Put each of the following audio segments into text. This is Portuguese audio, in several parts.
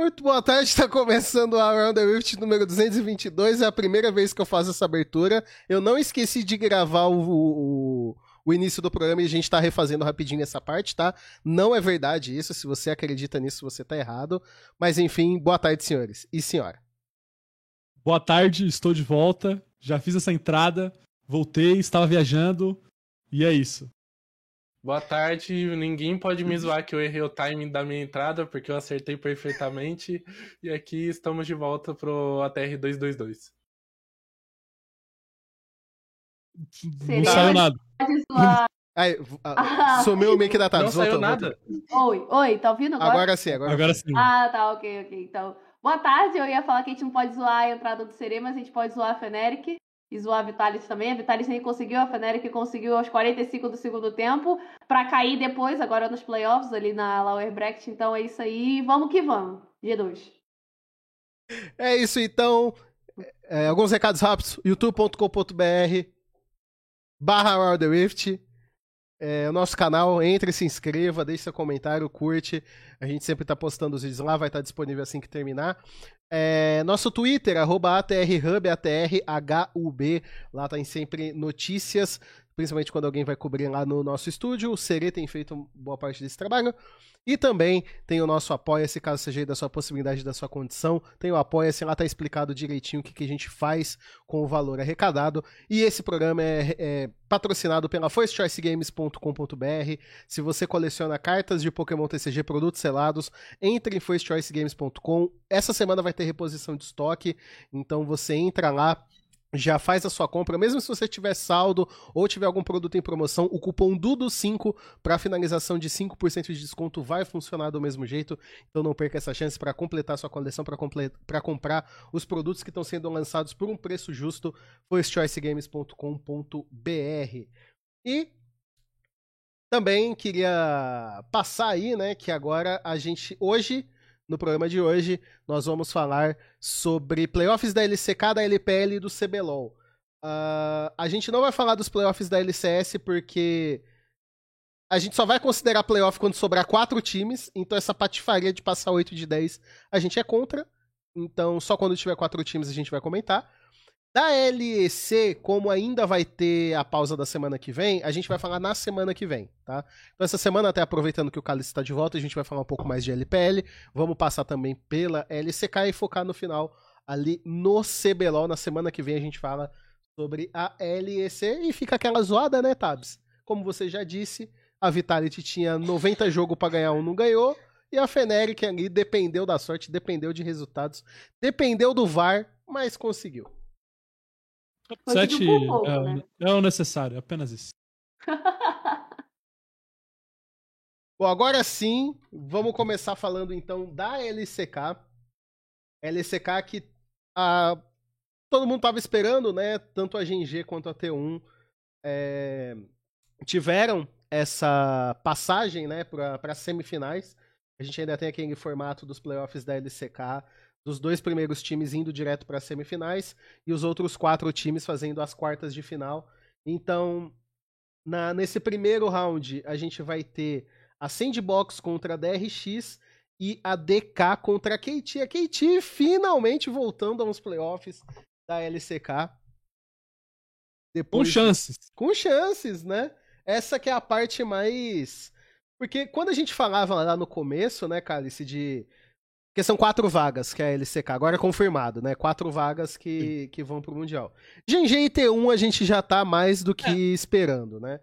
Muito boa tarde, está começando a Round the Rift número 222, é a primeira vez que eu faço essa abertura. Eu não esqueci de gravar o, o, o início do programa e a gente está refazendo rapidinho essa parte, tá? Não é verdade isso, se você acredita nisso, você está errado. Mas enfim, boa tarde, senhores e senhora. Boa tarde, estou de volta, já fiz essa entrada, voltei, estava viajando, e é isso. Boa tarde, ninguém pode me zoar que eu errei o timing da minha entrada, porque eu acertei perfeitamente. E aqui estamos de volta pro ATR 222. Não saiu nada. Aí, sumiu o mic da tarde. Não saiu nada? Oi, oi, tá ouvindo agora? Agora sim, agora, agora sim. Ah, tá, ok, ok. Então, boa tarde, eu ia falar que a gente não pode zoar a entrada do Serê, mas a gente pode zoar a Feneric e zoar a Vitalis também. A Vitalis nem conseguiu, a Feneric conseguiu aos 45 do segundo tempo para cair depois, agora nos playoffs, ali na Lower Bracket. Então é isso aí, vamos que vamos. G2. É isso então. É, alguns recados rápidos. youtube.com.br barra World Rift. É, o nosso canal, entre, se inscreva, deixe seu comentário, curte. A gente sempre está postando os vídeos lá, vai estar tá disponível assim que terminar. É, nosso Twitter, arroba ATRHub, ATRHUB, lá tem sempre notícias, principalmente quando alguém vai cobrir lá no nosso estúdio. O Serê tem feito boa parte desse trabalho. E também tem o nosso Apoia-se, caso seja da sua possibilidade, da sua condição. Tem o Apoia-se, lá tá explicado direitinho o que, que a gente faz com o valor arrecadado. E esse programa é, é patrocinado pela firstchoicegames.com.br. Se você coleciona cartas de Pokémon TCG, produtos selados, entre em firstchoicegames.com. Essa semana vai ter reposição de estoque, então você entra lá já faz a sua compra, mesmo se você tiver saldo ou tiver algum produto em promoção, o cupom DUDO5 para finalização de 5% de desconto vai funcionar do mesmo jeito. Então não perca essa chance para completar sua coleção, para comprar os produtos que estão sendo lançados por um preço justo, firstchoicegames.com.br. E também queria passar aí, né, que agora a gente hoje no programa de hoje, nós vamos falar sobre playoffs da LCK, da LPL e do CBLOL. Uh, a gente não vai falar dos playoffs da LCS porque a gente só vai considerar playoff quando sobrar quatro times, então essa patifaria de passar 8 de 10 a gente é contra. Então só quando tiver quatro times a gente vai comentar. Da LEC, como ainda vai ter a pausa da semana que vem, a gente vai falar na semana que vem, tá? Então essa semana, até aproveitando que o Cálice está de volta, a gente vai falar um pouco mais de LPL, vamos passar também pela LCK e focar no final ali no CBLOL. Na semana que vem a gente fala sobre a LEC e fica aquela zoada, né, Tabs? Como você já disse, a Vitality tinha 90 jogos para ganhar um, não ganhou. E a Feneric ali dependeu da sorte, dependeu de resultados, dependeu do VAR, mas conseguiu. Sete pouco, é, né? é o necessário, apenas isso. Bom, agora sim, vamos começar falando então da LCK. LCK que a, todo mundo estava esperando, né? Tanto a GNG quanto a T1 é, tiveram essa passagem né, para as semifinais. A gente ainda tem aquele formato dos playoffs da LCK dos dois primeiros times indo direto para as semifinais e os outros quatro times fazendo as quartas de final. Então, na, nesse primeiro round, a gente vai ter a Sandbox contra a DRX e a DK contra a KT. A KT finalmente voltando aos playoffs da LCK. Depois, com chances. Com chances, né? Essa que é a parte mais. Porque quando a gente falava lá no começo, né, Cálice, de porque são quatro vagas que é a LCK, agora é confirmado, né? Quatro vagas que, que vão pro Mundial. GG e T1 a gente já tá mais do que é. esperando, né?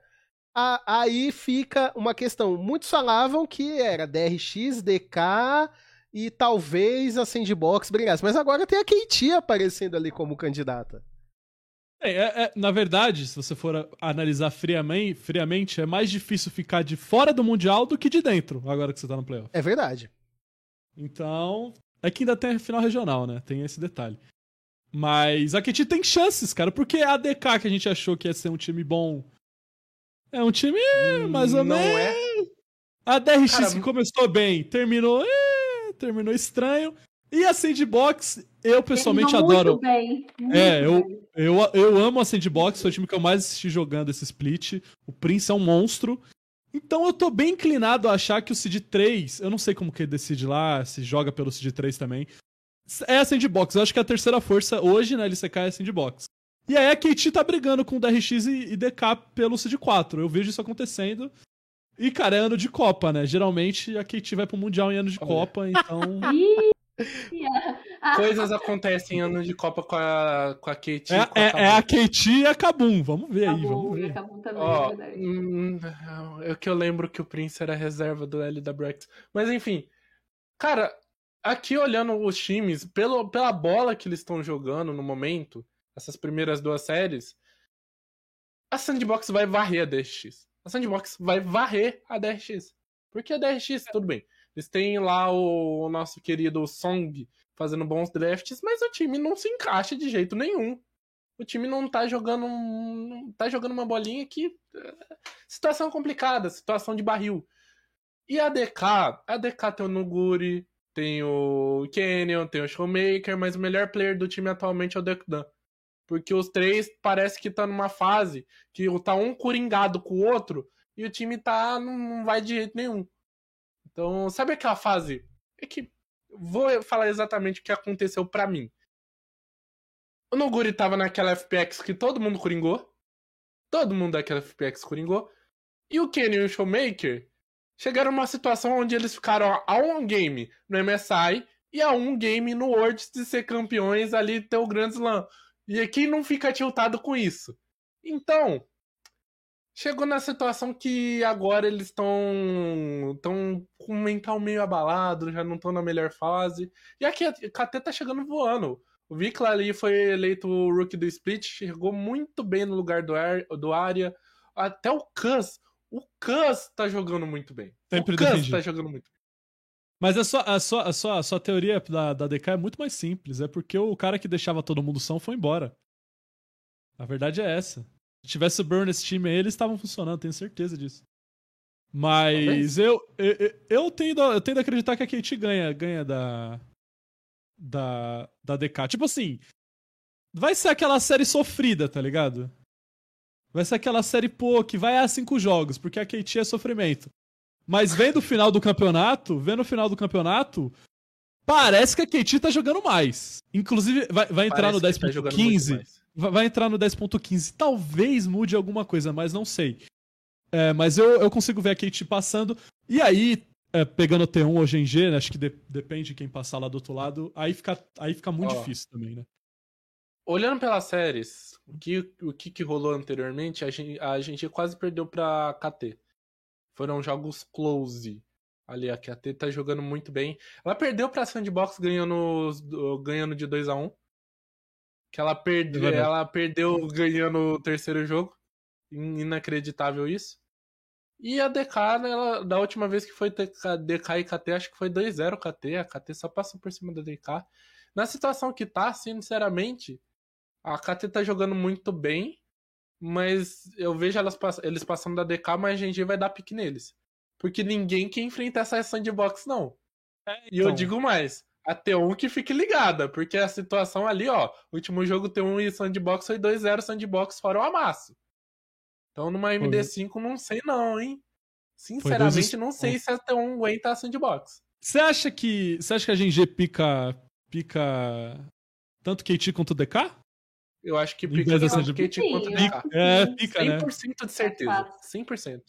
A, aí fica uma questão. Muitos falavam que era DRX, DK e talvez a Sandbox brigasse. Mas agora tem a KT aparecendo ali como candidata. É, é, é, na verdade, se você for analisar friamente, friamente, é mais difícil ficar de fora do Mundial do que de dentro, agora que você tá no playoff. É verdade. Então, é que ainda tem a final regional, né? Tem esse detalhe. Mas a Keti tem chances, cara, porque a DK que a gente achou que ia ser um time bom é um time hum, mais ou menos. Não é. A DRX cara, que começou bem, terminou, é, terminou estranho. E a Sandbox, eu pessoalmente terminou adoro. Muito bem. Muito é, eu, eu, eu amo a Sandbox, foi o time que eu mais assisti jogando esse split. O Prince é um monstro. Então eu tô bem inclinado a achar que o Seed 3, eu não sei como que ele decide lá, se joga pelo Seed 3 também, é a Sandbox. Eu acho que a terceira força hoje na LCK é a Sandbox. E aí a KT tá brigando com o DRX e, e DK pelo Seed 4. Eu vejo isso acontecendo. E, cara, é ano de Copa, né? Geralmente a KT vai pro Mundial em ano de Olha. Copa, então. Coisas acontecem em ano de Copa com a, com a Kate. É, e com a é, é a Kabum. KT e a Kabum. Vamos ver aí, acabou, vamos ver. também, Ó, é hum, é que eu lembro que o Prince era reserva do LWX. Mas enfim, cara, aqui olhando os times, pelo, pela bola que eles estão jogando no momento, essas primeiras duas séries, a Sandbox vai varrer a DRX. A Sandbox vai varrer a DRX. Porque a DRX, tudo bem. Eles têm lá o, o nosso querido Song fazendo bons drafts, mas o time não se encaixa de jeito nenhum. O time não tá jogando. tá jogando uma bolinha que. eh, Situação complicada, situação de barril. E a DK, a DK tem o Nuguri, tem o Canyon, tem o Showmaker, mas o melhor player do time atualmente é o Dekdan. Porque os três parece que tá numa fase que tá um coringado com o outro e o time tá. não vai de jeito nenhum. Então, sabe aquela fase? É que. Vou falar exatamente o que aconteceu pra mim. O Noguri tava naquela FPX que todo mundo coringou. Todo mundo daquela FPX coringou. E o Kenny e o Showmaker chegaram numa situação onde eles ficaram a um game no MSI e a um game no Worlds de ser campeões ali ter o Grand Slam. E quem não fica tiltado com isso? Então, chegou na situação que agora eles estão estão com o mental meio abalado, já não estão na melhor fase. E aqui a KT tá chegando voando. O Vikla ali foi eleito o rookie do split, chegou muito bem no lugar do, Ar, do Arya. Até o Cus, o Cus tá jogando muito bem. Sempre o Cus defendi. tá jogando muito bem. Mas a sua, a sua, a sua, a sua teoria da, da DK é muito mais simples. É porque o cara que deixava todo mundo são foi embora. A verdade é essa. Se tivesse o Burn nesse time aí, eles estavam funcionando, tenho certeza disso. Mas eu, eu, eu, tendo, eu tendo a acreditar que a KT ganha, ganha da, da, da DK. Tipo assim, vai ser aquela série sofrida, tá ligado? Vai ser aquela série, pô, que vai a cinco jogos, porque a KT é sofrimento. Mas vendo o final do campeonato, vendo o final do campeonato, parece que a KT tá jogando mais. Inclusive, vai, vai entrar no Parece tá muito 10.15. mais. Vai entrar no 10.15. Talvez mude alguma coisa, mas não sei. É, mas eu, eu consigo ver a Kate passando. E aí, é, pegando o T1 ou GNG, né, acho que de- depende de quem passar lá do outro lado, aí fica, aí fica muito Ó. difícil também, né? Olhando pelas séries, o que, o que, que rolou anteriormente, a gente, a gente quase perdeu pra KT. Foram jogos close. Ali, a KT tá jogando muito bem. Ela perdeu pra Sandbox ganhando, ganhando de 2 a 1 Que ela, perde, É ela perdeu ganhando o terceiro jogo. In- Inacreditável isso. E a DK, né, ela, da última vez que foi DK e KT, acho que foi 2-0 KT. A KT só passou por cima da DK. Na situação que tá, sinceramente, a KT tá jogando muito bem, mas eu vejo elas, eles passando da DK, mas a GG vai dar pique neles. Porque ninguém quer enfrentar essa sandbox, não. E eu então. digo mais, a T1 que fique ligada, porque a situação ali, ó, último jogo T1 e sandbox foi 2-0 sandbox fora o amasso. Então numa MD5 não sei não, hein? Sinceramente não sei se a T1 aguenta a sandbox. Você acha que. Você acha que a GNG pica. pica. tanto KT quanto DK? Eu acho que Em pica tanto Sandbox. KT Sim, quanto DK. É, pica, né? 100% de certeza. fato. 100%. É.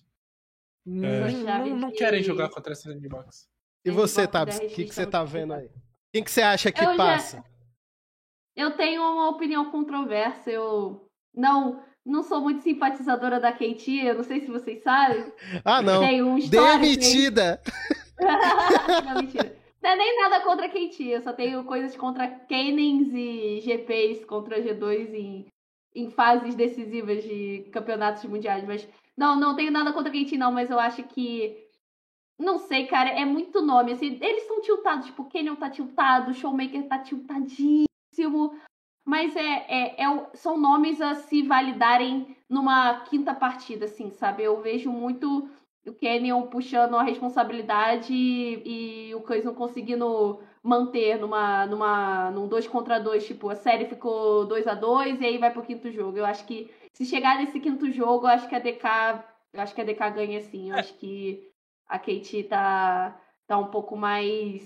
Não, Já não, não vi querem que- jogar contra essa sandbox. E você, Tabs, o que, que você tá é vendo aí? Quem que você acha que Eu já- passa? Eu tenho uma opinião controversa. Eu não, não sou muito simpatizadora da Katie. Eu não sei se vocês sabem. Ah, não. Tem um? Demitida! não, mentira. Não é nem nada contra a KT, eu só tenho coisas contra Cannons e GPs contra G2 em, em fases decisivas de campeonatos mundiais. Mas não, não tenho nada contra a KT, não, mas eu acho que. Não sei, cara, é muito nome. Assim, eles estão tiltados, tipo, o Canyon tá tiltado, o Showmaker tá tiltadíssimo. Mas é, é, é são nomes a se validarem numa quinta partida, assim, sabe? Eu vejo muito o Canyon puxando a responsabilidade e, e o Coisa não conseguindo manter numa, numa, num 2 contra 2. Tipo, a série ficou 2 a 2 e aí vai pro quinto jogo. Eu acho que se chegar nesse quinto jogo, eu acho que a DK Eu acho que a DK ganha sim. Eu É. acho que a Katie tá, tá um pouco mais.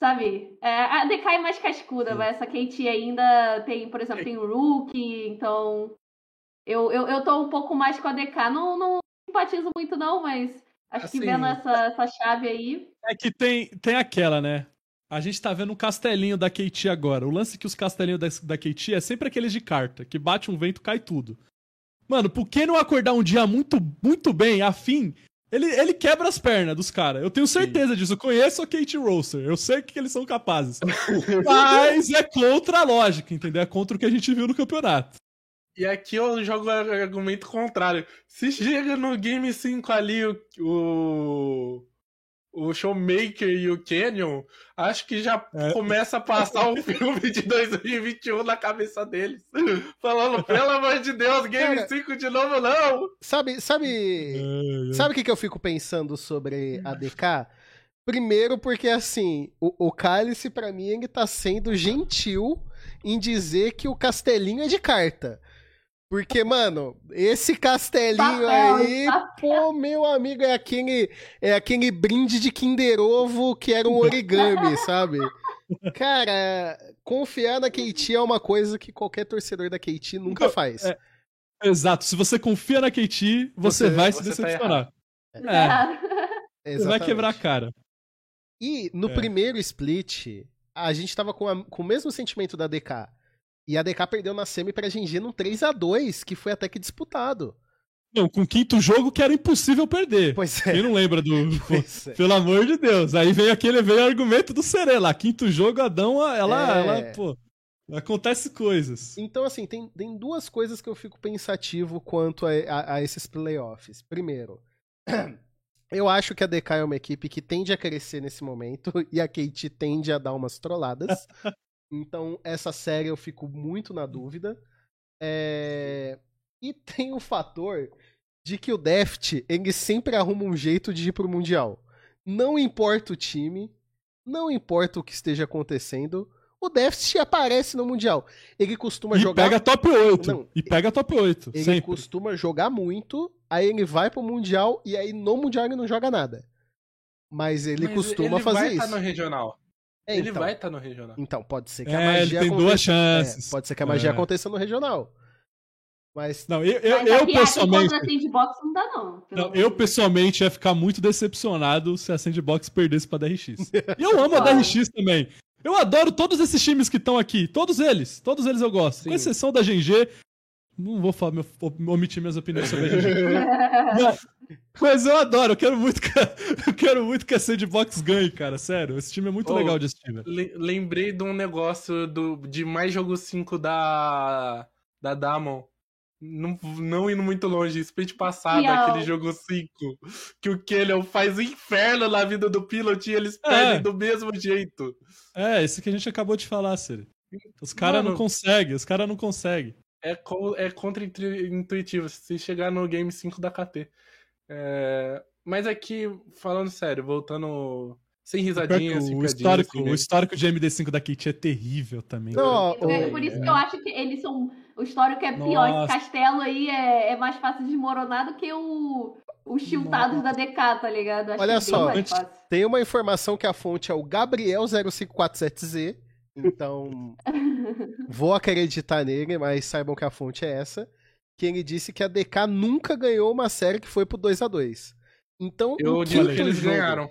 Sabe? É, a DK é mais cascuda, mas essa Katie ainda tem, por exemplo, tem o Rookie, então. Eu, eu, eu tô um pouco mais com a DK. Não, não simpatizo muito, não, mas acho que Assim- vendo essa, essa chave aí. É que tem, tem aquela, né? A gente tá vendo um castelinho da KT agora. O lance é que os castelinhos da, da KT é sempre aqueles de carta, que bate um vento, cai tudo. Mano, por que não acordar um dia muito, muito bem, afim? Ele, ele quebra as pernas dos caras. Eu tenho certeza disso. Eu conheço a Kate Roaster. Eu sei o que eles são capazes. Mas é contra a lógica, entendeu? É contra o que a gente viu no campeonato. E aqui eu jogo argumento contrário. Se chega no Game 5 ali o, o, o Showmaker e o Canyon, acho que já É. começa a passar o filme de 2021 na cabeça deles. Falando, pelo amor de Deus, Game Cara- 5 de novo não! Sabe, sabe, sabe o que, que eu fico pensando sobre a DK? Primeiro porque, assim, o, o Cálice, pra mim, ele tá sendo gentil em dizer que o castelinho é de carta. Porque, mano, esse castelinho Papel, aí, papel. pô, meu amigo, é aquele, é aquele brinde de Kinder Ovo que era um origami, sabe? Cara, confiar na KT é uma coisa que qualquer torcedor da KT nunca faz. é, Exato. Se você confia na KT, você, Você- vai se você tá decepcionar. É, você vai quebrar a cara. E no É. primeiro split, a gente tava com, a- com o mesmo sentimento da DK. E a DK perdeu na semi pra GG num 3 a 2 que foi até que disputado. Não, com o quinto jogo que era impossível perder. Pois Quem é. não lembra do. Pois é. Pelo amor de Deus. Aí veio aquele veio o argumento do Serê lá. Quinto jogo, a Dão, ela, É. ela, pô. Acontece coisas. Então, assim, tem, tem duas coisas que eu fico pensativo quanto a, a- a esses playoffs. Primeiro, eu acho que a DK é uma equipe que tende a crescer nesse momento e a Kate tende a dar umas trolladas. então, essa série eu fico muito na dúvida. É, E tem o fator de que o Deft, ele sempre arruma um jeito de ir pro Mundial. Não importa o time, não importa o que esteja acontecendo, o Deft aparece no Mundial. Ele costuma E jogar pega top 8. Não, e pega top 8. ele sempre. costuma jogar muito, aí ele vai pro Mundial e aí no Mundial ele não joga nada. Mas ele Mas costuma ele fazer vai isso. tá no regional. É, ele então, vai estar no regional. então, pode ser que a É, ele magia tem aconteça... duas chances. é, pode ser que a magia É. aconteça no regional. Mas Não, eu, eu, Mas eu pessoalmente. Aqui contra a Sandbox não dá, não. Não, eu pessoalmente ia ficar muito decepcionado se a Sandbox perdesse pra DRX. E eu amo a. DRX também. Eu adoro todos esses times que estão aqui. Todos eles. Todos eles eu gosto. Com Sim. exceção da GG. Não vou falar, meu, omitir minhas opiniões sobre a GG. Mas- Mas eu adoro, eu quero muito que, a- eu quero muito que a Sandbox ganhe, cara. Sério, esse time é muito Oh, legal de assistir. Le- lembrei de um negócio do, de mais jogo 5 da, da Damon. Não, não indo muito longe, split passado, aquele jogo 5. Que o Kellyan faz o inferno na vida do Pilot e eles É. perdem do mesmo jeito. É, esse que a gente acabou de falar, Siri. Os caras não conseguem, os caras não conseguem. É, co- é contra-intuitivo se chegar no game 5 da KT. É, mas aqui, falando sério, voltando. Sem risadinha, sem o, piadinha, histórico, assim, o né? histórico de MD5 da Kit é terrível também. Não, É o- por isso que eu acho que eles são. O histórico é pior. Nossa. Esse castelo aí é, é mais fácil de desmoronar do que o. Os tiltados da DK, tá ligado? Acho Olha que é só, tem uma informação que a fonte é o Gabriel0547Z. Então, vou acreditar nele, mas saibam que a fonte é essa. Que ele disse que a DK nunca ganhou uma série que foi pro 2 a 2 Então, Eu o digo que eles jogo, ganharam.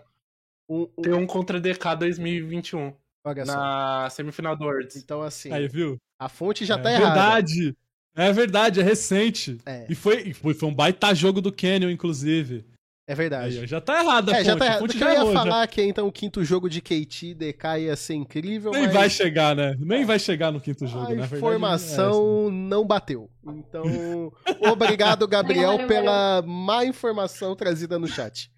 um- um- Tem um contra DK 2021 olha só. na semifinal do Worlds. Então, assim, Aí, viu? a fonte já é tá errada. verdade. É verdade, é recente. É, E foi, e foi, foi um baita jogo do Canyon, inclusive. É verdade. Aí, já tá errado a É, fonte. já tá a errado. fonte Porque já eu ia errou, já. falar que então o quinto jogo de KT e DK ia ser incrível, Nem mas vai chegar, né? Nem É. vai chegar no quinto jogo, a na verdade. informação não bateu. Então, obrigado, Gabriel, pela má informação trazida no chat.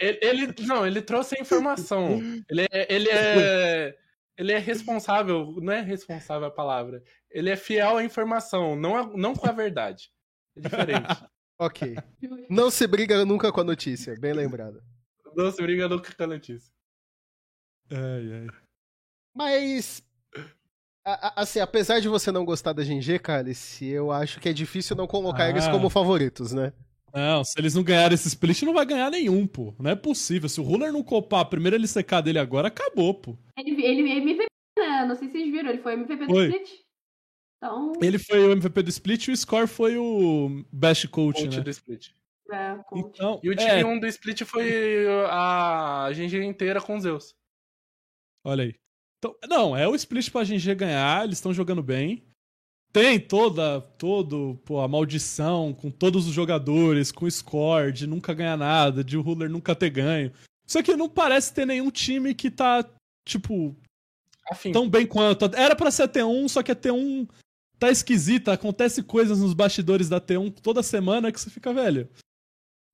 Ele, ele- não, ele trouxe a informação. Ele é, ele é, ele é responsável, não é responsável a palavra. Ele é fiel à informação, não, a- não com a verdade. É diferente. Ok. Não se briga nunca com a notícia, bem lembrado. não se briga nunca com a notícia. Ai, ai. Mas, a- a- assim, apesar de você não gostar da GG, Cálice, eu acho que é difícil não colocar Ah. eles como favoritos, né? Não, se eles não ganharem esse split, não vai ganhar nenhum, pô. Não é possível. Se o Ruler não copar a primeira LCK dele agora, acabou, pô. Ele, ele MVP, né? Não sei se vocês viram, ele foi MVP do Foi. split. Então, Ele foi o MVP do split e o Score foi o Best Coach, Coach né? do split. é, coach. Então, E o time é, 1 do split foi a GG inteira com Zeus. olha aí. Então, não, é o split pra GG ganhar, eles estão jogando bem. Tem toda, todo, pô, a maldição com todos os jogadores, com o score, de nunca ganhar nada, de o Ruler nunca ter ganho. Só que não parece ter nenhum time que tá, tipo, Afim. tão bem quanto. Era pra ser a T1, só que a T1 tá esquisita. Acontece coisas nos bastidores da T1 toda semana que você fica velho.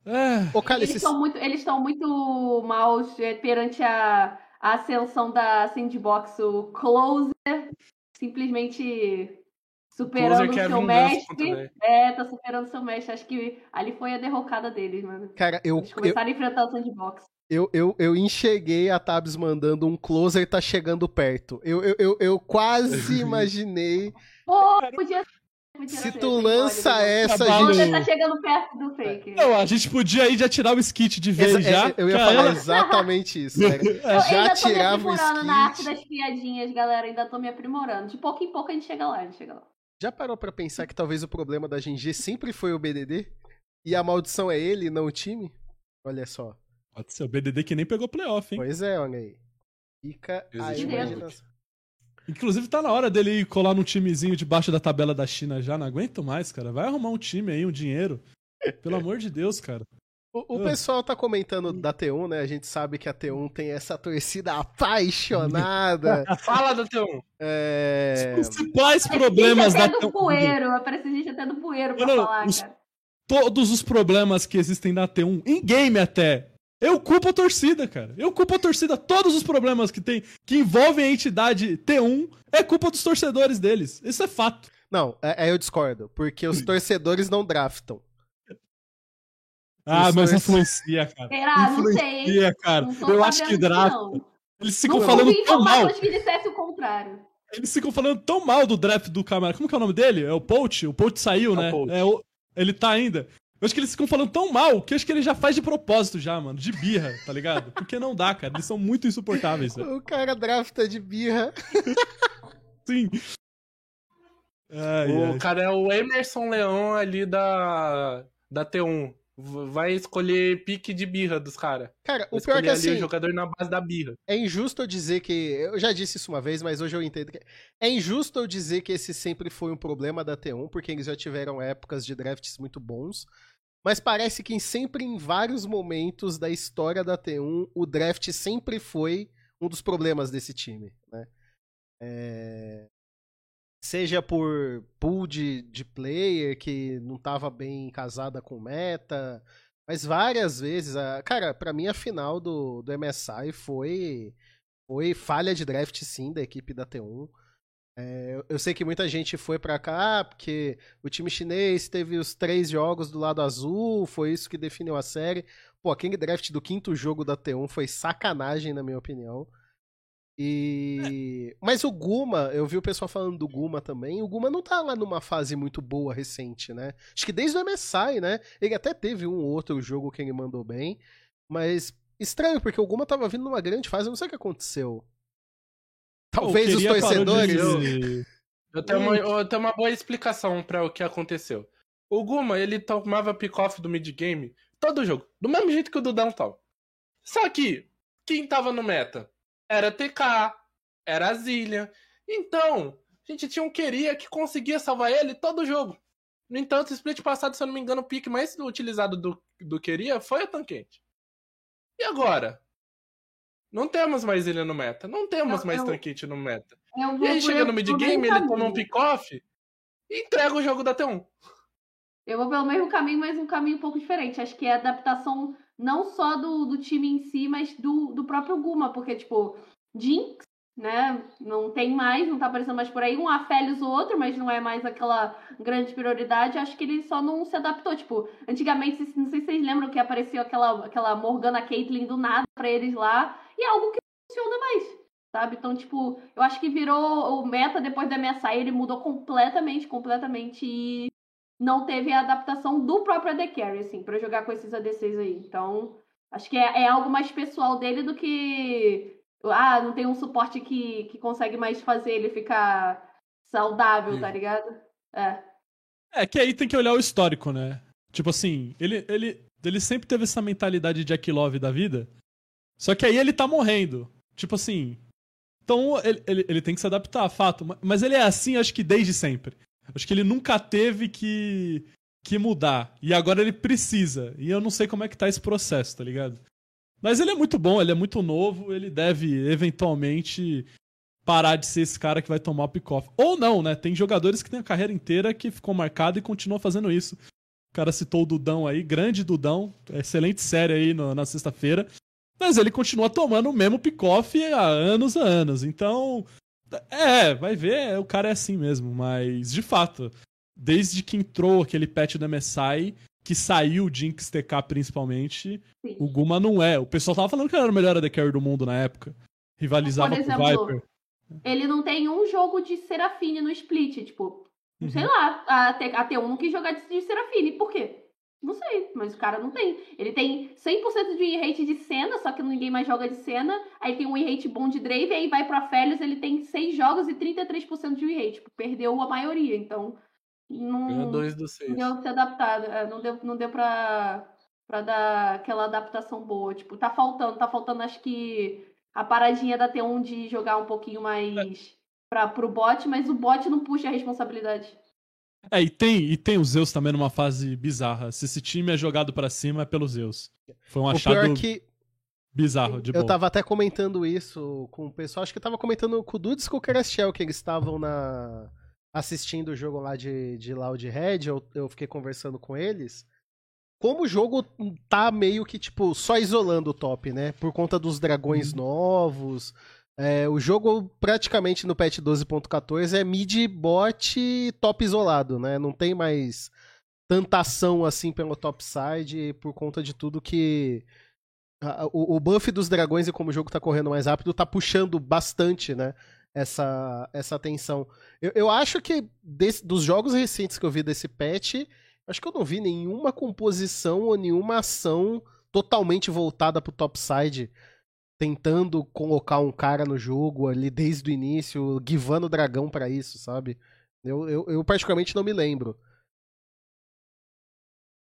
É. Ô, Cálice, Eles estão muito, eles estão muito mal é, perante a, a ascensão da Sandbox. O Closer simplesmente superando Closer o é seu mestre. É, tá superando o seu mestre. Acho que ali foi a derrocada deles, mano. cara, eu, Eles eu, começaram a enfrentar o Sandbox. Eu, eu, eu enxerguei a Tabs mandando um closer tá chegando perto. Eu, eu, eu, eu quase imaginei. Pô, podia Se tu lança essa, Trabalho. Você gente. tá chegando perto do fake. Não, a gente podia aí já tirar o skit de vez Exa- já. é- eu ia Cara, falar exatamente isso, cara. Eu Já ainda tô me tirava o aprimorando na arte skit. das piadinhas, galera. Ainda tô me aprimorando. De pouco em pouco a gente chega lá, a gente chega lá. Já parou pra pensar que talvez o problema da GG sempre foi o BDD? E a maldição é ele, não o time? Olha só. Pode ser o BDD que nem pegou playoff, hein? Pois é, olha aí. Fica a Existe imaginação. Inclusive tá na hora dele ir colar num timezinho debaixo da tabela da China já. Não aguento mais, cara. Vai arrumar um time aí, um dinheiro. Pelo amor de Deus, cara. O, o Ah. pessoal tá comentando da T1, né? A gente sabe que a T1 tem essa torcida apaixonada. Fala do teu 1. é... Os principais problemas da Parece gente até do T1. poeiro. Parece gente até do poeiro pra falar, os- cara. Todos os problemas que existem na T1, em game até. Eu culpo a torcida, cara. Eu culpo a torcida. Todos os problemas que tem, que envolvem a entidade T1, é culpa dos torcedores deles. Isso é fato. Não, é, é eu discordo, porque os torcedores não draftam. Ah, Os mas torce- influencia, cara. Será? Não sei? Influencia, cara. Não Eu acho que draft. não. Eles ficam Não falando tão mal. que dissesse o contrário. Eles ficam falando tão mal do draft do Camara. Como que é o nome dele? É o Poach? O Poach saiu, É o né? Poach. É o- Ele tá ainda. Eu acho que eles ficam falando tão mal que eu acho que ele já faz de propósito já, mano. De birra, tá ligado? Porque não dá, cara. Eles são muito insuportáveis. O cara drafta de birra. Sim. Ai, O ai. cara é o Emerson Leão ali da, da T1. V- Vai escolher pique de birra dos caras. Cara, Vai o pior é que ali assim, o jogador na base da birra. é injusto eu dizer que. Eu já disse isso uma vez, mas hoje eu entendo que. É injusto eu dizer que esse sempre foi um problema da T1, porque eles já tiveram épocas de drafts muito bons. Mas parece que em- sempre em vários momentos da história da T1, o draft sempre foi um dos problemas desse time, né? É, Seja por pool de, de player que não tava bem casada com meta, mas várias vezes, a... cara, pra mim a final do, do MSI foi, foi falha de draft sim da equipe da T1. É, eu- sei que muita gente foi pra cá ah, porque o time chinês teve os três jogos do lado azul, foi isso que definiu a série. Pô, aquele draft do quinto jogo da T1 foi sacanagem, na minha opinião. E. Mas o Guma, eu vi o pessoal falando do Guma também. O Guma não tá lá numa fase muito boa recente, né? Acho que desde o MSI, né? Ele até teve um ou outro jogo que ele mandou bem. Mas estranho, porque o Guma tava vindo numa grande fase, eu não sei o que aconteceu. Talvez os torcedores. de- Eu tenho, uma, eu tenho uma boa explicação pra o que aconteceu. O Guma, ele tomava pick-off do mid-game todo jogo, do mesmo jeito que o do Downtown. Só que, quem tava no meta? Era TK, era a Zillian. Então, a gente tinha um Queria que conseguia salvar ele todo jogo. No entanto, o split passado, se eu não me engano, o pick mais utilizado do, do Queria foi o Tanquente. E agora? Não temos mais Zillian no meta. Não temos Eu- mais eu- Tanquente no meta. Eu E aí chega no mid-game, mesmo ele toma um pick-off e entrega o jogo da T1. Eu vou pelo mesmo caminho, mas um caminho um pouco diferente. Acho que é a adaptação não só do, do time em si, mas do, do próprio Guma, porque, tipo, Jinx, né, não tem mais, não tá aparecendo mais por aí. Um Aphelios ou outro, mas não é mais aquela grande prioridade. Acho que ele só não se adaptou. Tipo, antigamente, não sei se vocês lembram que apareceu aquela, aquela Morgana Caitlyn do nada pra eles lá, e é algo que não funciona mais. Sabe? Então, tipo, eu acho que virou o meta depois da MSI, ele mudou completamente, completamente. E não teve a adaptação do próprio AD Carry, assim, pra jogar com esses ADCs aí. Então, acho que é, é algo mais pessoal dele do que. Ah, não tem um suporte que, que consegue mais fazer ele ficar saudável, Sim. tá ligado? É. É que aí tem que olhar o histórico, né? Tipo assim, ele, ele, ele sempre teve essa mentalidade de Jack Love da vida. Só que aí ele tá morrendo. Tipo assim. Então ele, ele, ele tem que se adaptar, fato. Ma- Mas ele é assim, acho que desde sempre. Acho que ele nunca teve que, que mudar. E agora ele precisa. E eu não sei como é que tá esse processo, tá ligado? Mas ele é muito bom, ele é muito novo, ele deve eventualmente parar de ser esse cara que vai tomar o pick-off. Ou não, né? Tem jogadores que têm a carreira inteira que ficou marcado e continuam fazendo isso. O cara citou o Dudão aí, grande Dudão, excelente série aí no- na sexta-feira. Mas ele continua tomando o mesmo pick-off há anos a anos. Então, é, vai ver, o cara é assim mesmo. Mas, de fato, desde que entrou aquele patch do MSI, que saiu o Jinx TK principalmente, Sim. o Guma não é. O pessoal tava falando que ele era o melhor AD Carry do mundo na época. Rivalizava Por com o exemplo, Viper. Ele não tem um jogo de Serafine no split, tipo, Uhum. sei lá, a, T, a T1 não quis jogar de, de Serafine, por quê? Não sei, mas o cara não tem. Ele tem 100% de win rate de cena, só que ninguém mais joga de cena. Aí tem um win rate bom de Drave, aí vai pra Felios, ele tem 6 jogos e 33% de win rate. Tipo, perdeu a maioria, então não, dois dos seis. deu pra ser adaptado. é, não deu, não deu pra, pra dar aquela adaptação boa. Tipo, tá faltando, tá faltando, acho que a paradinha da T1 de jogar um pouquinho mais pra, pro bot, mas o bot não puxa a responsabilidade. É, e tem, e tem os Zeus também numa fase bizarra. Se esse time é jogado pra cima, é pelos Zeus. Foi um O achado pior é que bizarro, de eu boa. tava até comentando isso com o pessoal, acho que eu tava comentando com o Dudes e com o Kerestiel, que eles estavam na assistindo o jogo lá de, de Loud Red, eu, eu fiquei conversando com eles. Como o jogo tá meio que, tipo, só isolando o top, né? Por conta dos dragões novos. É, o jogo praticamente no patch 12.14 é mid, bot e top isolado, né? Não tem mais tanta ação assim pelo topside por conta de tudo que. O, o buff dos dragões e como o jogo tá correndo mais rápido tá puxando bastante, né? Essa, essa atenção. Eu, eu acho que desse- dos jogos recentes que eu vi desse patch, acho que eu não vi nenhuma composição ou nenhuma ação totalmente voltada pro topside tentando colocar um cara no jogo ali desde o início, givando o dragão pra isso, sabe? Eu, eu, eu particularmente não me lembro.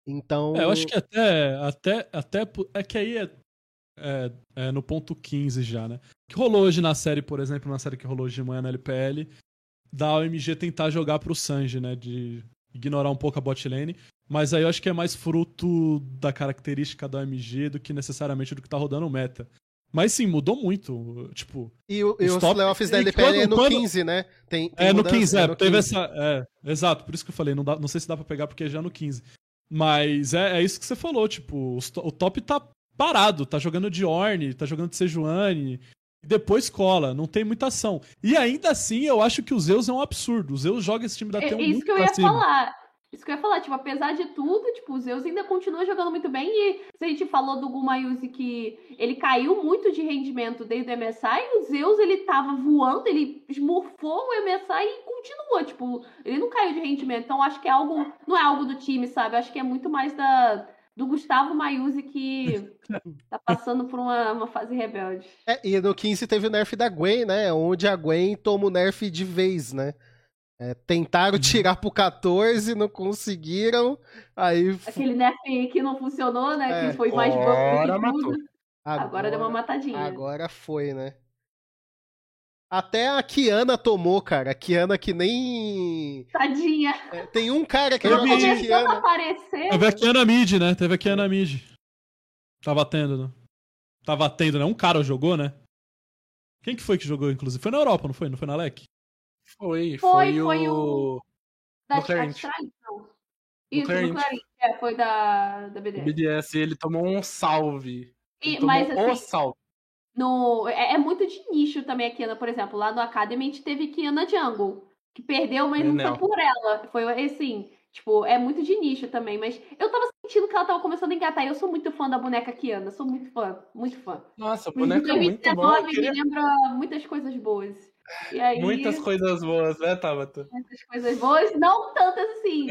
Então. É, eu acho que até, até, até. É que aí é, é, é no ponto 15 já, né? Que rolou hoje na série, por exemplo, na série que rolou hoje de manhã na LPL, da OMG tentar jogar pro Sanji, né? De ignorar um pouco a bot lane. Mas aí eu acho que é mais fruto da característica da OMG do que necessariamente do que tá rodando o meta. Mas sim, mudou muito. Tipo, E, o- e os os top- playoffs da LPL é quando- no quando- 15, né? Tem, tem é no mudança, 15, é, no teve 15. essa. É, exato, por isso que eu falei, não, dá, não sei se dá pra pegar porque é já no 15. Mas é, é isso que você falou, tipo, o top tá parado, tá jogando de Orne, tá jogando de Sejuani, e depois cola, não tem muita ação. E ainda assim, eu acho que o Zeus é um absurdo. O Zeus joga esse time da É, T1 isso que eu ia cima. falar. Isso que eu ia falar, tipo, apesar de tudo, tipo, o Zeus ainda continua jogando muito bem. E se a gente falou do Gumayuzi que ele caiu muito de rendimento desde o MSI, o Zeus ele tava voando, ele esmurfou o MSI e continua, tipo, ele não caiu de rendimento. Então acho que é algo, não é algo do time, sabe? Acho que é muito mais da do Gustavo Maiuzi que tá passando por uma, uma fase rebelde. É, e no 15 teve o nerf da Gwen, né? Onde a Gwen toma o nerf de vez, né? É, tentaram tirar pro 14, não conseguiram. Aí. Aquele nerf que não funcionou, né? É. que foi mais do Agora que matou. tudo. Agora, deu uma matadinha. Agora foi, né? Até a Kiana tomou, cara. A Kiana que nem. Tadinha. é, tem um cara que joga de Começando a Kiana. aparecer. Teve a Ana Mid, né? Teve a Ana Mid. Tava tendo, né? Tava tendo, né? Um cara jogou, né? Quem que foi que jogou, inclusive? Foi na Europa, não foi? Não foi na LEC? Foi, Foi, foi, foi o. Da Clarent. Astralis, não. Isso, no Clarent. Clarent. É, foi da, da o BDS. BDS, ele tomou um salve. Ele E, tomou mas o assim, salve. No, é, é muito de nicho também a Kiana, por exemplo. Lá no Academy a gente teve Kiana Jungle, que perdeu, mas não Enel. foi por ela. Foi assim, tipo, é muito de nicho também. Mas eu tava sentindo que ela tava começando a engatar. E eu sou muito fã da boneca Kiana, sou muito fã, muito fã. Nossa, a boneca é muito boa. 2019 Eu queria, me lembra muitas coisas boas. E aí, Muitas coisas boas, né, Tabata? muitas coisas boas, não tantas assim.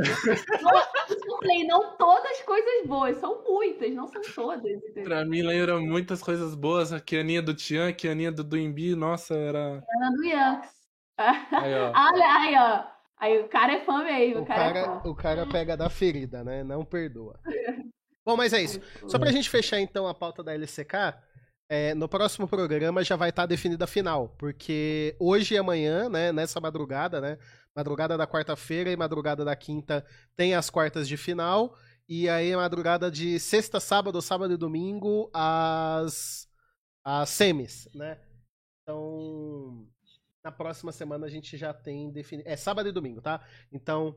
não, falei, não todas coisas boas, são muitas, não são todas. Entendeu? Pra mim lembra muitas coisas boas. A Kianinha do Tian, a Kianinha do Duimbi, nossa, era. Ana do Yanks. Aí, ó. Olha, aí, ó. Aí o cara é fã mesmo, O o cara, é cara, fã. o cara pega da ferida, né? Não perdoa. Bom, mas é isso. Só pra gente fechar então a pauta da LCK, é, no próximo programa já vai estar definida a final, porque hoje e amanhã, né, nessa madrugada, né, madrugada da quarta-feira e madrugada da quinta tem as quartas de final, e aí madrugada de sexta, sábado, sábado e domingo as as semis, né? Então, na próxima semana a gente já tem definido, é sábado e domingo, tá? Então,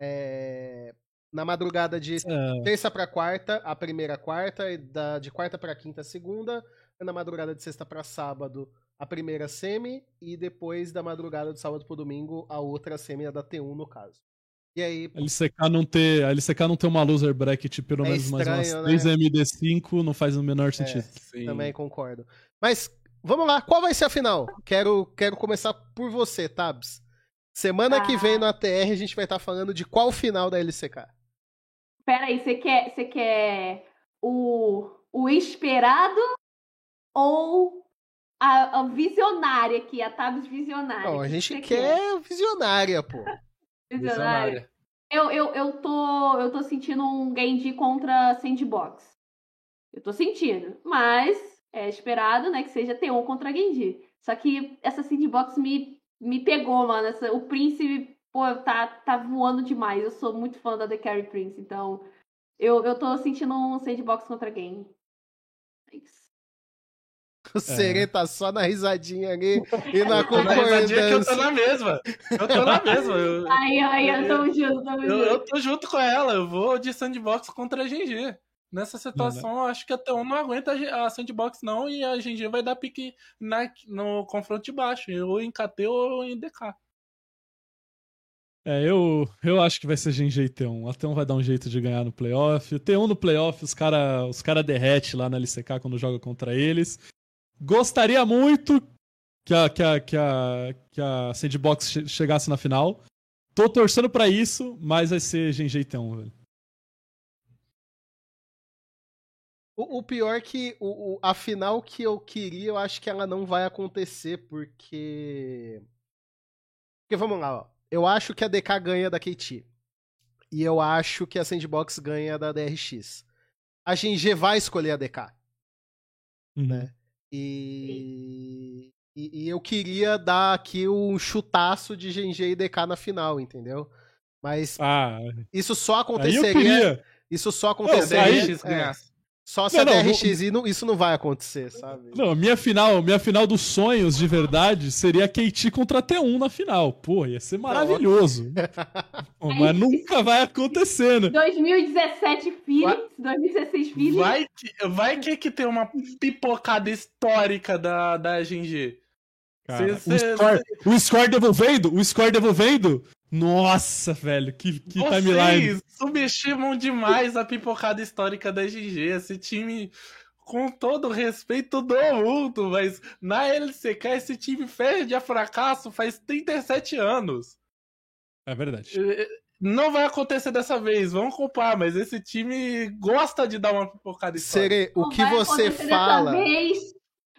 é, na madrugada de É, terça pra quarta, a primeira quarta, e da, de quarta pra quinta, a segunda, na madrugada de sexta pra sábado, a primeira semi, e depois da madrugada de sábado pro domingo, a outra semi, a da T1 no caso. E aí, a LCK não ter, a LCK não ter uma loser bracket pelo É menos mais umas estranho, 3 né? MD5 não faz o menor sentido. Sim. também concordo. Mas, vamos lá, qual vai ser a final? Quero, quero começar por você, Tabs. Semana que Ah. vem no ATR a gente vai estar falando de qual final da LCK. Peraí, você quer, você quer o, o esperado ou a, a visionária aqui, a Tabs visionária? Não, O a que gente você quer visionária, pô. Visionária. Eu, eu, eu, tô, eu tô sentindo um Genji contra Sandbox. Eu tô sentindo. Mas é esperado, né, que seja T1 contra Genji. Só que essa Sandbox me, me pegou, mano. Essa, o Prince, pô, tá, tá voando demais. Eu sou muito fã da The Carry Prince, então eu, eu tô sentindo um Sandbox contra Genji. É isso. O Serê tá só na risadinha ali e na Eu tô na risadinha que eu tô concordância. na mesma. Eu tô na mesma. Eu, Aí, aí, eu tamo junto, eu, junto. eu tô junto com ela. Eu vou de sandbox contra a GG. Nessa situação, eu acho que até um não aguenta a sandbox, não, e a GG vai dar pique na, no confronto de baixo, ou em KT ou em DK. É, eu, eu acho que vai ser Genji e T1. A T1 vai dar um jeito de ganhar no playoff. O T1 no playoff, os cara, os cara derrete lá na LCK quando joga contra eles. Gostaria muito que a, que a, que a, que a Sandbox che- chegasse na final. Tô torcendo pra isso, mas vai ser Genji T1, velho. O, o pior é que o, o- a final que eu queria, eu acho que ela não vai acontecer, porque. Porque vamos lá, ó. Eu acho que a DK ganha da KT. E eu acho que a Sandbox ganha da DRX. A GG vai escolher a DK. Uhum. Né? E, e, e eu queria dar aqui um chutaço de GG e DK na final, entendeu? Mas Ah, isso só aí aconteceria. Isso só aconteceria. aí- DRX é. Só se Não, a não, DRX e não- isso não vai acontecer, sabe? Não, minha final, minha final dos sonhos de verdade seria a KT contra a T1 na final. Pô, ia ser maravilhoso. Pô, mas nunca vai acontecer, né? 2017 Phoenix, 2016 Phoenix. Vai que, vai que, que tem uma pipocada histórica da, da GG. Cara, Cê- o, cê- score, o score devolvendo, o score devolvendo. Nossa, velho, que, que timeline. Vocês subestimam demais a pipocada histórica da GG. Esse time, com todo o respeito do mundo, mas na LCK esse time perde a fracasso faz 37 anos. É verdade. Não vai acontecer dessa vez, vamos culpar, mas esse time gosta de dar uma pipocada histórica. Sere, o que vai você fala. Dessa vez.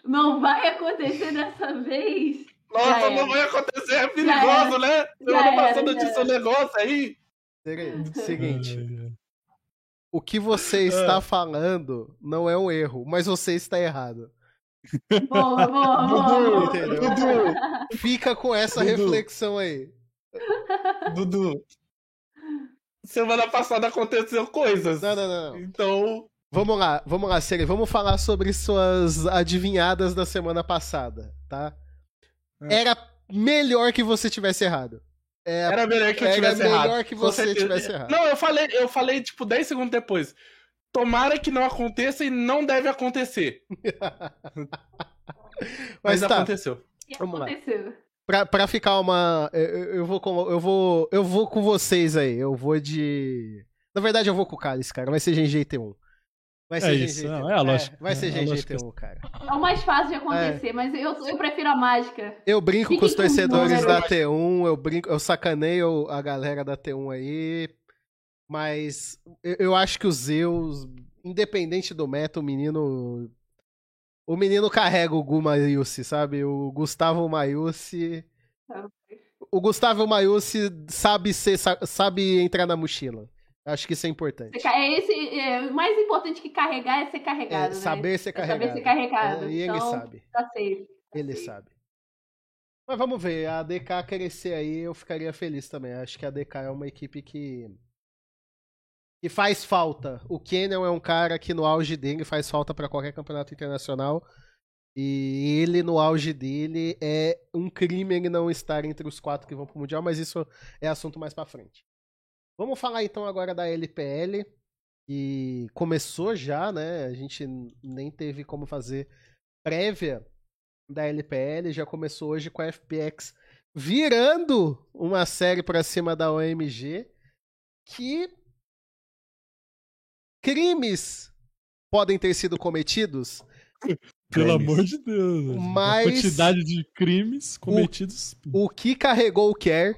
Não vai acontecer dessa vez. Nossa, não vai acontecer, é perigoso, né? Semana passada disse um negócio aí. Seguinte, o que você está falando não é um erro, mas você está errado. Boa, boa, boa. boa. Entendeu? Fica com essa Dudu. reflexão aí. Dudu. Semana passada aconteceu coisas. Não, não, não. não. Então, Vamos lá, vamos lá, Sere. Vamos falar sobre suas adivinhadas da semana passada, tá? É. era melhor que você tivesse errado. É, era melhor que eu tivesse errado. Era melhor que você tivesse errado. Não, eu falei, eu falei tipo 10 segundos depois. Tomara que não aconteça e não deve acontecer. Mas, Mas tá. aconteceu. E Vamos aconteceu. lá. Pra, pra ficar uma. Eu, eu, vou com, eu, vou, eu vou com vocês aí. Eu vou de. Na verdade, eu vou com o Cálice, cara. Vai ser GGT1. É é é, vai ser é isso, GG, não, é a lógica. É, vai ser é GGTU, cara. É o mais fácil de acontecer, é. mas eu, eu prefiro a mágica. Eu brinco com os torcedores da T1, eu brinco, eu sacaneio a galera da T1 aí, mas eu, eu acho que o Zeus, independente do meta, o menino o menino carrega o Gu Maiusi, sabe? O Gustavo Maiusi. O Gustavo Maiusi sabe ser sabe entrar na mochila. Acho que isso é importante. É esse, é, o mais importante que carregar é ser carregado, É, né? saber ser É carregado. saber ser carregado. É, e ele Então, sabe. Tá safe. tá Ele safe. sabe. Mas vamos ver, a DK crescer aí, eu ficaria feliz também. Acho que a DK é uma equipe que. que faz falta. O Kenyon é um cara que no auge dele faz falta pra qualquer campeonato internacional. E ele, no auge dele, é um crime ele não estar entre os quatro que vão pro Mundial, mas isso é assunto mais pra frente. Vamos falar então agora da LPL, que começou já, né? A gente nem teve como fazer prévia da LPL, já começou hoje com a FPX virando uma série pra cima da OMG, que crimes podem ter sido cometidos, Pelo Crimes. amor de Deus. velho. Mas- A quantidade de crimes cometidos. o que carregou o Care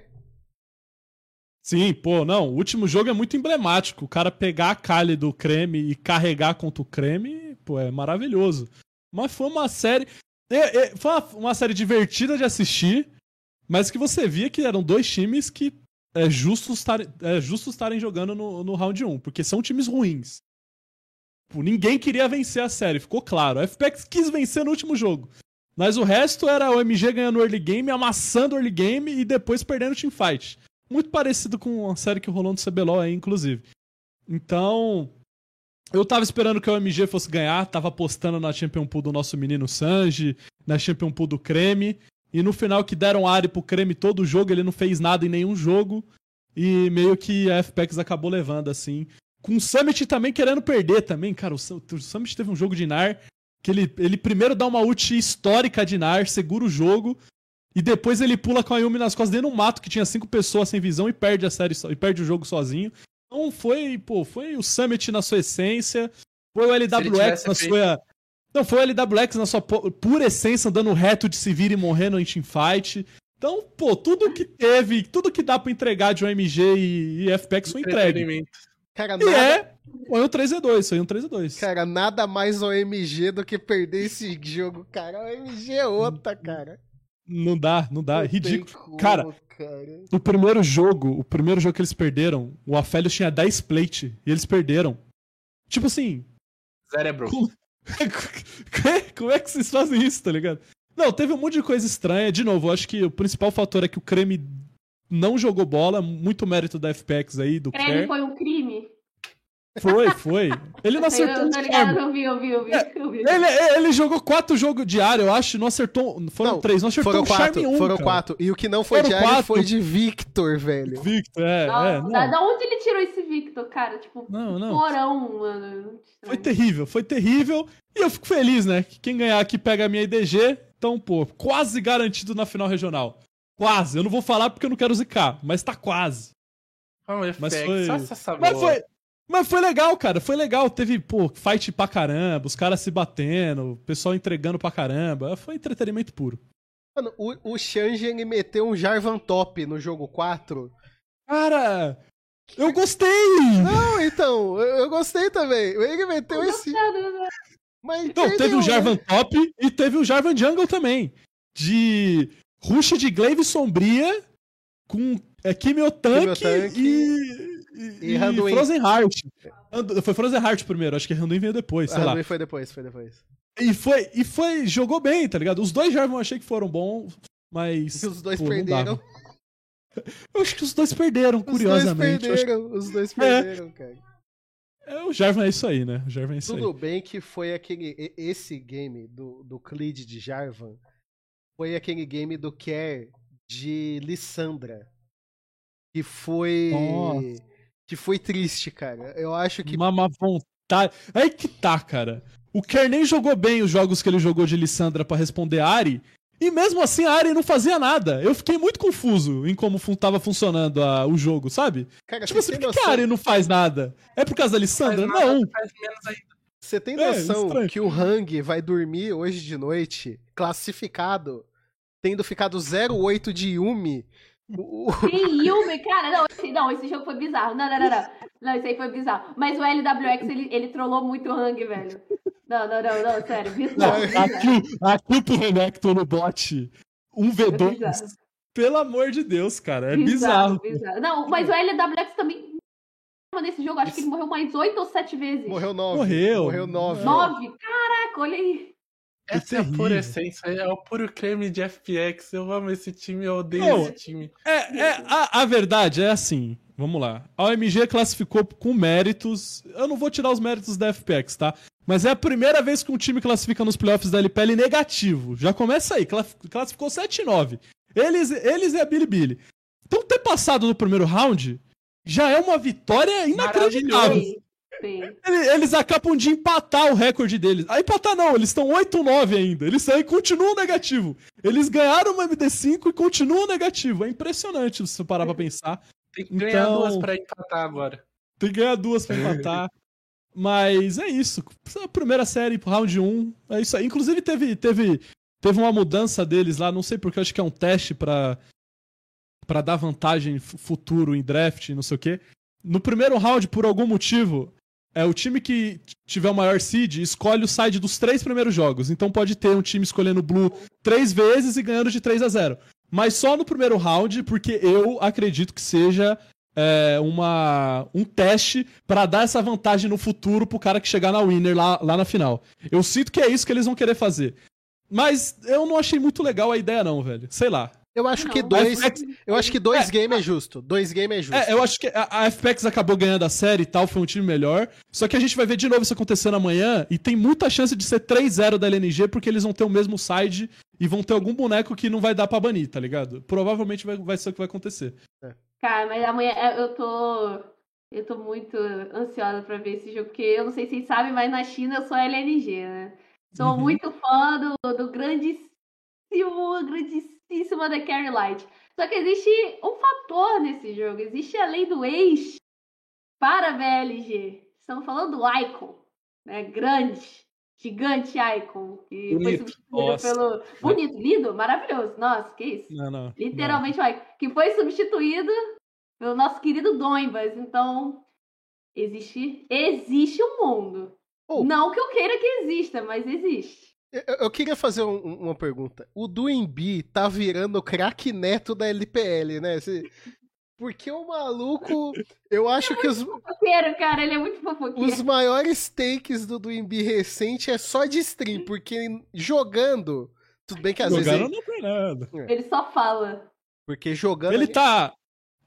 Sim, pô, não. O último jogo é muito emblemático. O cara pegar a Kali do creme e carregar contra o creme, pô, é maravilhoso. Mas foi uma série. é, é, foi uma, uma série divertida de assistir, mas que você via que eram dois times que é justo estarem, é justo estarem jogando no, no round 1, porque são times ruins. Pô, ninguém queria vencer a série, ficou claro. A FPX quis vencer no último jogo. Mas o resto era o MG ganhando early game, amassando early game e depois perdendo o teamfight. Muito parecido com a série que rolou no CBLOL aí, inclusive. Então, eu tava esperando que o MG fosse ganhar, tava apostando na Champion Pool do nosso menino Sanji, na Champion Pool do Creme, e no final que deram Ari pro Creme todo o jogo, ele não fez nada em nenhum jogo, e meio que a FPX acabou levando, assim. Com o Summit também querendo perder também, cara, o o Summit teve um jogo de Nar, que ele, ele primeiro dá uma ult histórica de Nar, segura o jogo, e depois ele pula com a Yumi nas costas dentro de um mato que tinha cinco pessoas sem visão e perde a série e perde o jogo sozinho. Então foi, pô, foi o Summit na sua essência, foi o LWX na feito- sua. Não, foi o LWX na sua pu- pura essência, andando reto de se vir e morrendo em teamfight. Então, pô, tudo que teve, tudo que dá pra entregar de OMG e, e FPX foi entregue. Cara, E nada, é, foi um 3x2, foi um 3x2. cara, nada mais OMG do que perder esse jogo, cara. OMG é outra, cara. Não dá, não dá, é Não ridículo. como, Cara, cara. No primeiro jogo, o primeiro jogo que eles perderam, o Aphelios tinha 10 plate e eles perderam. Tipo assim, Cérebro. como é que vocês fazem isso, tá ligado? Não, teve um monte de coisa estranha. De novo, eu acho que o principal fator é que o Creme não jogou bola, muito mérito da FPX aí, do Creme Care. foi um crime. Foi, foi. Ele não acertou eu tô ligado, eu vi, eu vi, eu vi. É, eu vi. Ele, ele jogou quatro jogos diário, eu acho, não acertou. Foram Não, três, não acertou Foram um charme quatro, um, foram cara. quatro. E o que não foi Foram diário quatro. foi de Victor, velho. Victor, é, Não, é. Não, da, da onde ele tirou esse Victor, cara? Tipo, não. não. porão, mano. Foi Estranho. terrível, foi terrível. E eu fico feliz, né? Que quem ganhar aqui pega a minha IDG. Então, pô, quase garantido na final regional. Quase. Eu não vou falar porque eu não quero zicar, mas tá quase. Mas foi-. Mas foi, mas foi legal, cara. Foi legal. Teve, pô, fight pra caramba, os caras se batendo, o pessoal entregando pra caramba. Foi entretenimento puro. Mano, o, o Shanji, ele meteu um Jarvan top no jogo 4. Cara, eu gostei! Não, então, eu, eu gostei também. Ele meteu esse. Mas Então, teve né? Jarvan Top e teve o Jarvan Jungle também. De rush de Glaive Sombria com é, Quimiotank e, e, e e Randuin. Frozen Heart. And- Foi Frozen Heart primeiro, acho que Randuin veio depois, sei Ah, lá. foi depois, foi depois. E foi, e foi, jogou bem, tá ligado? Os dois Jarvan eu achei que foram bons, mas... E os dois pô, perderam. Eu acho que os dois perderam, Os curiosamente. Dois que- perderam, os dois perderam, cara. é, o Jarvan é isso aí, né? O Jarvan é isso Tudo aí. bem que foi aquele. Esse game do, do Clid de Jarvan foi aquele game do Care de Lissandra. Que foi. Nossa. Que foi triste, cara. Eu acho que. Uma má vontade. Aí que tá, cara. O Kerr nem jogou bem os jogos que ele jogou de Lissandra pra responder a Ari. E mesmo assim a Ari não fazia nada. Eu fiquei muito confuso em como fun tava funcionando a- o jogo, sabe? Cara, Tipo assim, por que a noção? Ari não faz nada? É por causa da Faz Lissandra? nada, Não. Faz menos ainda. Você tem É, noção estranho. que o Hang vai dormir hoje de noite classificado, tendo ficado 0,8 de Yumi? Que Yumi, cara, não esse, não, esse jogo foi bizarro. Não, não, não, não. Não, isso aí foi bizarro. Mas o LWX, ele, ele trollou muito o Hang, velho. Não, não, não, não, sério. Bizarro. bizarro. Aqui, aqui Renekton no bot, um É V2. bizarro. Pelo amor de Deus, cara. É bizarro. bizarro. Não, mas o LWX também. Nesse jogo, acho que ele morreu mais oito ou sete vezes. Morreu 9. Morreu. Morreu 9. Nove? Caraca, olha aí. Essa é a terrível. pura essência, é o puro creme de FPX. Eu amo esse time, eu odeio Não, esse time. É, é, a, a verdade é assim. Vamos lá. A OMG classificou com méritos. Eu não vou tirar os méritos da FPX, tá? Mas é a primeira vez que um time classifica nos playoffs da LPL negativo. Já começa aí. cla- Classificou 7-9. Eles, eles e a Bilibili. Então ter passado no primeiro round já é uma vitória inacreditável. Sim, sim. Ele- Eles acabam de empatar o recorde deles. Ah, empatar não, eles estão 8-9 ainda. Eles aí continuam negativo. Eles ganharam uma MD5 e continuam negativo. É impressionante se você parar pra pensar. Tem que ganhar Então- duas pra empatar agora. Tem que ganhar duas pra empatar. Mas é isso. A primeira série, round 1, é isso aí. Inclusive teve, teve, teve uma mudança deles lá, não sei porque, acho que é um teste pra, pra dar vantagem fu- futuro em draft, não sei o quê. No primeiro round, por algum motivo, é o time que tiver o maior seed escolhe o side dos três primeiros jogos. Então pode ter um time escolhendo Blue três vezes e ganhando de 3 a 0 Mas só no primeiro round, porque eu acredito que seja é, uma, um teste pra dar essa vantagem no futuro pro cara que chegar na winner lá, lá na final. Eu sinto que é isso que eles vão querer fazer. Mas eu não achei muito legal a ideia, não, velho. Sei lá. Eu acho que Não. dois. A FPX Eu acho que dois game é justo. Dois game é justo. É, eu acho que a, a FPX acabou ganhando a série e tal, foi um time melhor. Só que a gente vai ver de novo isso acontecendo amanhã e tem muita chance de ser 3-0 da LNG porque eles vão ter o mesmo side e vão ter algum boneco que não vai dar pra banir, tá ligado? Provavelmente vai, vai ser o que vai acontecer. Cara, mas amanhã é, eu tô. Eu tô muito ansiosa pra ver esse jogo, porque eu não sei se vocês sabem, mas na China eu sou LNG, né? Sou Uhum. muito fã do, do grandíssimo, grandíssimo The Carry Light. Só que existe um fator nesse jogo, existe a lei do ex para a VLG. Estamos falando do Icon, né? Grande, gigante Icon, que foi Bonito. substituído Nossa. pelo. Bonito, lindo, maravilhoso. Nossa, que isso. Não, não. Literalmente o Icon. Que foi substituído pelo nosso querido Doimbas. Então, existe, existe um mundo. Oh. Não que eu queira que exista, mas existe. Eu, eu queria fazer um- um- uma pergunta. O Duembi tá virando o craque neto da LPL, né? Porque o maluco, eu acho que os, Fofoqueiro, cara, ele é muito fofoqueiro. os maiores takes do Duembi recente é só de stream, porque jogando, tudo bem que às Jogaram vezes... não foi nada. Ele só fala. Porque jogando... Ele tá.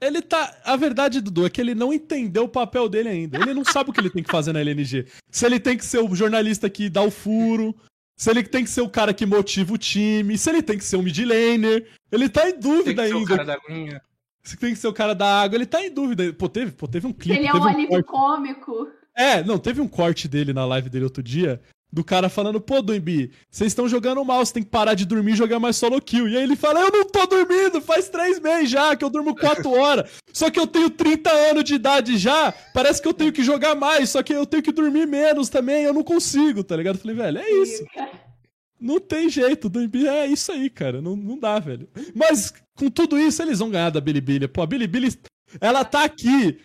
Ele tá. A verdade, Dudu, é que ele não entendeu o papel dele ainda. Ele não sabe o que ele tem que fazer na LNG. Se ele tem que ser o jornalista que dá o furo. Se ele tem que ser o cara que motiva o time. Se ele tem que ser o mid laner. Ele tá em Tem dúvida que ser o ainda. cara da aguinha. Se tem que ser o cara da água. Ele tá em dúvida. Pô, teve, pô, teve um clipe. ele é teve um um alívio corte. cômico. É, não, teve um corte dele na live dele outro dia. Do cara falando, pô, Duembi, vocês estão jogando mal, você tem que parar de dormir e jogar mais solo kill. E aí ele fala, eu não tô dormindo, faz três meses já, que eu durmo quatro horas. Só que eu tenho 30 anos de idade já, parece que eu tenho que jogar mais, só que eu tenho que dormir menos também, eu não consigo, tá ligado? Eu falei, velho, é isso. Não tem jeito, Duembi é isso aí, cara, não, não dá, velho. Mas com tudo isso, eles vão ganhar da Bilibili. Pô, a Bilibili, ela tá aqui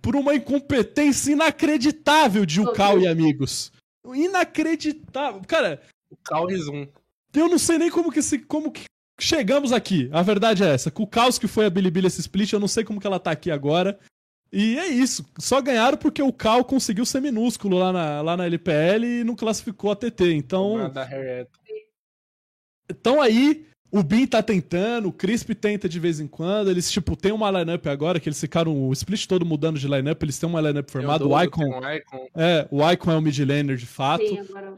por uma incompetência inacreditável de Ukal e amigos. Inacreditável. Cara, O Cauris 1. eu não sei nem como que, se, como que chegamos aqui. A verdade é essa. Com o caos que foi a Bilibili esse split, eu não sei como que ela tá aqui agora. E é isso. Só ganharam porque o Cal conseguiu ser minúsculo lá na, lá na LPL e não classificou a TT. Então, então aí, o Bin tá tentando, o Crisp tenta de vez em quando. Eles, tipo, tem uma lineup agora que eles ficaram o split todo mudando de lineup. Eles têm uma lineup formada. O Icon. O Icon. É, o Icon é o mid laner de fato. Sim, agora.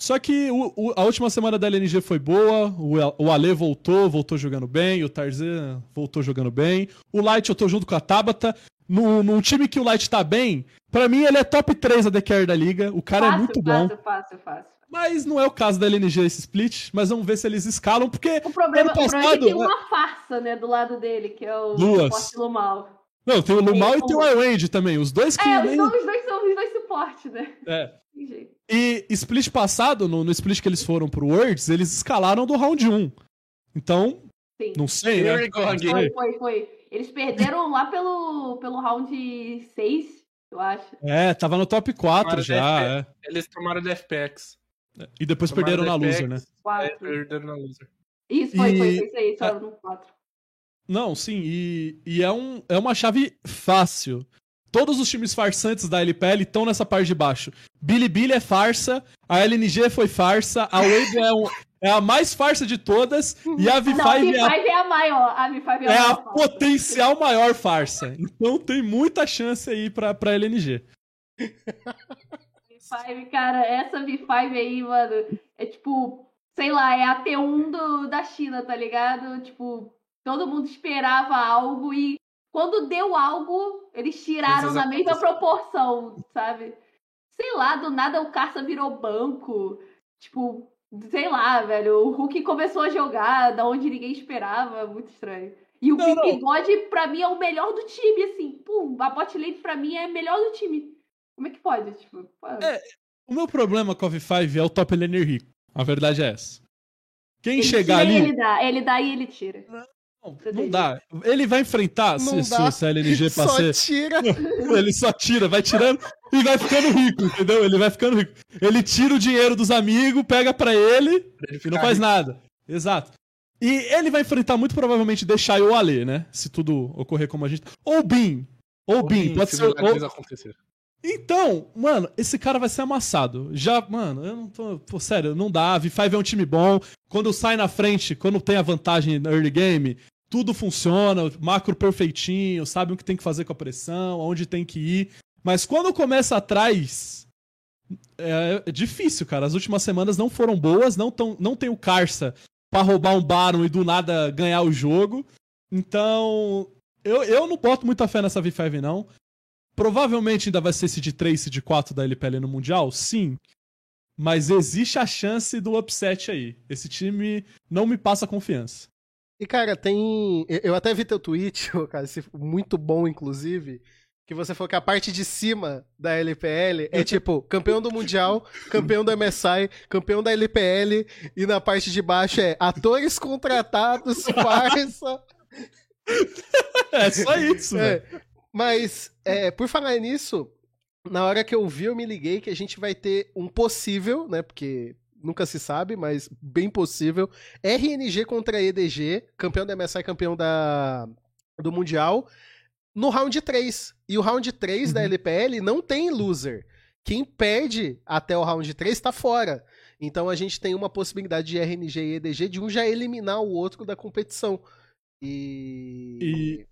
Só que o- o- a última semana da LNG foi boa, o, o Ale voltou, voltou jogando bem, o Tarzan voltou jogando bem. O Light eu tô junto com a Tabata. No, num time que o Light tá bem, pra mim ele é top 3 a DKR da liga. O cara é fácil, muito bom. Fácil, fácil, fácil. Mas não é o caso da LNG esse split. Mas vamos ver se eles escalam, porque. O problema, Ano o problema é que passado, tem uma farsa, né, do lado dele, que é o Duas. suporte Lumal. Não, tem o Lumal Tem e tem o Irange também. Os dois que. É, os nem- dois, os dois são os dois suportes, né? É. E split passado, no, no split que eles foram pro Worlds, eles escalaram do round 1. Então, Sim. não sei, né? Foi, foi, foi. Eles perderam lá pelo, pelo round 6, eu acho. É, tava no top 4 Tomaram já, é. Eles tomaram do FPX. E depois Tomaram perderam na DFPX, loser, né? É, 4. perderam na loser. Isso, foi, foi, E- foi isso aí, só no 4. Não, sim, e, e é, um, é uma chave fácil. Todos os times farsantes da LPL estão nessa parte de baixo. Bilibili é farsa, a LNG foi farsa, a Wave é, um- é a mais farsa de todas, e a Não, V5 a é a, V5 é a maior. A V5 é a é a potencial maior farsa. Então tem muita chance aí pra, pra LNG. V5, cara, essa V5 aí, mano, é tipo, sei lá, é a T1 do, da China, tá ligado? Tipo, todo mundo esperava algo e quando deu algo, eles tiraram na mesma proporção, sabe? Sei lá, do nada o Carça virou banco. Tipo, sei lá, velho. O Hulk começou a jogar da onde ninguém esperava. Muito estranho. E o Não, não. Bigode, pra mim, é o melhor do time, assim. Pum, a bot lane, pra mim, é melhor do time. Como é que pode? Tipo, pô, É, O meu problema com a V5 é o top laner rico. A verdade é essa. Quem ele chegar tira ali. ele dá. Ele dá e ele tira. Não, não tem dá. Ele vai enfrentar, Não se, dá. se a LNG Só passer, tira. ele só tira, vai tirando e vai ficando rico, entendeu? Ele vai ficando rico. Ele tira o dinheiro dos amigos, pega pra ele Pra ele e não faz rico. nada. Exato. E ele vai enfrentar muito provavelmente deixar o Ale, né? Se tudo ocorrer como a gente. Ou Bin. Ou Bin, pode se ser. ou- acontecer. Então, mano, esse cara vai ser amassado. Já, mano, eu não tô. Pô, sério, não dá. A V5 é um time bom. Quando sai na frente, quando tem a vantagem no early game, tudo funciona, macro perfeitinho, sabe o que tem que fazer com a pressão, aonde tem que ir. Mas quando começa atrás. É, é difícil, cara. As últimas semanas não foram boas, não, tão, não tem o Carça pra roubar um Baron e do nada ganhar o jogo. Então, eu, eu não boto muita fé nessa V5, não. Provavelmente ainda vai ser esse de 3, esse de 4 da LPL no Mundial? Sim. Mas existe a chance do upset aí. Esse time não me passa confiança. E, cara, tem. eu- até vi teu tweet, cara, muito bom, inclusive. Que você falou que a parte de cima da LPL é tipo campeão do Mundial, campeão do MSI, campeão da LPL, e na parte de baixo é atores contratados, farsa. É só isso, velho. Mas, é, por falar nisso, na hora que eu vi, eu me liguei que a gente vai ter um possível, né? Porque nunca se sabe, mas bem possível. RNG contra EDG, campeão da MSI, campeão da, do Mundial, no round 3. E o round 3 da Uhum. LPL não tem loser. Quem perde até o round 3 tá fora. Então a gente tem uma possibilidade de RNG e EDG de um já eliminar o outro da competição. E. E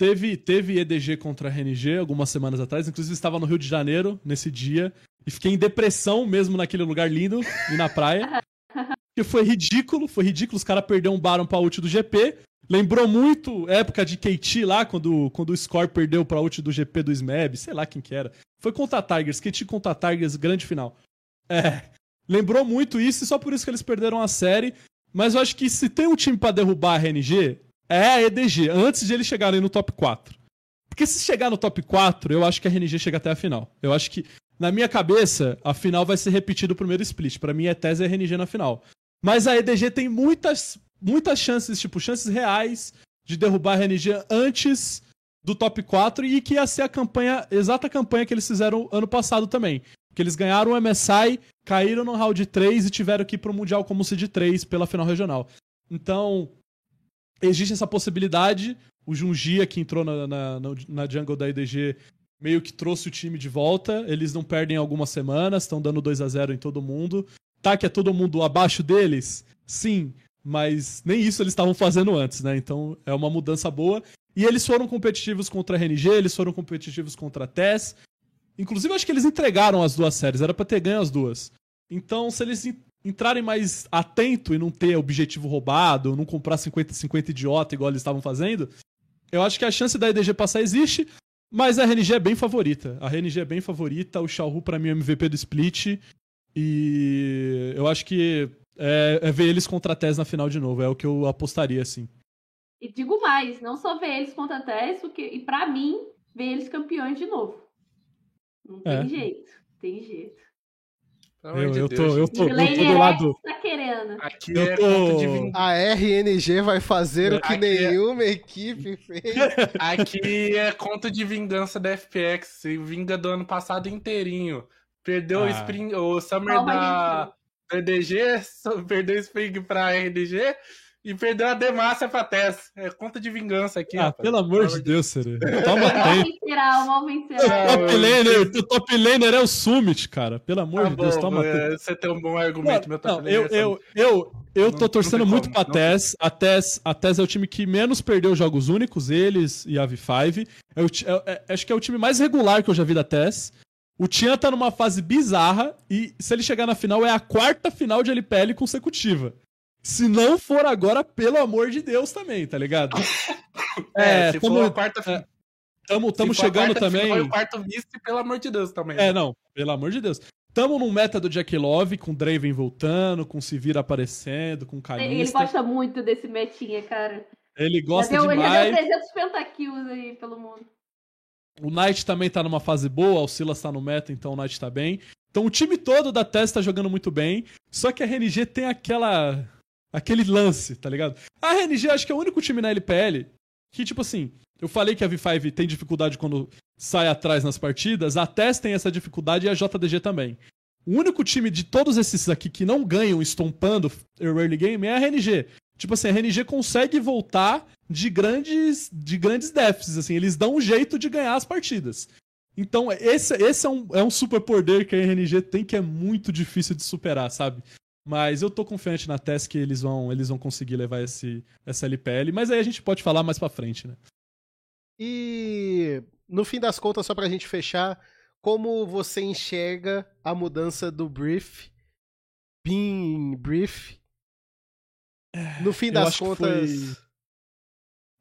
teve, teve EDG contra a RNG algumas semanas atrás. Inclusive, estava no Rio de Janeiro nesse dia. E fiquei em depressão mesmo naquele lugar lindo e na praia. Porque foi ridículo, foi ridículo. Os caras perderam um Baron pra ult do GP. Lembrou muito época de KT lá, quando, quando o Score perdeu pra ult do GP do Smeb, sei lá quem que era. Foi contra a Tigers, KT contra a Tigers, grande final. É, lembrou muito isso e só por isso que eles perderam a série. Mas eu acho que se tem um time pra derrubar a RNG, é a EDG, antes de eles chegarem no top 4. Porque se chegar no top 4, eu acho que a RNG chega até a final. Eu acho que, na minha cabeça, a final vai ser repetido o primeiro split. Pra mim é tese e RNG na final. Mas a EDG tem muitas, muitas chances, tipo, chances reais de derrubar a RNG antes do top 4 e que ia ser a campanha, exata campanha que eles fizeram ano passado também. Que eles ganharam o MSI, caíram no round 3 e tiveram que ir pro Mundial como seed 3 pela final regional. Então, existe essa possibilidade. O Jungia, que entrou na, na, na- jungle da EDG, meio que trouxe o time de volta. Eles não perdem algumas semanas, estão dando 2 a 0 em todo mundo. Tá que é todo mundo abaixo deles? Sim, mas nem isso eles estavam fazendo antes, né? Então é uma mudança boa. E eles foram competitivos contra a RNG, eles foram competitivos contra a TES. Inclusive, acho que eles entregaram as duas séries, era pra ter ganho as duas. Então, se eles entrarem mais atento e não ter objetivo roubado, não comprar 50-50 idiota igual eles estavam fazendo, eu acho que a chance da EDG passar existe, mas a RNG é bem favorita. A RNG é bem favorita, o Xiaohu pra mim é o MVP do split. E eu acho que é, é ver eles contra a TES na final de novo, é o que eu apostaria, assim. E digo mais, não só ver eles contra a TES, porque, e pra mim, ver eles campeões de novo. Não tem É. jeito, tem jeito. De eu, Deus, tô, eu, tô, eu tô do lado. tá querendo. Aqui eu é tô- conta de vingança. A RNG vai fazer o que Aqui é- nenhuma equipe fez. Aqui é conta de vingança da FPX. Se vinga do ano passado inteirinho. Perdeu o, Ah. spring, o Summer Calma, da so- perdeu o Spring pra RDG e perdeu a Demacia pra Tess. É conta de vingança aqui, Ah, rapaz. pelo amor de Deus, Serê. Toma tempo. vencerá. top laner, o top laner é o Summit, cara. Pelo amor Tá de Deus, bom, toma tempo. é, você tem um bom argumento, meu Não, top eu, laner é eu, eu, eu Não- tô torcendo não tem muito como, pra não Tess. A Tess. A Tess é o time que menos perdeu jogos únicos, eles e a V5. É o ti- é- é- acho que é o time mais regular que eu já vi da Tess. O Tian tá numa fase bizarra e se ele chegar na final é a quarta final de LPL consecutiva. Se não for agora, pelo amor de Deus também, tá ligado? É, se tamo, for a quarta é, tamo, se tamo chegando quarta também. final e o quarto vice, pelo amor de Deus também. É, não, pelo amor de Deus. Tamo num meta do Jack Love, com Draven voltando, com Sivir aparecendo, com Ele Kalista. gosta muito desse metinha, cara. Ele gosta já deu, Ele já demais. deu 300 pentakills aí pelo mundo. O Knight também tá numa fase boa, o Silas tá no meta, então o Knight tá bem. Então o time todo da TES tá jogando muito bem. Só que a RNG tem aquela. Aquele lance, tá ligado? A RNG acho que é o único time na LPL que, tipo assim, eu falei que a V5 tem dificuldade quando sai atrás nas partidas, a TES tem essa dificuldade e a JDG também. O único time de todos esses aqui que não ganham estompando early game é a RNG. Tipo assim, a RNG consegue voltar de grandes de grandes déficits, assim, eles dão um jeito de ganhar as partidas. Então, esse, esse é, um, é um super poder que a RNG tem que é muito difícil de superar, sabe? Mas eu tô confiante na TES que eles vão, eles vão conseguir levar esse, essa LPL, mas aí a gente pode falar mais pra frente, né? E no fim das contas, só pra gente fechar, como você enxerga a mudança do brief, Bean brief? No fim Eu das que contas, foi-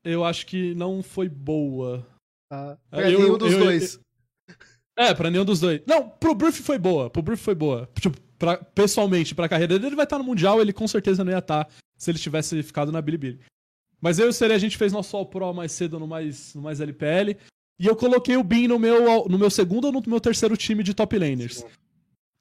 Eu acho que não foi boa. Eu- pra nenhum dos eu- dois. É, pra nenhum dos dois. Não, pro Brief foi boa. Pro Brief foi boa. Tipo, pra- pessoalmente, pra carreira dele, ele vai estar no Mundial, ele com certeza não ia estar se ele tivesse ficado na Bilibili. Mas eu e o Sere, a gente fez nosso All Pro mais cedo no mais, no mais LPL. E eu coloquei o Bin no meu, no meu segundo ou no meu terceiro time de top laners.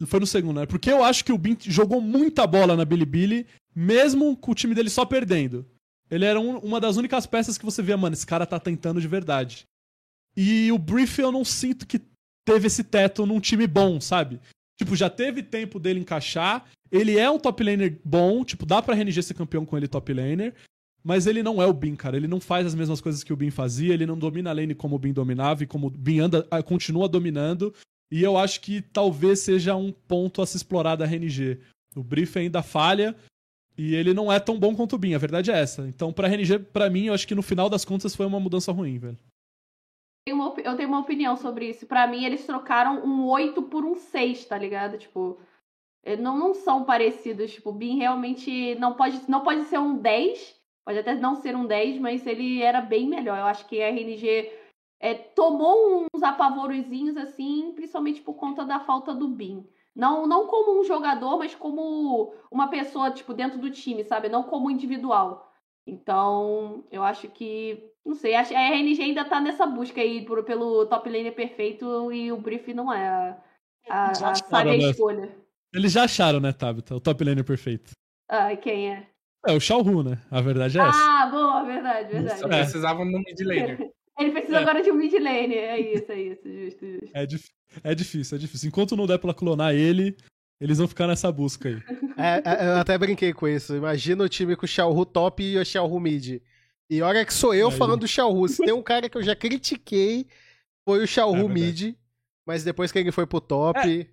Foi no segundo, né? Porque eu acho que o Bin jogou muita bola na Bilibili, mesmo com o time dele só perdendo. Ele era um- uma das únicas peças que você via, mano, esse cara tá tentando de verdade. E o Brief eu não sinto que teve esse teto num time bom, sabe? Tipo, já teve tempo dele encaixar. Ele é um top laner bom, tipo, dá pra RNG ser campeão com ele top laner. Mas ele não é o Bin, cara. Ele não faz as mesmas coisas que o Bin fazia. Ele não domina a lane como o Bin dominava e como o Bin anda, ah, continua dominando. E eu acho que talvez seja um ponto a se explorar da RNG. O Brief ainda falha e ele não é tão bom quanto o Bin. A verdade é essa. Então, pra RNG, pra mim, eu acho que no final das contas foi uma mudança ruim, velho. Uma eu tenho uma opinião sobre isso. Pra mim, eles trocaram um 8 por um 6, tá ligado? Tipo, eh, não, não são parecidos. Tipo, o Bin realmente não pode, não pode ser um 10, pode até não ser um 10, mas ele era bem melhor. Eu acho que a RNG eh, tomou uns apavoroszinhos assim, principalmente por conta da falta do Bin. Não, não como um jogador, mas como uma pessoa, tipo, dentro do time, sabe? Não como individual. Então, eu acho que. Não sei, a RNG ainda tá nessa busca aí por- pelo top laner perfeito e o Brief não é a, a, a sábia né? escolha. Eles já acharam, né, Tabitha? O top laner perfeito. Ah, quem é? É o Shao Ru, né? A verdade é essa. Ah, boa, verdade, verdade. Só É. precisava no mid laner. Ele precisa É. agora de um mid lane. É isso, é isso, justo, justo. É, dif- é difícil, é difícil. Enquanto não der pra clonar ele, eles vão ficar nessa busca aí. É, é, eu até brinquei com isso. Imagina o time com o Xiaohu top e o Xiaohu mid. E olha que sou eu Aí. falando do Xiaohu. Se tem um cara que eu já critiquei, foi o Xiaohu É mid. Mas depois que ele foi pro top.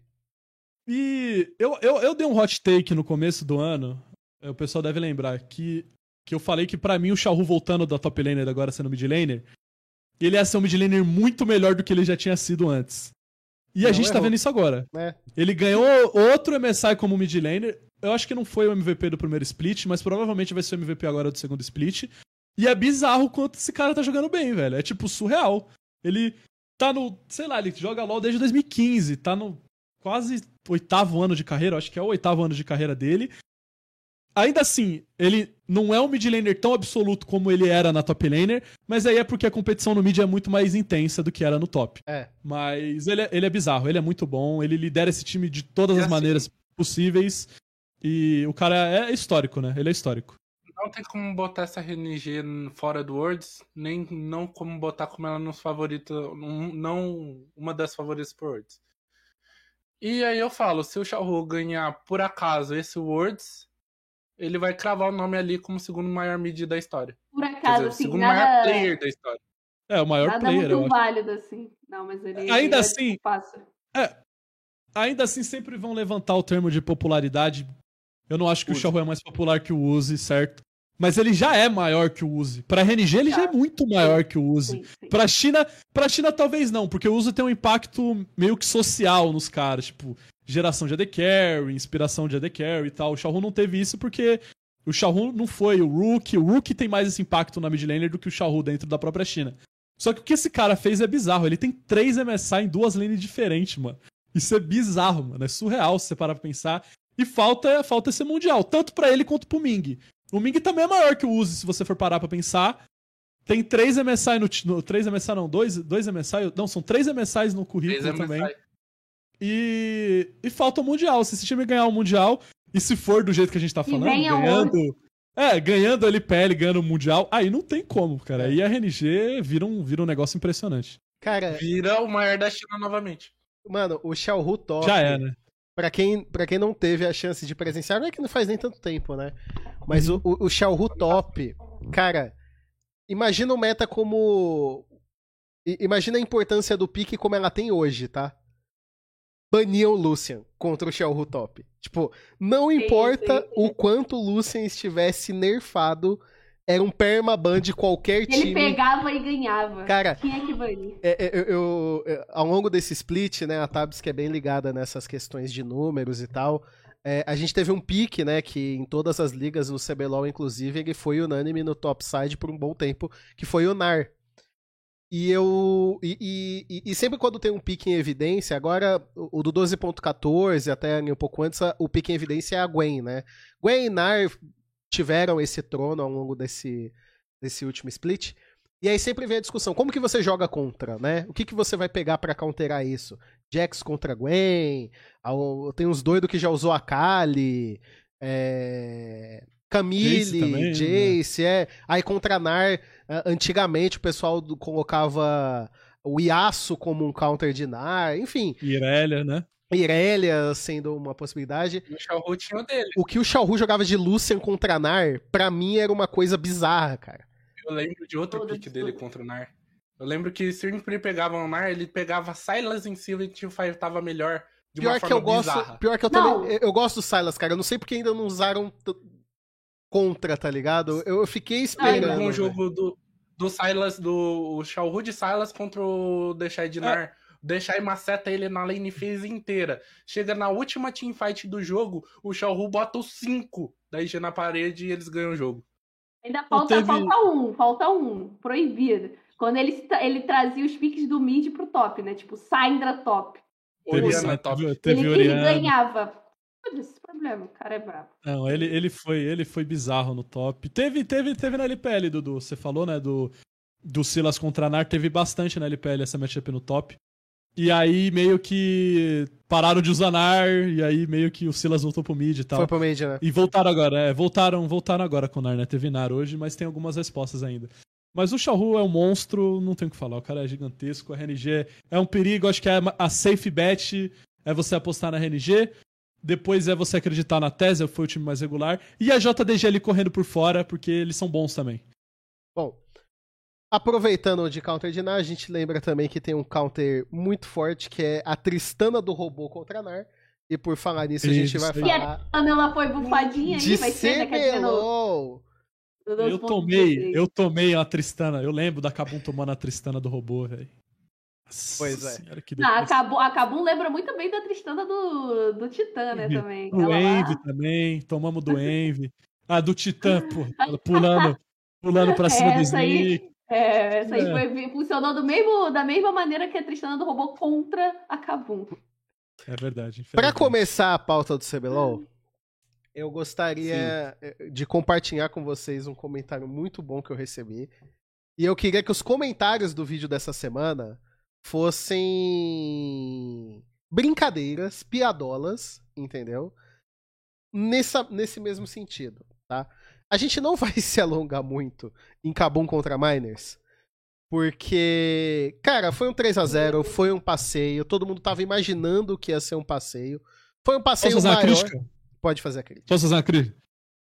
E eu, eu, eu dei um hot take no começo do ano. eh, O pessoal deve lembrar que, que eu falei que pra mim o Shao Ru voltando da top laner agora sendo mid laner, ele ia ser um mid laner muito melhor do que ele já tinha sido antes. E a Não gente tá errou. vendo isso agora. né? Ele ganhou outro MSI como mid laner. Eu acho que não foi o MVP do primeiro split, mas provavelmente vai ser o MVP agora do segundo split. E é bizarro quanto esse cara tá jogando bem, velho. É tipo surreal. Ele tá no, sei lá, ele joga LoL desde 2015, tá no quase oitavo ano de carreira, acho que é o oitavo ano de carreira dele. Ainda assim, ele não é um mid laner tão absoluto como ele era na top laner, mas aí é porque a competição no mid é muito mais intensa do que era no top. É. Mas ele é, ele é bizarro, ele é muito bom, ele lidera esse time de todas E as assim- maneiras possíveis. E o cara é histórico, né? Ele é histórico. Não tem como botar essa RNG fora do Worlds, nem não como botar como ela nos favorita, um- não uma das favoritas por Worlds. E aí eu falo, se o Xiaohu ganhar por acaso esse Worlds, ele vai cravar o nome ali como o segundo maior mid da história. Por acaso, dizer, o assim, segundo maior nada, player da história. É, o maior nada player, muito eu acho. válido, assim. Não, mas ele. Ainda ele é assim- fácil. Ainda assim, sempre vão levantar o termo de popularidade. Eu não acho que o Uzi. Xiaohu é mais popular que o Uzi, certo? Mas ele já é maior que o Uzi. Pra RNG, ele já é muito maior que o Uzi. Sim, sim. Pra China, pra China talvez não, porque o Uzi tem um impacto meio que social nos caras, tipo, geração de AD Carry, inspiração de AD Carry e tal. O Xiaohu não teve isso porque o Xiaohu não foi o Rook, o Rook tem mais esse impacto na mid laner do que o Xiaohu dentro da própria China. Só que o que esse cara fez é bizarro, ele tem três MSI em duas lanes diferentes, mano. Isso é bizarro, mano, é surreal se você parar pra pensar. E falta, falta esse mundial, tanto pra ele quanto pro Ming. O Ming também é maior que o Uzi, se você for parar pra pensar. Tem três MSI no, no. Três MSI não, dois, dois MSI. Não, são três MSIs no currículo Três também. MSI. E, e falta o Mundial. Se esse time ganhar o Mundial, e se for do jeito que a gente tá falando, ganhando. É, ganhando a LPL, ganhando o Mundial, aí não tem como, cara. Aí a RNG vira um, vira um negócio impressionante. Cara, Vira o maior da China novamente. mano, o Xiaohu top. Já é, né? Pra quem, pra quem não teve a chance de presenciar, não é que não faz nem tanto tempo, né? Mas o, o, o Xiaohu top, cara, imagina o meta como. Imagina a importância do pique como ela tem hoje, tá? Baniam o Lucian contra o Xiaohu top. Tipo, não importa sim, sim. o quanto o Lucian estivesse nerfado, era um permaban de qualquer Ele time. pegava e ganhava. Cara, Tinha que banir. é, é, eu, eu- é, ao longo desse split, né, a Tabs que é bem ligada nessas questões de números e tal, é, a gente teve um pique, né, que em todas as ligas, no CBLOL inclusive, ele foi unânime no topside por um bom tempo, que foi o NAR. E eu. E, e- e- sempre quando tem um pique em evidência, agora o do 12.14, até um pouco antes, o pique em evidência é a Gwen, né? Gwen e NAR tiveram esse trono ao longo desse, desse último split. E aí sempre vem a discussão, como que você joga contra, né? O que, que você vai pegar pra counterar isso? Jax contra Gwen, tem uns doidos que já usou a Kali, é... Camille, Jace também, Jace, é. Aí contra Nar, ah, antigamente o pessoal colocava o Yasuo como um counter de Nar, enfim, Irelia, né? Irelia sendo uma possibilidade. E o Xiaohu tinha o dele. O que o Xiaohu jogava de Lucian contra Nar, pra mim era uma coisa bizarra, cara. Eu lembro de outro pique dele contra o Nar. Eu lembro que sempre ele pegava o Nar, ele pegava Silas em cima e o Teamfire tava melhor de uma Pior que forma eu gosto, bizarra. pior que eu Não. também, eu gosto do Silas, cara. Eu não sei porque ainda não usaram contra, tá ligado? Eu, fiquei Eu esperando. um velho. jogo do, do Silas, do Xiaohu de Silas contra o Deixai de Nar. O Deixai maceta ele na lane phase inteira. Chega na última teamfight do jogo, o Xiaohu bota os 5 da IG na parede e eles ganham o jogo. Ainda falta, teve- falta um, falta um. Proibido. Quando ele, ele trazia os piques do mid pro top, né? Tipo, Syndra top. Teve, Oriana top. teve, ele, ele Oriana. ganhava. Problema, o cara é brabo. Não, ele, ele, foi, ele foi bizarro no top. Teve, teve, teve na LPL, Dudu. Você falou, né? Do, do Silas contra Nar. Teve bastante na LPL essa matchup no top. E aí meio que pararam de usar Nar. E aí meio que o Silas voltou pro mid e tal. Foi pro mid, né? E voltaram agora, é, voltaram, voltaram agora com o Nar, né? Teve Nar hoje, mas tem algumas respostas ainda. Mas o Xiaohu é um monstro, não tem o que falar, o cara é gigantesco, a RNG é um perigo, acho que é a safe bet é você apostar na RNG, depois é você acreditar na Tesla, foi o time mais regular, e a JDG ali correndo por fora, porque eles são bons também. Bom, aproveitando de counter de Nar, a gente lembra também que tem um counter muito forte que é a Tristana do robô contra Nar. E por falar nisso, a gente Isso vai aí. E falar a Pamela foi bufadinha de aí, vai ser, no, Eu 12.16. tomei, eu tomei a Tristana, eu lembro da Kabum tomando a Tristana do robô, velho. Nossa Pois é. senhora, que Ah, a depressão. Kabum, a Kabum lembra muito bem da Tristana do, do Titã, né, Envy. também. Do Envy também, tomamos do Envy. Ah, do Titã, pô, pulando, pulando pra cima do Essa aí- Snake. É, essa aí É. foi, funcionou do mesmo, da mesma maneira que a Tristana do robô contra a Kabum. É verdade. Pra começar a pauta do CBLOL, eu gostaria eh, de compartilhar com vocês um comentário muito bom que eu recebi. E eu queria que os comentários do vídeo dessa semana fossem brincadeiras, piadolas, entendeu? Nessa, nesse mesmo sentido, tá? A gente não vai se alongar muito em Kabum contra Miners, porque, cara, foi um 3 a 0 foi um passeio, todo mundo tava imaginando que ia ser um passeio. Foi um passeio Posso fazer maior. crítica? Pode fazer a crítica. Posso fazer uma crítica?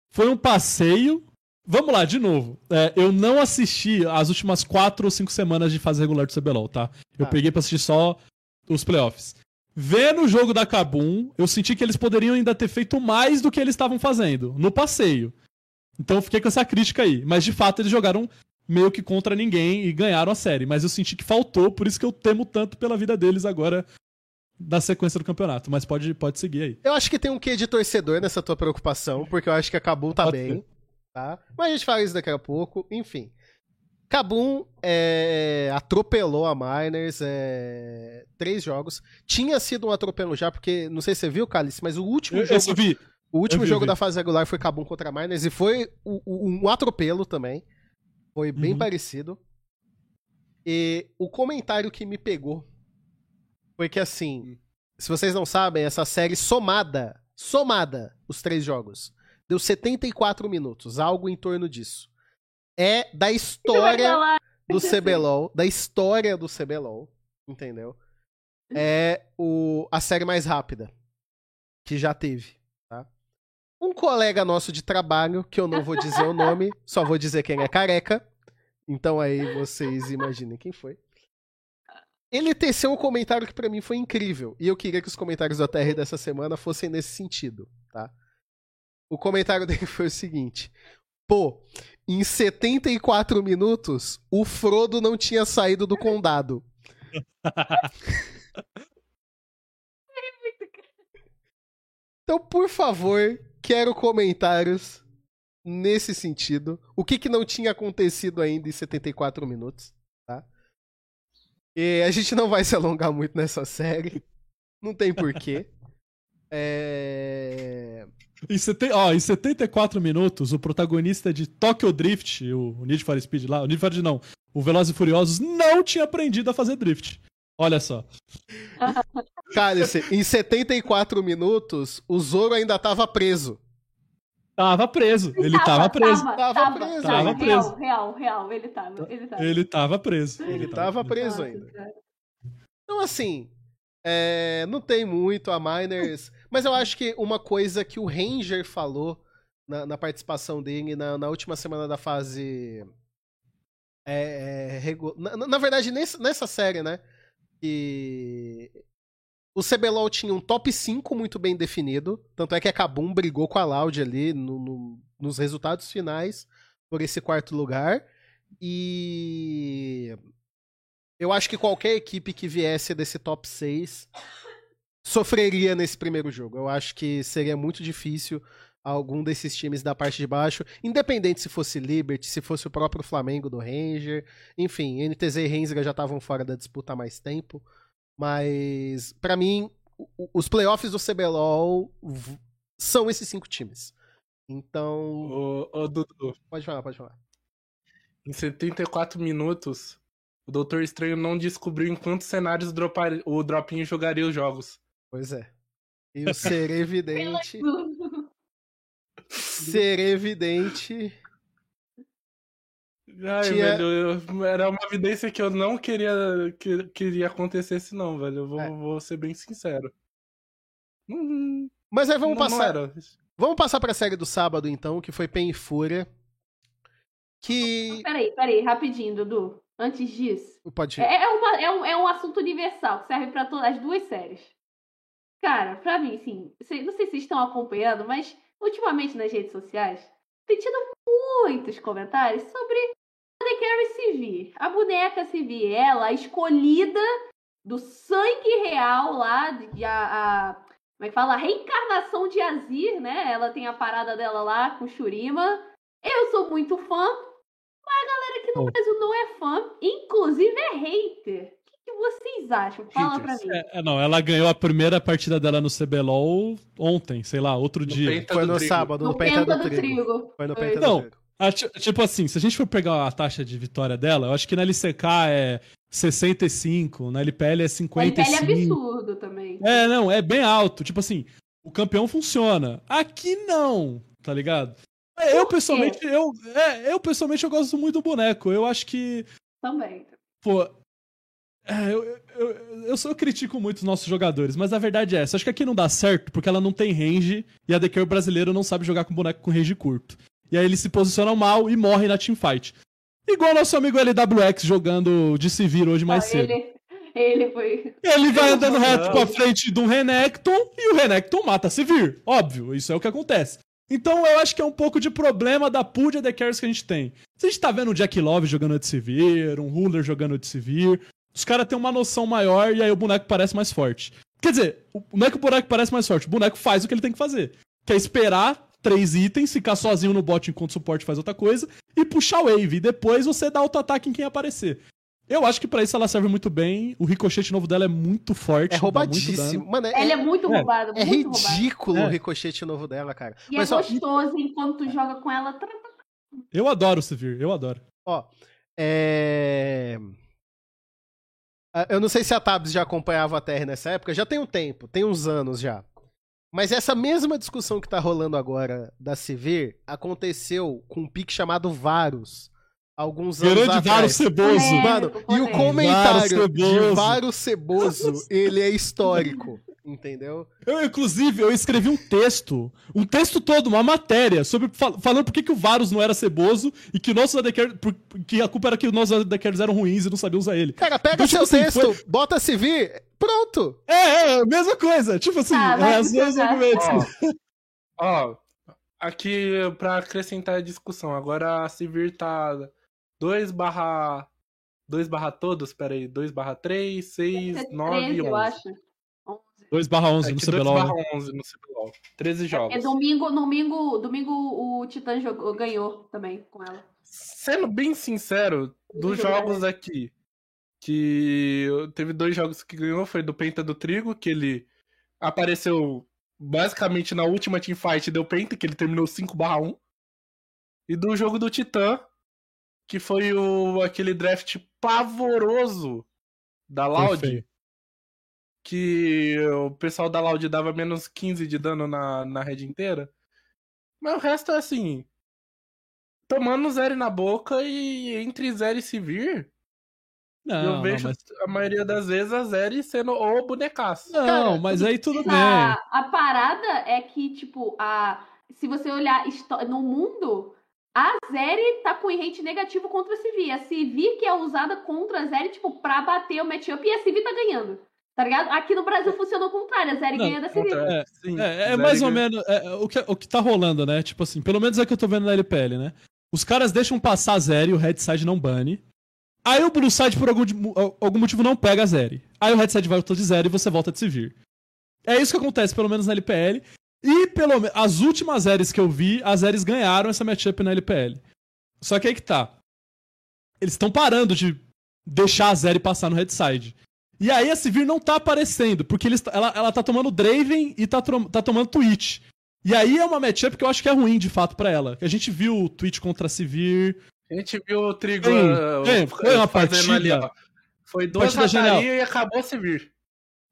Foi um passeio. Vamos lá, de novo. É, eu não assisti as últimas quatro ou cinco semanas de fase regular do CBLOL, tá? Eu Tá. peguei pra assistir só os playoffs. Vendo o jogo da Kabum, eu senti que eles poderiam ainda ter feito mais do que eles estavam fazendo no passeio. Então eu fiquei com essa crítica aí. Mas de fato eles jogaram meio que contra ninguém e ganharam a série. Mas eu senti que faltou, por isso que eu temo tanto pela vida deles agora da sequência do campeonato. Mas pode, pode seguir aí. Eu acho que tem um quê de torcedor nessa tua preocupação, porque eu acho que a Kabum tá Pode bem, tá? Mas a gente fala isso daqui a pouco, enfim. Kabum é, atropelou a Miners, é, três jogos. Tinha sido um atropelo já, porque, não sei se você viu, Cálice, mas o último Eu, jogo, eu vi. o último vi, jogo vi. da fase regular foi Kabum contra a Miners e foi o- o- um atropelo também. Foi bem Uhum. parecido. E o comentário que me pegou foi que assim, se vocês não sabem, essa série somada, somada, os três jogos, deu 74 minutos, algo em torno disso. É da história do. CBLOL, da história do CBLOL, entendeu? É o, a série mais rápida que já teve, tá? Um colega nosso de trabalho, que eu não vou dizer o nome, só vou dizer quem é careca. Então aí vocês imaginem quem foi. Ele teceu um comentário que pra mim foi incrível. E eu queria que os comentários da TR dessa semana fossem nesse sentido, tá? O comentário dele foi o seguinte: Pô, em 74 minutos, o Frodo não tinha saído do condado. Então, por favor, quero comentários nesse sentido. O que, que não tinha acontecido ainda em 74 minutos, tá? E a gente não vai se alongar muito nessa série. Não tem porquê. É... Em, seten... ó, em 74 minutos, o protagonista de Tokyo Drift, o Need for Speed lá, o Need for Speed não, o Velozes e Furiosos, não tinha aprendido a fazer drift. Olha só. Cálice, em 74 minutos, o Zoro ainda tava preso. Tava preso. Ele tava preso. Tava, Tava tava, preso. tava, Tava real, preso. real, real, ele tava, ele tava. Ele tava preso. Ele tava preso ainda. Então, assim, é, não tem muito a Miners. Mas eu acho que uma coisa que o Ranger falou na, na participação dele na, na última semana da fase. É, é, regu- na, na- verdade, nesse- nessa série, né? Que. O CBLOL tinha um top 5 muito bem definido. Tanto é que a Kabum brigou com a Loud ali no- no- nos resultados finais por esse quarto lugar. E eu acho que qualquer equipe que viesse desse top 6 sofreria nesse primeiro jogo. Eu acho que seria muito difícil algum desses times da parte de baixo, independente se fosse Liberty, se fosse o próprio Flamengo do Ranger, enfim, NTZ e Ranger já estavam fora da disputa há mais tempo, mas pra mim os playoffs do CBLOL são esses cinco times. Então, Ô, ô, Dudu, pode falar, pode falar. em 74 minutos, o Doutor Estranho não descobriu em quantos cenários o Dropinho jogaria os jogos. Pois é. E o ser evidente, ser evidente Ai, Tinha- velho, eu- era uma evidência que eu não queria que queria acontecesse, não, velho. Eu vou, É. vou ser bem sincero. Não, Mas aí vamos não- não passar. era. Vamos passar pra série do sábado, então, que foi Pen e Fúria. Que. Peraí, peraí, rapidinho, Dudu. Antes disso. Pode. É, é uma- é um, é um assunto universal, que serve pra todas as duas séries. Cara, pra mim, assim, sei- não sei se vocês estão acompanhando, mas ultimamente nas redes sociais tem tido muitos comentários sobre a The Carrie CV. A boneca CV, ela, escolhida do sangue real lá, de, a, a- Como é que fala? A reencarnação de Azir, né? Ela tem a parada dela lá com Shurima. Eu sou muito fã, mas a galera aqui no. Brasil não é fã, inclusive é hater. Vocês acham? Fala pra mim. É, é, não, ela ganhou a primeira partida dela no CBLOL ontem, sei lá, outro No dia. Foi no Trigo. sábado, no, No Penta, Penta do, do Trigo. Trigo. Foi no Foi. Penta Não. do Trigo. Ti- tipo assim, se a gente for pegar a taxa de vitória dela, eu acho que na LCK é 65, na LPL é O 55. LPL é absurdo também. É, não, é bem alto. Tipo assim, o campeão funciona. Aqui não, tá ligado? É, Eu pessoalmente, eu, é, eu pessoalmente eu gosto muito do boneco. Eu acho que, Também. pô, é, eu, eu, eu, eu só critico muito os nossos jogadores, mas a verdade é essa. Acho que aqui não dá certo porque ela não tem range e a DK brasileiro não sabe jogar com boneco com range curto. E aí eles se posicionam mal e morrem na teamfight. Igual nosso amigo LWX jogando de Civir hoje mais Não, cedo. ele, ele foi. Ele vai andando reto Não. pra frente de um Renekton e o Renekton mata Sivir. Óbvio, isso é o que acontece. Então eu acho que é um pouco de problema da pool de AD Carries que a gente tem. Se a gente tá vendo o Jack Love jogando de Sivir, um Ruler jogando de Sivir, os caras têm uma noção maior e aí o boneco parece mais forte. Quer dizer, o- não é que o boneco parece mais forte, o boneco faz o que ele tem que fazer. Que é esperar três itens, ficar sozinho no bot enquanto o suporte faz outra coisa e puxar wave. E depois você dá auto-ataque em quem aparecer. Eu acho que pra isso ela serve muito bem. O ricochete novo dela é muito forte. É dá muito roubadíssimo. dano. Mano, é, Ele é muito É. roubado. é muito roubado. ridículo É. o ricochete novo dela, cara. E Mas é ó, gostoso enquanto tu joga com ela. Eu adoro o Sivir, eu adoro. Ó, é... Ah, Eu não sei se a Tabs já acompanhava a TR nessa época, já tem um tempo, tem uns anos já. Mas essa mesma discussão que tá rolando agora da Civir aconteceu com um pique chamado Varus. Alguns anos Grande atrás. Varo Ceboso. Mano, e o comentário Varo de Ceboso. Varo Ceboso, ele é histórico, entendeu? Eu, inclusive, eu escrevi um texto, um texto todo, uma matéria, sobre fal- falando por que, que o Varus não era ceboso e que por- que a culpa era que os nossos ADCares eram ruins e não sabiam usar ele. Cara, pega Então, tipo seu assim, texto, bota Civir, pronto. É, é, mesma coisa. Tipo assim, Ah, é, os mesmos funcionar. argumentos. Ó, ó, aqui pra acrescentar a discussão, agora a Civir tá 2 barra 2 barra todos, peraí, 2 barra 3, 6, Deve ser 9 13, e 11. eu acho. 11. 2 barra 11 É no que 2 CBLOL. barra né? 11 no CBLOL. 13 jogos. É domingo, domingo, domingo o Titã jogou, ganhou também com ela. Sendo bem sincero, dos Jogo jogos aqui, que teve dois jogos que ganhou, foi do Penta do Trigo, que ele apareceu basicamente na última teamfight, deu Penta, que ele terminou 5 barra 1. E do jogo do Titã, que foi o, aquele draft pavoroso da Loud. Que o pessoal da Loud dava menos 15 de dano na, na rede inteira. Mas o resto é assim. Tomando zero na boca e entre zero e se vir, Não, eu não, vejo mas, a maioria das vezes a zero sendo o bonecaço. não, Cara, mas aí tudo bem. A, a parada é que, tipo, a, se você olhar no mundo, a Zeri tá com rate negativo contra a Civi. A Civi que é usada contra a Zeri, tipo, pra bater o matchup e a Civi tá ganhando. Tá ligado? Aqui no Brasil funciona o contrário, a Zeri Não, ganha da Civi. É, Sim, É, é zero mais e ou ganha. menos é, o, que, o que tá rolando, né? Tipo assim, pelo menos é o que eu tô vendo na LPL, né? Os caras deixam passar a Zeri e o Headside não bane. Aí o Blue Side, por algum, algum motivo, não pega a Zeri. Aí o Headside volta de Zeri e você volta de se vir. É isso que acontece, pelo menos na LPL. E pelo as últimas Zeres que eu vi, as Zeres ganharam essa matchup na LPL. Só que aí que tá. Eles estão parando de deixar a Zeri passar no Headside. E aí a Sivir não tá aparecendo, porque eles, ela, ela tá tomando Draven e tá, tá tomando Twitch. E aí é uma matchup que eu acho que é ruim, de fato, pra ela. A gente viu o Twitch contra a Sivir. A gente viu o Trigo uh, foi uma fazendo ali, partida- ó. Foi duas partida e acabou se vir.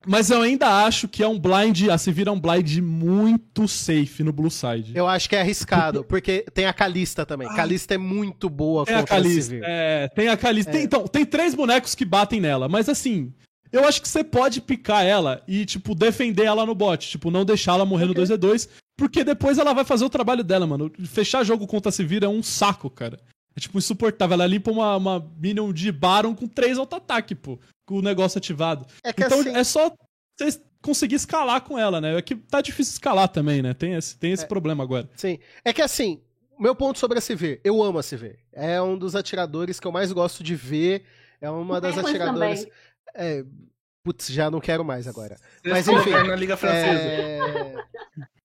Mas eu ainda acho que é um blind, a Sivir é um blind muito safe no Blue Side. Eu acho que é arriscado, porque tem a Kalista também. Kalista é muito boa Tem a contra a Kalista. Sivir. É, tem a Kalista. É. Tem- então, tem três bonecos que batem nela, mas assim, eu acho que você pode picar ela e, tipo, defender ela no bot. Tipo, não deixar ela morrer no 2v2, porque depois ela vai fazer o trabalho dela, mano. Fechar jogo contra a Sivir é um saco, cara. É, tipo, insuportável. Ela limpa uma, uma minion de Baron com três auto-ataque, pô. Com o negócio ativado. É que Então assim, é só você conseguir escalar com ela, né? É que tá difícil escalar também, né? Tem esse, tem esse É. problema agora. sim. É que assim, meu ponto sobre a Sivir, eu amo a Sivir. É um dos atiradores que eu mais gosto de ver. É uma das atiradoras. também. É, putz, já não quero mais agora. Mas enfim, na Liga Francesa. É...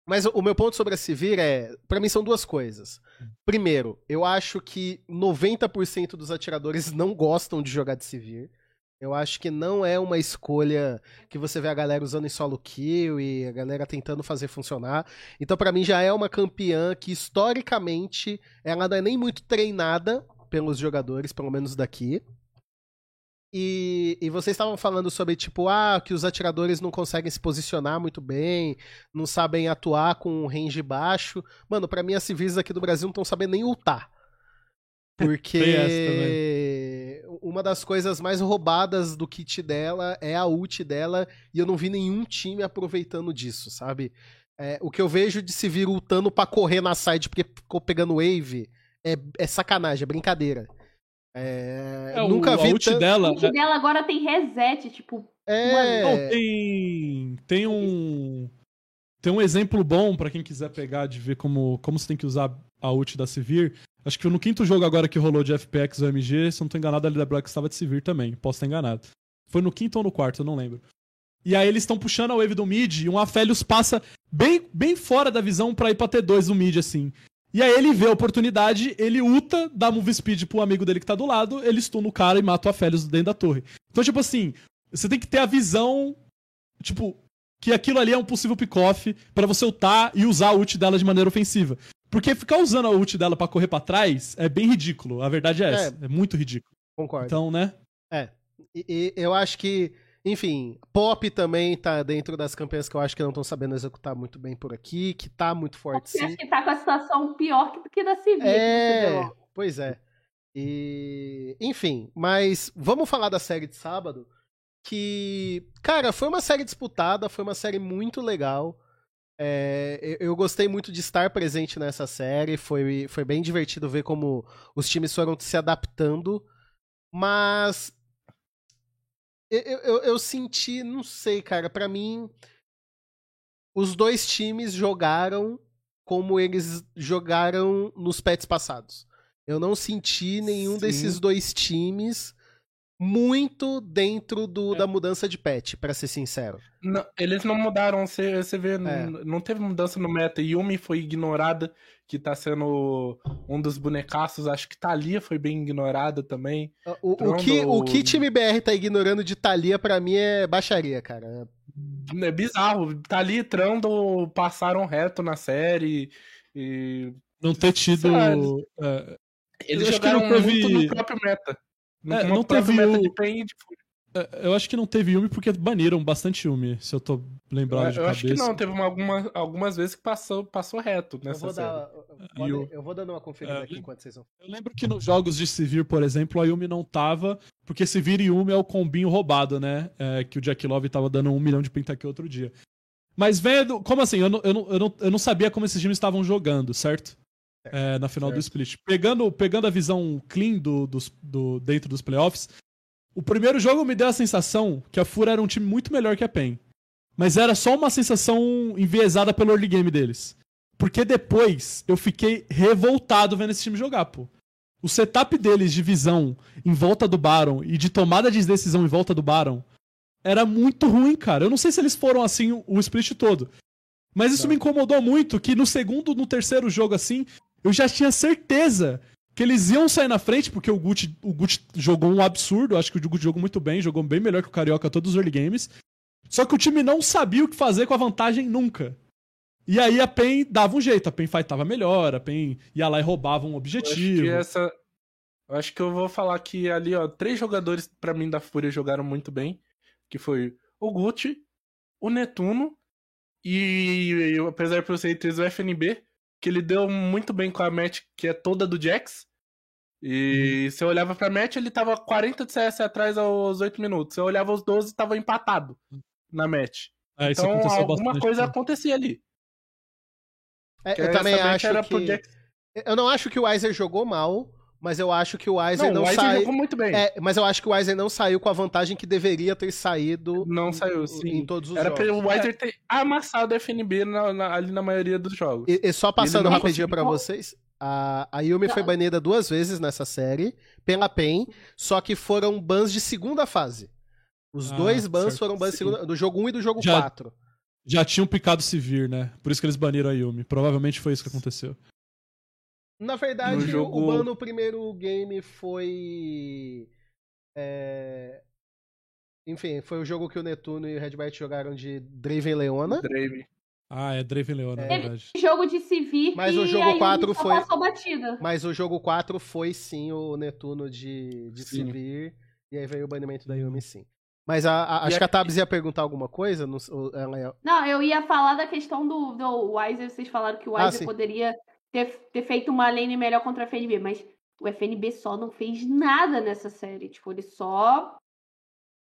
Mas o meu ponto sobre a Sivir é, Pra mim são duas coisas. Primeiro, eu acho que 90% dos atiradores não gostam de jogar de Sivir. Eu acho que não é uma escolha que você vê a galera usando em solo kill e a galera tentando fazer funcionar. Então, pra mim, já é uma campeã que, historicamente, ela não é nem muito treinada pelos jogadores, pelo menos daqui. E, e vocês estavam falando sobre, tipo, ah, que os atiradores não conseguem se posicionar muito bem, não sabem atuar com um range baixo. Mano, pra mim, as civis aqui do Brasil não estão sabendo nem ultar. Porque uma das coisas mais roubadas do kit dela é a ult dela, e eu não vi nenhum time aproveitando disso, sabe? É, o que eu vejo de se vir ultando pra correr na side porque ficou pegando wave é, é sacanagem, é brincadeira. É, É, o- nunca vi a ult dela. A ult dela agora tem reset, tipo. É, Não, tem. Tem um. Tem um exemplo bom pra quem quiser pegar de ver como, como você tem que usar a ult da Sivir. Acho que no quinto jogo agora que rolou de FPX OMG, se eu não tô enganado, a LWX estava de Sivir também. Posso estar enganado. Foi no quinto ou no quarto, eu não lembro. E aí eles estão puxando a wave do mid e um Aphelios passa bem, bem fora da visão pra ir pra T2 no mid, assim. E aí ele vê a oportunidade, ele ulta, dá move speed pro amigo dele que tá do lado, ele stun o cara e mata o Aphelios dentro da torre. Então, tipo assim, você tem que ter a visão, tipo, que aquilo ali é um possível pick-off pra você ultar e usar a ult dela de maneira ofensiva. Porque ficar usando a ult dela pra correr pra trás é bem ridículo. A verdade é essa. É, muito ridículo. concordo. Então, né? E, e eu acho que, enfim, Pop também tá dentro das campanhas que eu acho que não estão sabendo executar muito bem por aqui, que tá muito forte sim. acha que tá com a situação pior que, que da Civil. É, pois é. E, enfim, mas vamos falar da série de sábado, que, cara, foi uma série disputada, foi uma série muito legal. É, eu, eu gostei muito de estar presente nessa série, foi, foi bem divertido ver como os times foram se adaptando, mas eu, eu, eu senti, não sei, cara, pra mim, os dois times jogaram como eles jogaram nos pets passados. Eu não senti nenhum Sim. desses dois times muito dentro do, É. da mudança de pet, pra ser sincero. Não, eles não mudaram, você, você vê, É. n- não teve mudança no meta. Yumi foi ignorada, que tá sendo um dos bonecaços. Acho que Thalia foi bem ignorada também. O, o, Trondo- que, o que time BR tá ignorando de Thalia, pra mim, é baixaria, cara. É bizarro. Thalia e Trando passaram reto na série. E Não ter tido. É, eles jogaram não muito no próprio meta. No, É, não teve meta o- de PEN e de Fúria. é, eu acho que não teve Yumi porque baniram bastante Yumi, se eu tô lembrado de Eu, eu cabeça. acho que não, teve uma, alguma, algumas vezes que passou, passou reto Eu nessa vou, série. dar, E pode- o- eu vou dando uma conferida É, aqui enquanto vocês vão. Eu lembro que nos jogos de Sivir, por exemplo, a Yumi não tava, porque Sivir e Yumi é o combinho roubado, né? É, que o Jack Love tava dando um milhão de pentakill outro dia. Mas vendo. Como assim? Eu não, eu não, eu não, eu não sabia como esses times estavam jogando, certo? É, na final do Certo. split. Pegando, pegando a visão clean do, dos- do, dentro dos playoffs, o primeiro jogo me deu a sensação que a Fura era um time muito melhor que a PEN. Mas era só uma sensação enviesada pelo early game deles. Porque depois eu fiquei revoltado vendo esse time jogar, pô. O setup deles de visão em volta do Baron e de tomada de decisão em volta do Baron era muito ruim, cara. Eu não sei se eles foram assim o, o split todo. Mas isso Tá. me incomodou muito que no segundo, no terceiro jogo assim, eu já tinha certeza que eles iam sair na frente, porque o Gucci, o Gucci jogou um absurdo. Acho que o Gucci jogou muito bem, jogou bem melhor que o Carioca todos os early games. Só que o time não sabia o que fazer com a vantagem nunca. E aí a PEN dava um jeito, a PEN fightava melhor, a PEN ia lá e roubava um Eu acho objetivo. que essa. Eu acho que eu vou falar que ali, ó, três jogadores pra mim da Fúria jogaram muito bem. Que foi o Gucci, o Netuno e, apesar de eu ser três, o FNB, que ele deu muito bem com a match que é toda do Jax. E Uhum. se eu olhava pra match, ele tava 40 de CS atrás aos 8 minutos. Se eu olhava os 12, tava empatado na match. É, isso Então aconteceu alguma bastante, coisa né? acontecia ali. É, eu também acho era pro que. Jax. Eu não acho que o Weiser jogou mal, mas eu acho que o Weiser Não, não, saiu. muito bem. É, mas eu acho que o Weiser não saiu com a vantagem que deveria ter saído. Não em- saiu, sim. Em todos os Era jogos. pra o Weiser ter amassado a FNB na- na- ali na maioria dos jogos. E, e só passando rapidinho pra conseguiu- vocês, a, a Yumi Não. foi banida duas vezes nessa série, pela PEN, só que foram bans de segunda fase. Os Ah, dois bans certo. foram bans segunda, do jogo 1 e do jogo Já- 4. Já tinham picado Sivir, né? Por isso que eles baniram a Yumi. Provavelmente foi isso que aconteceu. Na verdade, jogo- o ban no primeiro game foi. é, enfim, foi o jogo que o Netuno e o Redbert jogaram de Draven Leona. Drave. Ah, é Draven Leona, é verdade. Jogo de Civir Mas que o jogo a Ivy 4 só foi- passou batida. Mas o jogo 4 foi sim o Netuno de, de. Sivir. E aí veio o banimento da Yumi, sim. Mas a- a- acho que a Tabs ia perguntar alguma coisa. Não, ela ia- Não, eu ia falar da questão do, do Wiser. Vocês falaram que o Ah, Wiser sim. poderia ter, ter feito uma lane melhor contra a FNB, mas o FNB só não fez nada nessa série. Tipo, ele só.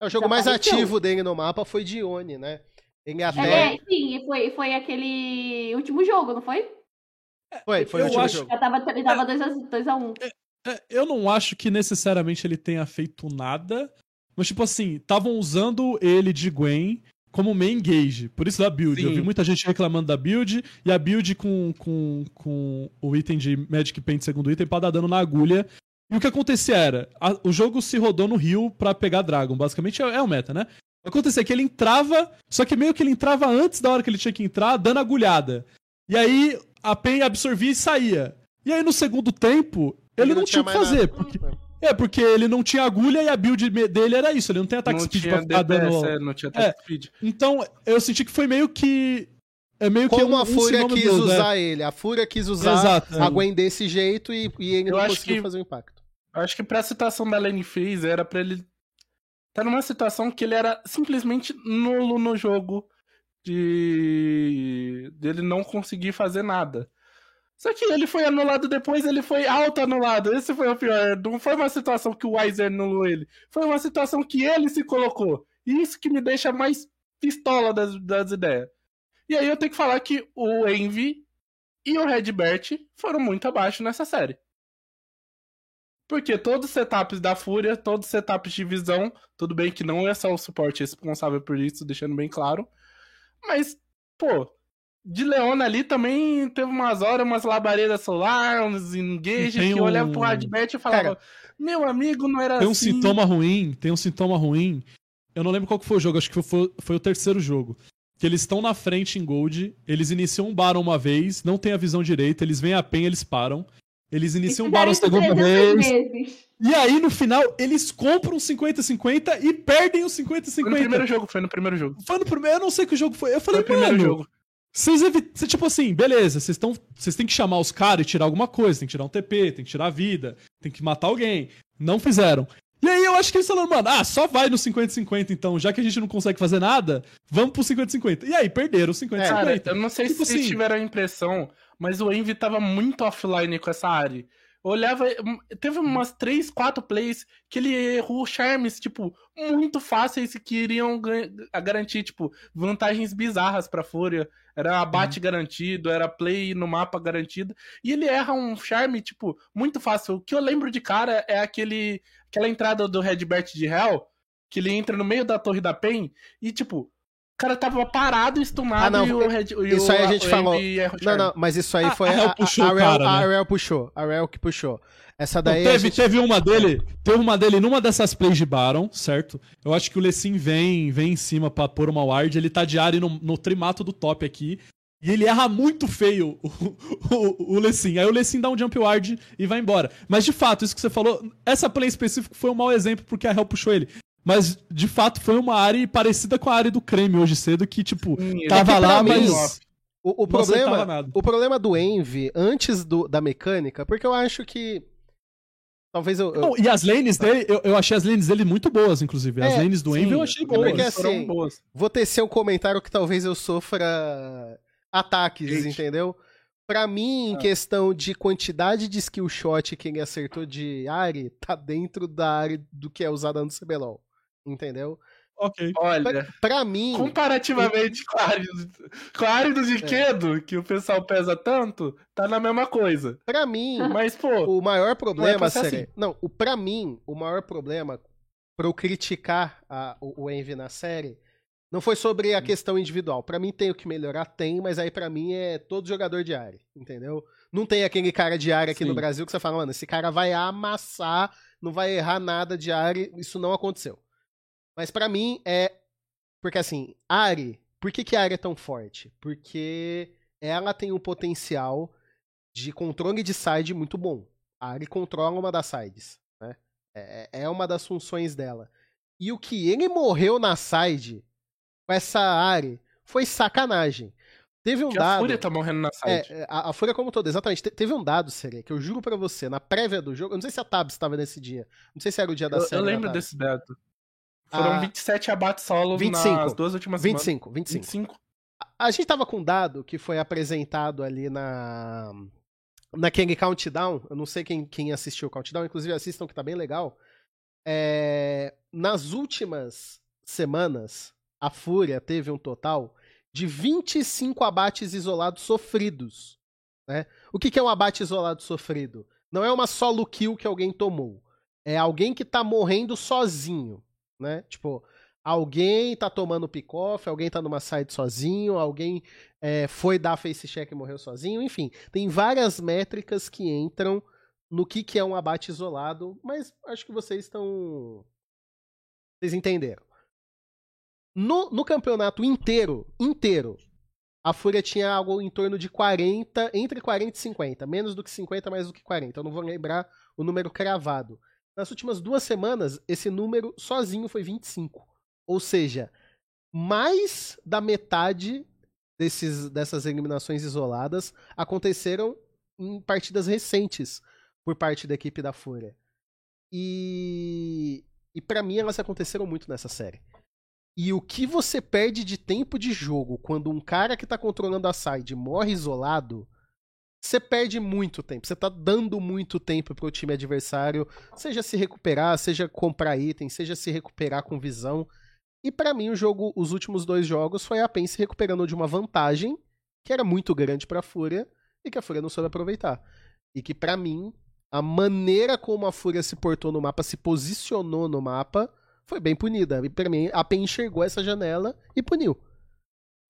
É, o jogo mais ativo dele no mapa foi Dione, né? Ele É, até. sim, foi, foi aquele último jogo, não foi? Foi, foi o eu último acho- jogo. Já tava 2x1. É, eu não acho que necessariamente ele tenha feito nada. Mas, tipo assim, estavam usando ele de Gwen como main gauge. Por isso da build. Eu Sim. vi muita gente reclamando da build. E a build com, com, com o item de Magic Paint, segundo item, pra dar dano na agulha. E o que acontecia era, a- o jogo se rodou no rio pra pegar Dragon. Basicamente é, é o meta, né? Acontecia é que ele entrava, só que meio que ele entrava antes da hora que ele tinha que entrar, dando agulhada. E aí a Pen absorvia e saía. E aí no segundo tempo, ele, não, tinha o que fazer. nada. Porque, é, porque ele não tinha agulha e a build dele era isso. Ele não tem ataque Não speed tinha pra ficar DPS, dando. é, não tinha attack speed. Então, eu senti que foi meio que. É meio que Como um, a um Fúria sinônimo quis né? usar ele. A Fúria quis usar Exato. a Gwen desse jeito e, e ele Eu não acho conseguiu que- fazer o impacto. Acho que pra situação da Lane Phase era pra ele tá numa situação que ele era simplesmente nulo no jogo de dele não conseguir fazer nada. Só que ele foi anulado depois, ele foi auto-anulado. Esse foi o pior. Não foi uma situação que o Weiser anulou ele. Foi uma situação que ele se colocou. E isso que me deixa mais pistola das, das ideias. E aí eu tenho que falar que o Envy e o Redbert foram muito abaixo nessa série. Porque todos os setups da Fúria, todos os setups de visão, tudo bem que não é só o suporte responsável por isso, deixando bem claro. Mas, pô, de Leona ali também teve umas horas, umas labaredas solar, uns engage, Tem que eu olhava um- pro Radbert e falava, meu amigo, não era Tem um assim. sintoma ruim, tem um sintoma ruim. Eu não lembro qual que foi o jogo, acho que foi, foi o terceiro jogo. Que eles estão na frente em Gold, eles iniciam um Baron uma vez, não tem a visão direita, eles vêm a pen, eles param. Eles iniciam um Baron a segunda vez. vezes. E aí, no final, eles compram 50-50 e perdem os Foi no 50-50. primeiro jogo, foi no primeiro jogo. Foi no primeiro, eu não sei que jogo foi. Eu Foi falei, o primeiro mano, jogo. Vocês evitam. Tipo assim, beleza, vocês estão. Vocês têm que chamar os caras e tirar alguma coisa. Tem que tirar um TP, tem que tirar a vida, tem que matar alguém. Não fizeram. E aí eu acho que eles falaram, mano, ah, só vai no 50-50 então, já que a gente não consegue fazer nada, vamos pro 50-50. E aí, perderam o 50-50. Cara, eu não sei Tipo se vocês assim- tiveram a impressão, mas o Envy tava muito offline com essa área. Olhava, teve umas 3, 4 plays que ele errou charmes, tipo, muito fáceis que iriam garantir, tipo, vantagens bizarras pra Fúria. Era abate garantido, era play no mapa garantido. E ele erra um charme, tipo, muito fácil. O que eu lembro de cara é aquele aquela entrada do Redbert de Hell, que ele entra no meio da torre da PEN e, tipo, cara tava parado, estunado Ah, não, e o Red, e isso o, aí a gente falou. Não, não, mas isso aí A- foi a a, a, puxou a, o Rel, cara, a né? Puxou. A Rel que puxou. Essa Não, daí. a teve, gente- teve uma dele, teve uma dele numa dessas plays de Baron, certo? Eu acho que o Lessin vem, vem em cima pra pôr uma ward, ele tá de área no, no trimato do top aqui. E ele erra muito feio o, o, o Lessin. Aí o Lessin dá um jump ward e vai embora. Mas de fato, isso que você falou, essa play específica foi um mau exemplo porque a Hell puxou ele. Mas de fato foi uma área parecida com a área do creme hoje cedo, que tipo, Sim, tava É que pra lá, mim, mas. O, o problema, o problema do Envy, antes do, da mecânica, porque eu acho que. Talvez eu. eu- Não, e as lanes dele, eu, eu achei as lanes dele muito boas, inclusive. As É, lanes do sim, Envy eu achei porque boas. foram assim, boas. vou tecer um comentário que talvez eu sofra ataques, Hate. entendeu? Pra mim, em Ah. questão de quantidade de skill shot que ele acertou de Ari, tá dentro da área do que é usada no CBLOL. Entendeu? Ok. Olha, Pra mim. comparativamente com a área do, com a área do Ziquedo, que o pessoal pesa tanto, tá na mesma coisa. Pra mim, Mas, pô, o maior problema pra ser seria. Não, o, pra mim, o maior problema pra eu criticar a- o, o Envy na série não foi sobre a questão individual. Pra mim tem o que melhorar, tem, mas aí pra mim é todo jogador de área, entendeu? Não tem aquele cara de área aqui Sim. no Brasil que você fala, mano, esse cara vai amassar, não vai errar nada de área, isso não aconteceu. Mas pra mim é. Porque assim, Ari, por que, que a Ari é tão forte? Porque ela tem um potencial de controle de side muito bom. A Ari controla uma das sides, né? É, é uma das funções dela. E o que ele morreu na side com essa área foi sacanagem. Teve um Que dado. a Fúria tá morrendo na side. É, a, a Fúria como todo, exatamente. Te- teve um dado, Sere, que eu juro pra você, na prévia do jogo, eu não sei se a Tabs estava nesse dia, não sei se era o dia da eu, série. eu lembro desse dado. Foram Ah, 27 abates solo 25. nas duas últimas semanas. 25, 25. 25. A gente tava com um dado que foi apresentado ali na naquele countdown, eu não sei quem, quem assistiu o countdown, inclusive assistam que tá bem legal. É, nas últimas semanas, a Fúria teve um total de 25 abates isolados sofridos. Né? O que, que é um abate isolado sofrido? Não é uma solo kill que alguém tomou. É alguém que tá morrendo sozinho. Né? Tipo, alguém tá tomando pick-off, alguém tá numa side sozinho, alguém é, foi dar face check e morreu sozinho, enfim. Tem várias métricas que entram no que, que é um abate isolado, mas acho que vocês estão. Vocês entenderam. No, no campeonato inteiro, inteiro, a Fúria tinha algo em torno de 40, entre 40 e 50. Menos do que 50, mais do que 40. Eu não vou lembrar o número cravado. Nas últimas duas semanas, esse número sozinho foi 25. Ou seja, mais da metade desses, dessas eliminações isoladas aconteceram em partidas recentes por parte da equipe da Fúria. E, e para mim elas aconteceram muito nessa série. E o que você perde de tempo de jogo quando um cara que tá controlando a side morre isolado, você perde muito tempo. Você tá dando muito tempo pro time adversário, seja se recuperar, seja comprar item, seja se recuperar com visão. E para mim o jogo, os últimos dois jogos foi a PEN se recuperando de uma vantagem que era muito grande pra Fúria e que a Fúria não soube aproveitar. E que para mim a maneira como a Fúria se portou no mapa, se posicionou no mapa, foi bem punida. E pra mim, a PEN enxergou essa janela e puniu.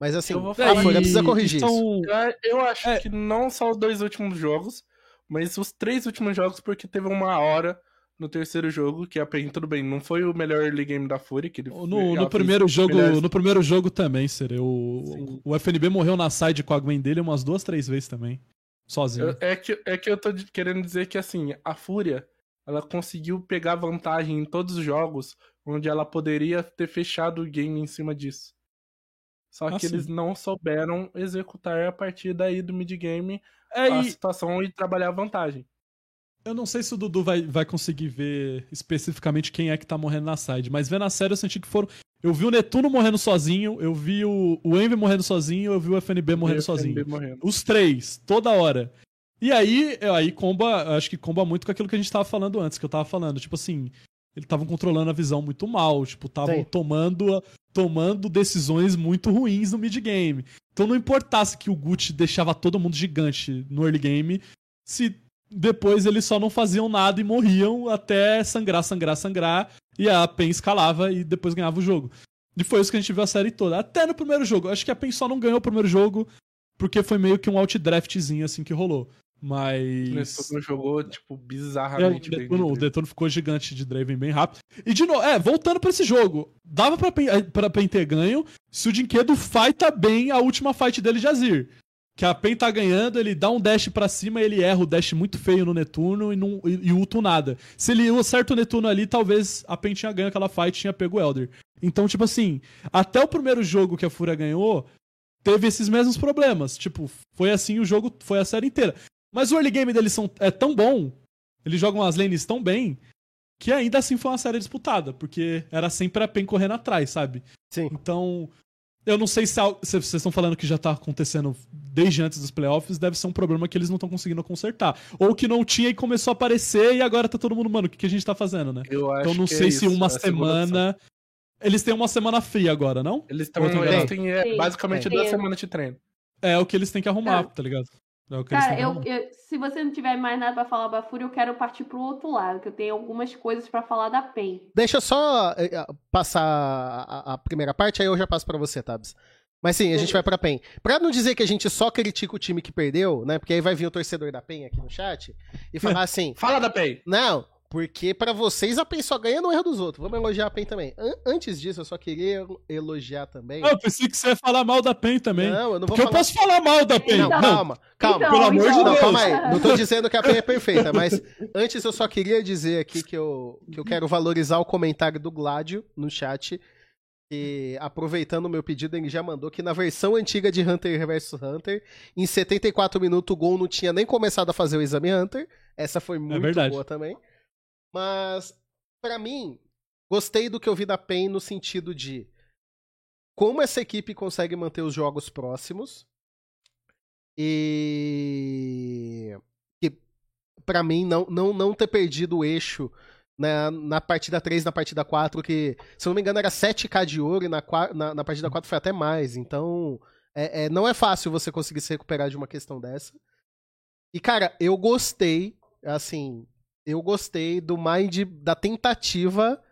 Mas assim, Eu vou a falar- Fúria e- precisa corrigir isso. são- Eu- acho É. que não só os dois últimos jogos, mas os três últimos jogos, porque teve uma hora no terceiro jogo que a PEN, tudo bem, não foi o melhor early game da Fúria, que ele No, ela no primeiro jogo, melhores- no primeiro jogo também, Sere. O, Sim. o FNB morreu na side com a Gwen dele umas duas, três vezes também. Sozinho. Eu- é, que, é que eu tô querendo dizer que, assim, a Fúria, ela conseguiu pegar vantagem em todos os jogos onde ela poderia ter fechado o game em cima disso. Só Ah, que sim. eles não souberam executar a partir daí do mid-game É, a e situação e trabalhar a vantagem. eu não sei se o Dudu vai, vai conseguir ver especificamente quem é que tá morrendo na side, mas vendo a série eu senti que foram. Eu vi o Netuno morrendo sozinho, eu vi o, o Envy morrendo sozinho, eu vi o FNB morrendo o FNB sozinho. morrendo. Os três, toda hora. E aí, aí comba, acho que comba muito com aquilo que a gente tava falando antes, que eu tava falando. Tipo assim, eles estavam controlando a visão muito mal, tipo, estavam tomando, tomando decisões muito ruins no mid-game. Então não importasse que o Gucci deixava todo mundo gigante no early game, se depois eles só não faziam nada e morriam até sangrar, sangrar, sangrar, e a PEN escalava e depois ganhava o jogo. E foi isso que a gente viu a série toda. Até no primeiro jogo. Acho que a PEN só não ganhou o primeiro jogo porque foi meio que um outdraftzinho assim que rolou. O Mas. Netuno jogou, tipo, É, o, bizarramente bem. Detono, o de Detono ficou gigante de Draven bem rápido. E de novo, é, voltando pra esse jogo, dava pra, Pen- eh, pra Pen ter ganho se o Dinquedo fighta bem a última fight dele de Azir. Que a Pen tá ganhando, ele dá um dash pra cima ele erra o dash muito feio no Netuno e, não, e, e ulta o nada. Se ele acerta o Netuno ali, talvez a Pen tinha ganho aquela fight e tinha pego o Elder. Então, tipo assim, até o primeiro jogo que a Fúria ganhou, teve esses mesmos problemas. Tipo, foi assim o jogo, foi a série inteira. Mas o early game deles são, é tão bom, eles jogam as lanes tão bem, que ainda assim foi uma série disputada, porque era sempre a PEN correndo atrás, sabe? Sim. Então, eu não sei se, se vocês estão falando que já tá acontecendo desde antes dos playoffs, deve ser um problema que eles não estão conseguindo consertar. Ou que não tinha e começou a aparecer e agora tá todo mundo, mano, o que, que a gente tá fazendo, né? Eu acho Então não que é sei se isso, uma é semana. Eles têm uma semana fria agora, não? Eles, tão, têm é, basicamente duas semanas de treino. É o que eles têm que arrumar, tá ligado? É que eles Cara, eu, eu- se você não tiver mais nada pra falar da Fúria, eu quero partir pro outro lado, que eu tenho algumas coisas pra falar da PEN. Deixa eu só eh, eh, passar a, a primeira parte, aí eu já passo pra você, Tabs. Mas sim, a gente vai pra PEN. Pra não dizer que a gente só critica o time que perdeu, né? Porque aí vai vir o torcedor da PEN aqui no chat e falar assim: Fala da PEN! não, Porque pra vocês a PEN só ganha no erro dos outros. Vamos elogiar a PEN também. An- antes disso, eu só queria elogiar também. Ah, eu pensei que você ia falar mal da PEN também. Não, eu não vou Porque eu falar. posso falar mal da PEN. Não, Então- calma, calma. Então, pelo amor de então- Não, Deus. calma aí. Não tô dizendo que a PEN é perfeita, mas antes eu só queria dizer aqui que eu, que eu quero valorizar o comentário do Gladio no chat. Que, aproveitando o meu pedido, ele já mandou que na versão antiga de Hunter vs Hunter, em 74 minutos o Gol não tinha nem começado a fazer o exame Hunter. Essa foi muito verdade. boa também. Mas, pra mim, gostei do que eu vi da PEN no sentido de como essa equipe consegue manter os jogos próximos. E. e para mim, não, não, não ter perdido o eixo na, na partida 3 na partida 4, que, se eu não me engano, era 7k de ouro e na, na, na partida 4 foi até mais. Então, é, é- não é fácil você conseguir se recuperar de uma questão dessa. E, cara, eu gostei, assim, eu gostei do mind, da tentativa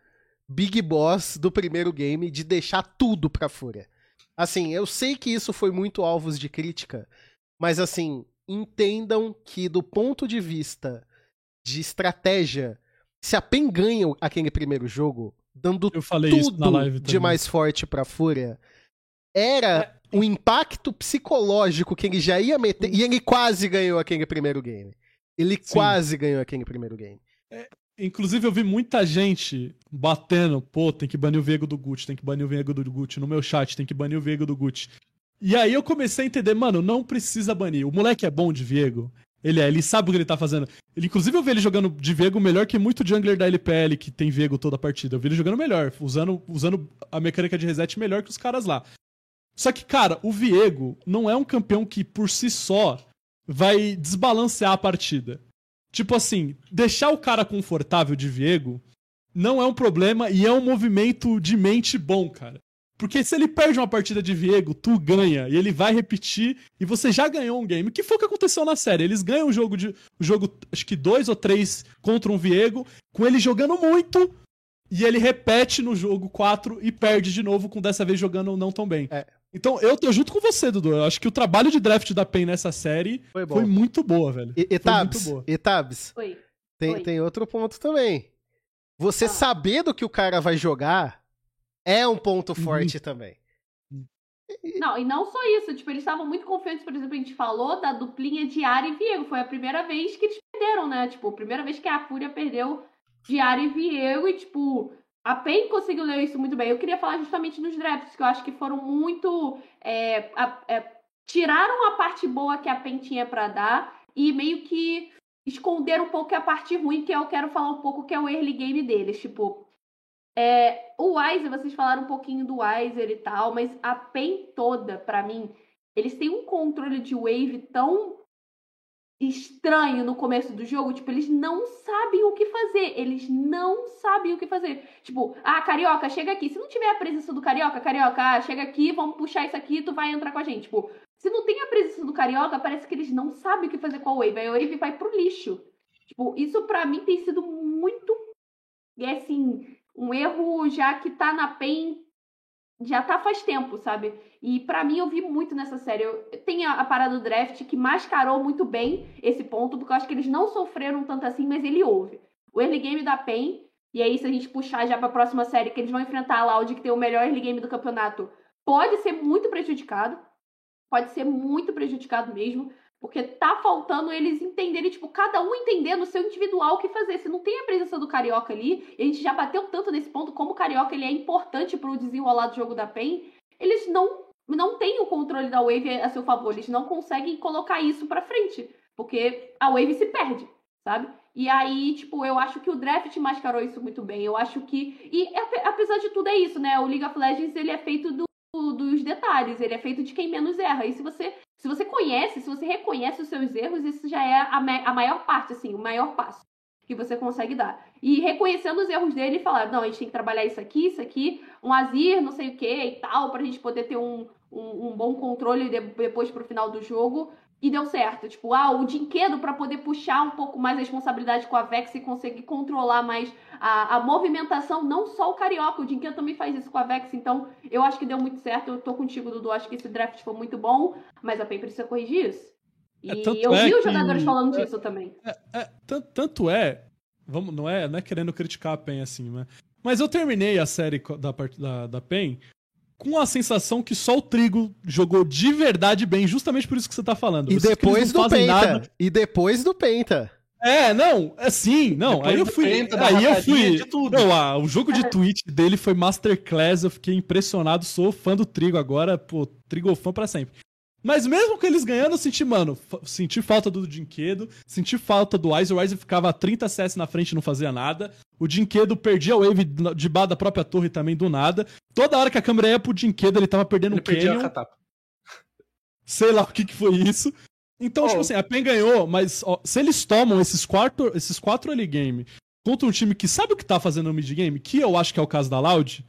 Big Boss do primeiro game de deixar tudo pra Fúria. Assim, eu sei que isso foi muito alvos de crítica, mas assim, entendam que do ponto de vista de estratégia, se a PEN ganha aquele primeiro jogo, dando tudo de mais forte pra Fúria, era o impacto psicológico que ele já ia meter, e ele quase ganhou aquele primeiro game. Ele Sim. quase ganhou aquele primeiro game. Inclusive, eu vi muita gente batendo, pô, tem que banir o Viego do Gucci, tem que banir o Viego do Gucci no meu chat, tem que banir o Viego do Gucci. E aí eu comecei a entender, mano, não precisa banir. O moleque é bom de Viego. Ele é, ele sabe o que ele tá fazendo. Ele, inclusive, eu vi ele jogando de Viego melhor que muito jungler da LPL, que tem Viego toda a partida. Eu vi ele jogando melhor, usando, usando a mecânica de reset melhor que os caras lá. Só que, cara, o Viego não é um campeão que, por si só, vai desbalancear a partida. Tipo assim, deixar o cara confortável de Viego não é um problema e é um movimento de mente bom, cara. Porque se ele perde uma partida de Viego, tu ganha e ele vai repetir e você já ganhou um game. Que foi o que aconteceu na série. Eles ganham o jogo de o jogo acho que dois ou três contra um Viego, com ele jogando muito e ele repete no jogo 4 e perde de novo, com dessa vez jogando não tão bem. É. Então eu tô junto com você, Dudu. Eu acho que o trabalho de draft da PEN nessa série Foi foi muito boa, velho. E, e Foi muito boa. e Tabs, Oi. tem, Oi. tem outro ponto também. Você Ah. saber do que o cara vai jogar é um ponto Uhum. forte também. Não, e não só isso, tipo, eles estavam muito confiantes, por exemplo, a gente falou da duplinha de Ara e Viego. Foi a primeira vez que eles perderam, né? Tipo, a primeira vez que a Fúria perdeu de Ara e Viego e, tipo, a PEN conseguiu ler isso muito bem. Eu queria falar justamente nos drafts, que eu acho que foram muito. é, a- é, tiraram a parte boa que a PEN tinha pra dar e meio que esconderam um pouco a parte ruim, que eu quero falar um pouco, que é o early game deles. Tipo, é, o Weiser, vocês falaram um pouquinho do Weiser e tal, mas a PEN toda, pra mim, eles têm um controle de wave tão estranho no começo do jogo, tipo, eles não sabem o que fazer, eles não sabem o que fazer. Tipo, ah, Carioca, chega aqui. Se não tiver a presença do Carioca, Carioca, ah, chega aqui, vamos puxar isso aqui, tu vai entrar com a gente. Tipo, se não tem a presença do Carioca, parece que eles não sabem o que fazer com a wave, a wave vai pro lixo. Tipo, isso pra mim tem sido muito, é assim, um erro já que tá na PEN já tá faz tempo, sabe? E pra mim eu vi muito nessa série. Eu, tem a, a parada do draft que mascarou muito bem esse ponto, porque eu acho que eles não sofreram tanto assim, mas ele houve. O early game da PEN, e aí se a gente puxar já pra próxima série, que eles vão enfrentar a Loud, que tem o melhor early game do campeonato, pode ser muito prejudicado. Pode ser muito prejudicado mesmo. Porque tá faltando eles entenderem, tipo, cada um entender no seu individual o que fazer. Se não tem a presença do Carioca ali, e a gente já bateu tanto nesse ponto, como o Carioca ele é importante pro desenrolar do jogo da PEN, eles não, não têm o controle da Wave a seu favor. Eles não conseguem colocar isso pra frente. Porque a Wave se perde, sabe? E aí, tipo, eu acho que o draft mascarou isso muito bem. Eu acho que. E ape- apesar de tudo, é isso, né? O League of Legends ele é feito do- dos detalhes, ele é feito de quem menos erra. E se você se você conhece, se você reconhece os seus erros, isso já é a, a maior parte, assim, o maior passo que você consegue dar. E reconhecendo os erros dele e falar, não, a gente tem que trabalhar isso aqui, isso aqui, um Azir, não sei o que e tal, pra gente poder ter um, um, um bom controle de- depois pro final do jogo. E deu certo. Tipo, ah, o Dinquedo pra poder puxar um pouco mais a responsabilidade com a Vex e conseguir controlar mais a, a movimentação, não só o Carioca, o Dinquedo também faz isso com a Vex, então eu acho que deu muito certo. Eu tô contigo, Dudu, acho que esse draft foi muito bom. Mas a PEN precisa corrigir isso. E É, tanto eu é vi os que- jogadores falando disso também. É, tan- tanto é, vamos, não é, não é querendo criticar a PEN assim, né? Mas eu terminei a série da, da, da PEN com a sensação que só o Trigo jogou de verdade bem, justamente por isso que você tá falando. E Vocês depois do Penta. nada. E depois do Penta. É, não, é sim, não. Depois aí eu fui. Penta, aí eu fui. de tudo. Não, ah, o jogo de Twitch dele foi masterclass, eu fiquei impressionado, sou fã do Trigo agora, pô, Trigo fã pra sempre. Mas mesmo com eles ganhando, eu senti, mano, senti falta do Dinquedo, senti falta do Wise, o Wise ficava 30 CS na frente e não fazia nada. O Dinquedo perdia a wave na- debaixo da própria torre também do nada. Toda hora que a câmera ia pro Dinquedo, ele tava perdendo Ele o perdia a Canyon. catapa. Sei lá o que, que foi isso. Então, Oh. tipo assim, a PEN ganhou, mas ó, se eles tomam esses quatro, esses quatro early game contra um time que sabe o que tá fazendo no mid game, que eu acho que é o caso da Loud,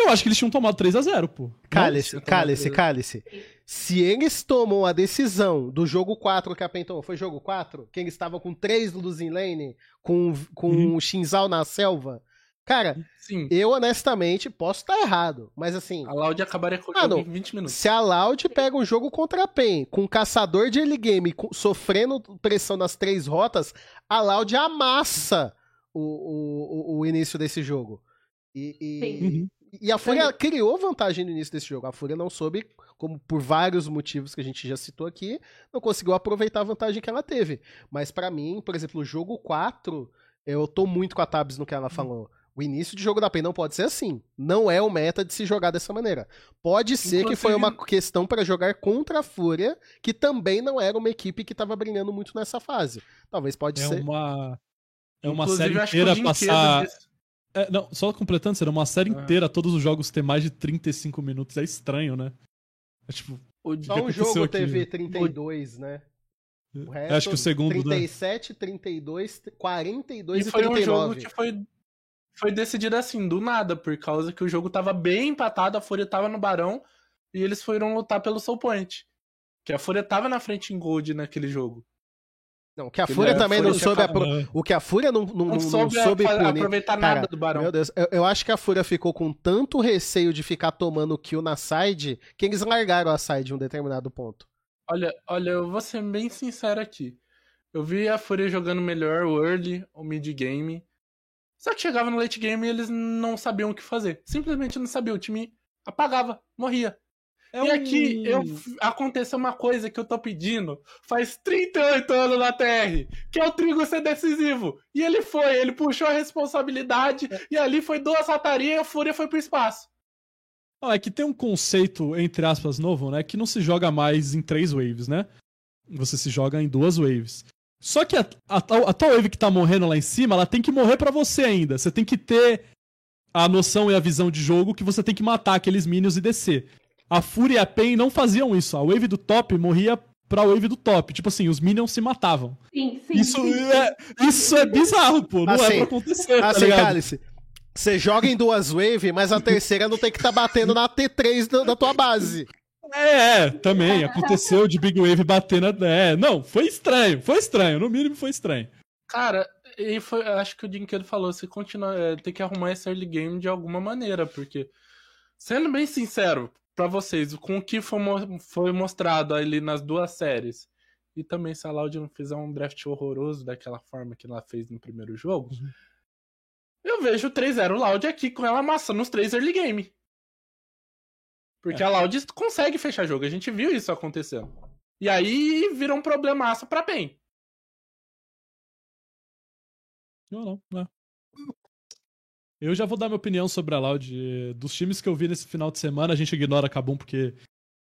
eu acho que eles tinham tomado 3 a 0 pô. Cálice, cálice, cálice. Se eles tomam a decisão do jogo 4 que a PEN tomou, foi jogo 4? Que eles estavam com três luz em lane, com, com Uhum. o Shinzal na selva. Cara, Sim. eu honestamente posso estar errado, mas assim, A Loud acabaria com o Ah, em 20 minutos. se a Loud pega um jogo contra a PEN, com um caçador de early game com- sofrendo pressão nas três rotas, a Loud amassa o, o, o- início desse jogo. E, e- Sim. Uhum. E a Fúria criou vantagem no início desse jogo. A Fúria não soube, como por vários motivos que a gente já citou aqui, não conseguiu aproveitar a vantagem que ela teve. Mas pra mim, por exemplo, o jogo 4, eu tô muito com a Tabs no que ela falou. O início de jogo da PEN não pode ser assim. Não é o meta de se jogar dessa maneira. Pode ser que foi Inclusive- uma questão pra jogar contra a Fúria, que também não era uma equipe que tava brilhando muito nessa fase. Talvez pode É ser. uma. É uma Inclusive, série inteira passar. É, não, só completando, será uma série Ah. inteira, todos os jogos ter mais de 35 minutos. É estranho, né? É tipo. o Só um jogo aqui, teve né? 32, né? O resto, acho que o segundo, né? 37, 32, 42 E e, foi um 39. jogo que foi, foi decidido assim, do nada, por causa que o jogo tava bem empatado, a Fúria tava no Barão, e eles foram lutar pelo Soul Point. Que a Fúria tava na frente em Gold naquele jogo. Não, que a Que Fúria a também Fúria não soube... apro- O que a Fúria não, não, não, Não, não soube, soube a- punir... aproveitar Cara, nada do Barão. Meu Deus, eu, eu acho que a Fúria ficou com tanto receio de ficar tomando kill na side, que eles largaram a side em um determinado ponto. Olha, olha, eu vou ser bem sincero aqui. Eu vi a Fúria jogando melhor o early, o mid game. Só que chegava no late game e eles não sabiam o que fazer. Simplesmente não sabiam. O time apagava, morria. É e aqui eu, aconteceu uma coisa que eu tô pedindo faz 38 anos na TR, que é o Trigo ser decisivo. E ele foi, ele puxou a responsabilidade e ali foi duas ratarias e a Fúria foi pro espaço. Ah, é que tem um conceito, entre aspas, novo, né? Que não se joga mais em três waves, né? Você se joga em duas waves. Só que a, a, a tal wave que tá morrendo lá em cima, ela tem que morrer pra você ainda. Você tem que ter a noção e a visão de jogo que você tem que matar aqueles minions e descer. A Fúria e a Pain não faziam isso. A wave do top morria pra wave do top. Tipo assim, os minions se matavam. Sim, sim. Isso sim. é, isso é bizarro, pô. Não é Assim, pra acontecer, tá Assim, ligado? Cálice, você joga em duas waves, mas a terceira não tem que estar batendo na T3 da, da tua base. É, é, também. Aconteceu de Big Wave bater na. É, não, foi estranho, foi estranho. No mínimo foi estranho. Cara, e foi, acho que o Dinquedo falou, você continua, é, tem que arrumar esse early game de alguma maneira, porque, sendo bem sincero pra vocês, com o que foi, mo- foi mostrado ali nas duas séries, e também se a Loud não fizer um draft horroroso daquela forma que ela fez no primeiro jogo, Uhum. eu vejo o 3-0 Loud aqui com ela amassando os três early game. Porque É. a Loud consegue fechar jogo, a gente viu isso acontecendo. E aí vira um problemaço pra PEN. Não, não, não. Eu já vou dar minha opinião sobre a Loud. Dos times que eu vi nesse final de semana, a gente ignora a Kabum porque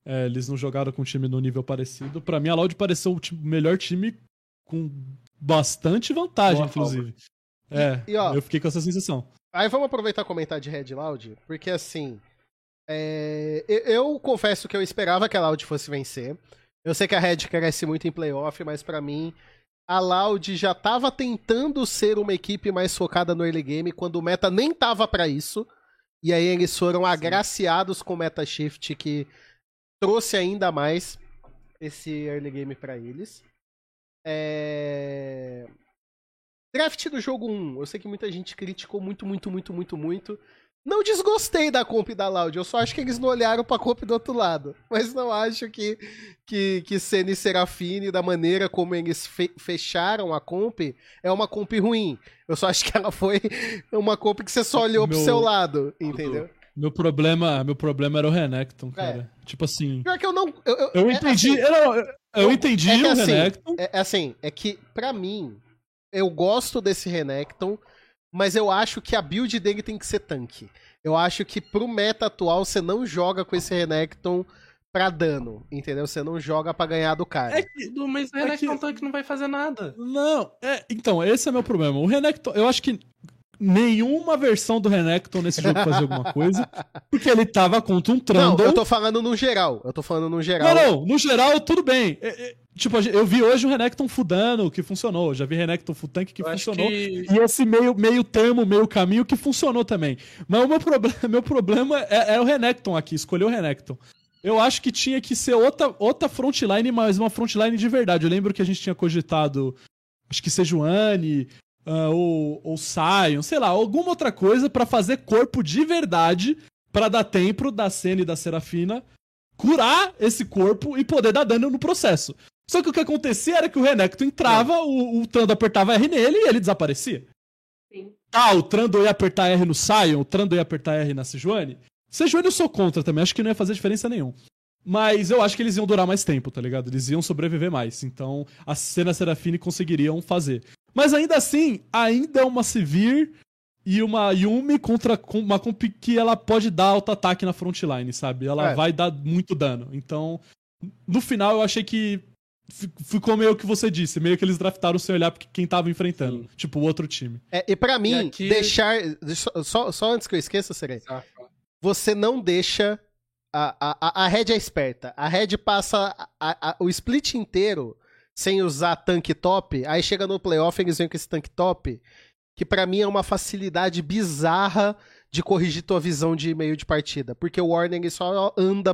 é, eles não jogaram com um time no nível parecido. Pra mim, a Loud pareceu o melhor time com bastante vantagem, Boa inclusive. É, E, ó, eu fiquei com essa sensação. Aí vamos aproveitar e comentar de Red Loud, porque assim. é, eu, eu confesso que eu esperava que a Loud fosse vencer. Eu sei que a Red cresce muito em playoff, mas pra mim, a Loud já tava tentando ser uma equipe mais focada no early game, quando o meta nem tava pra isso. E aí eles foram agraciados com o meta shift que trouxe ainda mais esse early game pra eles. É... Draft do jogo 1. Eu sei que muita gente criticou muito, muito, muito, muito, muito. Não desgostei da comp da Loud, eu só acho que eles não olharam pra comp do outro lado. Mas não acho que, que, que Senna e Serafine, da maneira como eles fe fecharam a comp, é uma comp ruim. Eu só acho que ela foi uma comp que você só olhou Meu- pro seu lado, entendeu? Meu problema, meu problema era o Renekton, cara. Tipo assim. Pior que eu não. Eu, eu- Eu é entendi. assim, eu, eu- eu entendi é que o assim, Renekton. É, é assim, é que pra mim, eu gosto desse Renekton, mas eu acho que a build dele tem que ser tanque. Eu acho que pro meta atual você não joga com esse Renekton pra dano, entendeu? Você não joga pra ganhar do cara. É que Mas o É Renekton que- Tank não vai fazer nada. Não, é, então, esse é meu problema. O Renekton, eu acho que nenhuma versão do Renekton nesse jogo fazia alguma coisa, porque ele tava contra um não, Trundle. eu tô falando no geral. Eu tô falando no geral. Não, não, no geral, tudo bem. Tipo, eu vi hoje o Renekton fudando, que funcionou. Já vi Renekton full tank que Eu funcionou. que E esse meio, meio termo, meio caminho que funcionou também. Mas o meu, proble meu problema é, é o Renekton aqui, escolher o Renekton. Eu acho que tinha que ser outra, outra frontline, mas uma frontline de verdade. Eu lembro que a gente tinha cogitado, acho que Sejuani, ah, ou, ou Sion, sei lá, alguma outra coisa pra fazer corpo de verdade pra dar tempo da Senna e da Serafina curar esse corpo e poder dar dano no processo. Só que o que acontecia era que o Renekton entrava, o, o Trando apertava R nele e ele desaparecia. Sim. Ah, o Trando ia apertar R no Sion, o Trando ia apertar R na Sejuani. Sejuani eu sou contra também, acho que não ia fazer diferença nenhuma. Mas eu acho que eles iam durar mais tempo, tá ligado? Eles iam sobreviver mais. Então, a cena Serafine conseguiriam fazer. Mas ainda assim, ainda é uma Sivir e uma Yumi contra uma comp que ela pode dar auto-ataque na frontline, sabe? Ela É. vai dar muito dano. Então, no final eu achei que ficou meio que você disse, meio que eles draftaram sem olhar porque quem tava enfrentando. Sim. Tipo, o outro time. É, e pra mim, aqui- deixar. Só, só, antes que eu esqueça, Serei. você não deixa. A, a, a- Red é esperta. A Red passa a- a- o split inteiro sem usar tanque top. Aí chega no playoff eles vêm com esse tanque top. Que pra mim é uma facilidade bizarra de corrigir tua visão de meio de partida. Porque o Warning só anda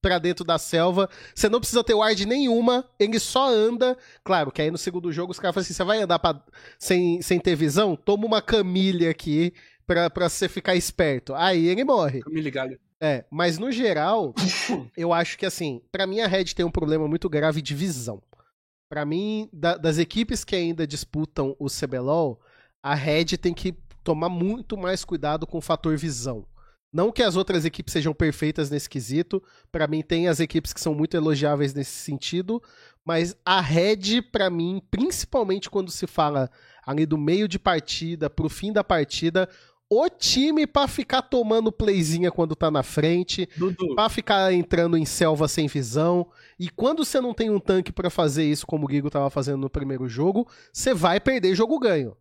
pra dentro da selva. Você não precisa ter ward nenhuma. Ele só anda. Claro que aí no segundo jogo os caras falam assim: você vai andar pra- sem, sem ter visão? Toma uma camilha aqui pra, pra você ficar esperto. Aí ele morre. Me ligar. É, mas no geral, eu acho que assim, pra mim a Red tem um problema muito grave de visão. Pra mim, da- das equipes que ainda disputam o CBLOL, a Red tem que tomar muito mais cuidado com o fator visão. Não que as outras equipes sejam perfeitas nesse quesito, pra mim tem as equipes que são muito elogiáveis nesse sentido, mas a Red, pra mim, principalmente quando se fala ali do meio de partida pro fim da partida, o time pra ficar tomando playzinha quando tá na frente, pra ficar entrando em selva sem visão. E quando você não tem um tanque pra fazer isso, como o Gigo tava fazendo no primeiro jogo, você vai perder jogo ganho.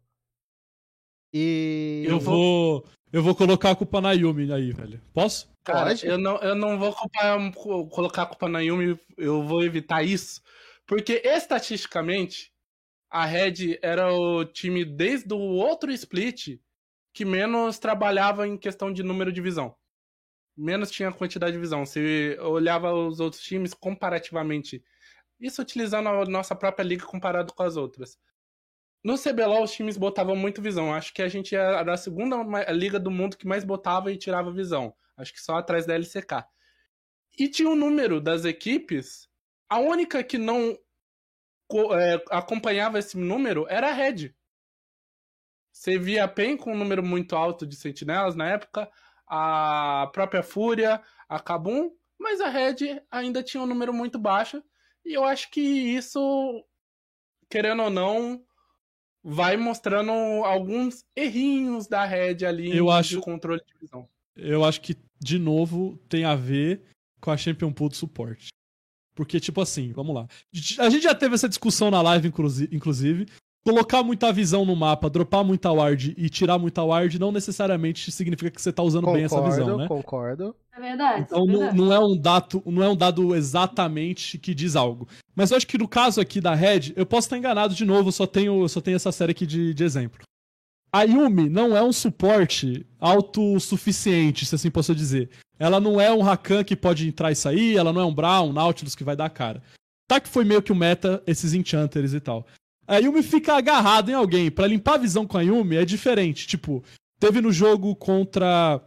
E. Eu vou. Eu vou colocar a culpa na Yumi aí, velho. Posso? cara, pode? eu não, eu não vou culpar- co- colocar a culpa na Yumi, eu vou evitar isso. Porque estatisticamente, a Red era o time desde o outro split que menos trabalhava em questão de número de visão. Menos tinha quantidade de visão. Se olhava os outros times comparativamente. Isso utilizando a nossa própria liga comparado com as outras. No CBLOL, os times botavam muito visão. Acho que a gente era a segunda liga do mundo que mais botava e tirava visão. Acho que só atrás da LCK. E tinha um número das equipes. A única que não é, acompanhava esse número era a Red. Você via a PEN com um número muito alto de sentinelas na época, a própria Fúria, a Kabum, mas a Red ainda tinha um número muito baixo. E eu acho que isso, querendo ou não, vai mostrando alguns errinhos da Red ali Eu de acho- controle de visão. Eu acho que, de novo, tem a ver com a Champion Pool do suporte. Porque, tipo assim, vamos lá. A gente já teve essa discussão na live, inclusi- inclusive. Colocar muita visão no mapa, dropar muita ward e tirar muita ward não necessariamente significa que você tá usando bem essa visão, né? concordo. É verdade. Então é não, verdade. não é um dado, não é um dado exatamente que diz algo. Mas eu acho que no caso aqui da Red, eu posso estar enganado de novo, eu só tenho, eu só tenho essa série aqui de, de exemplo. A Yumi não é um suporte autossuficiente, se assim posso dizer. Ela não é um Rakan que pode entrar e sair, ela não é um Brown, um Nautilus que vai dar cara. Tá que foi meio que o meta esses Enchanters e tal. A Yumi fica agarrada em alguém. Pra limpar a visão com a Yumi é diferente. Tipo, teve no jogo contra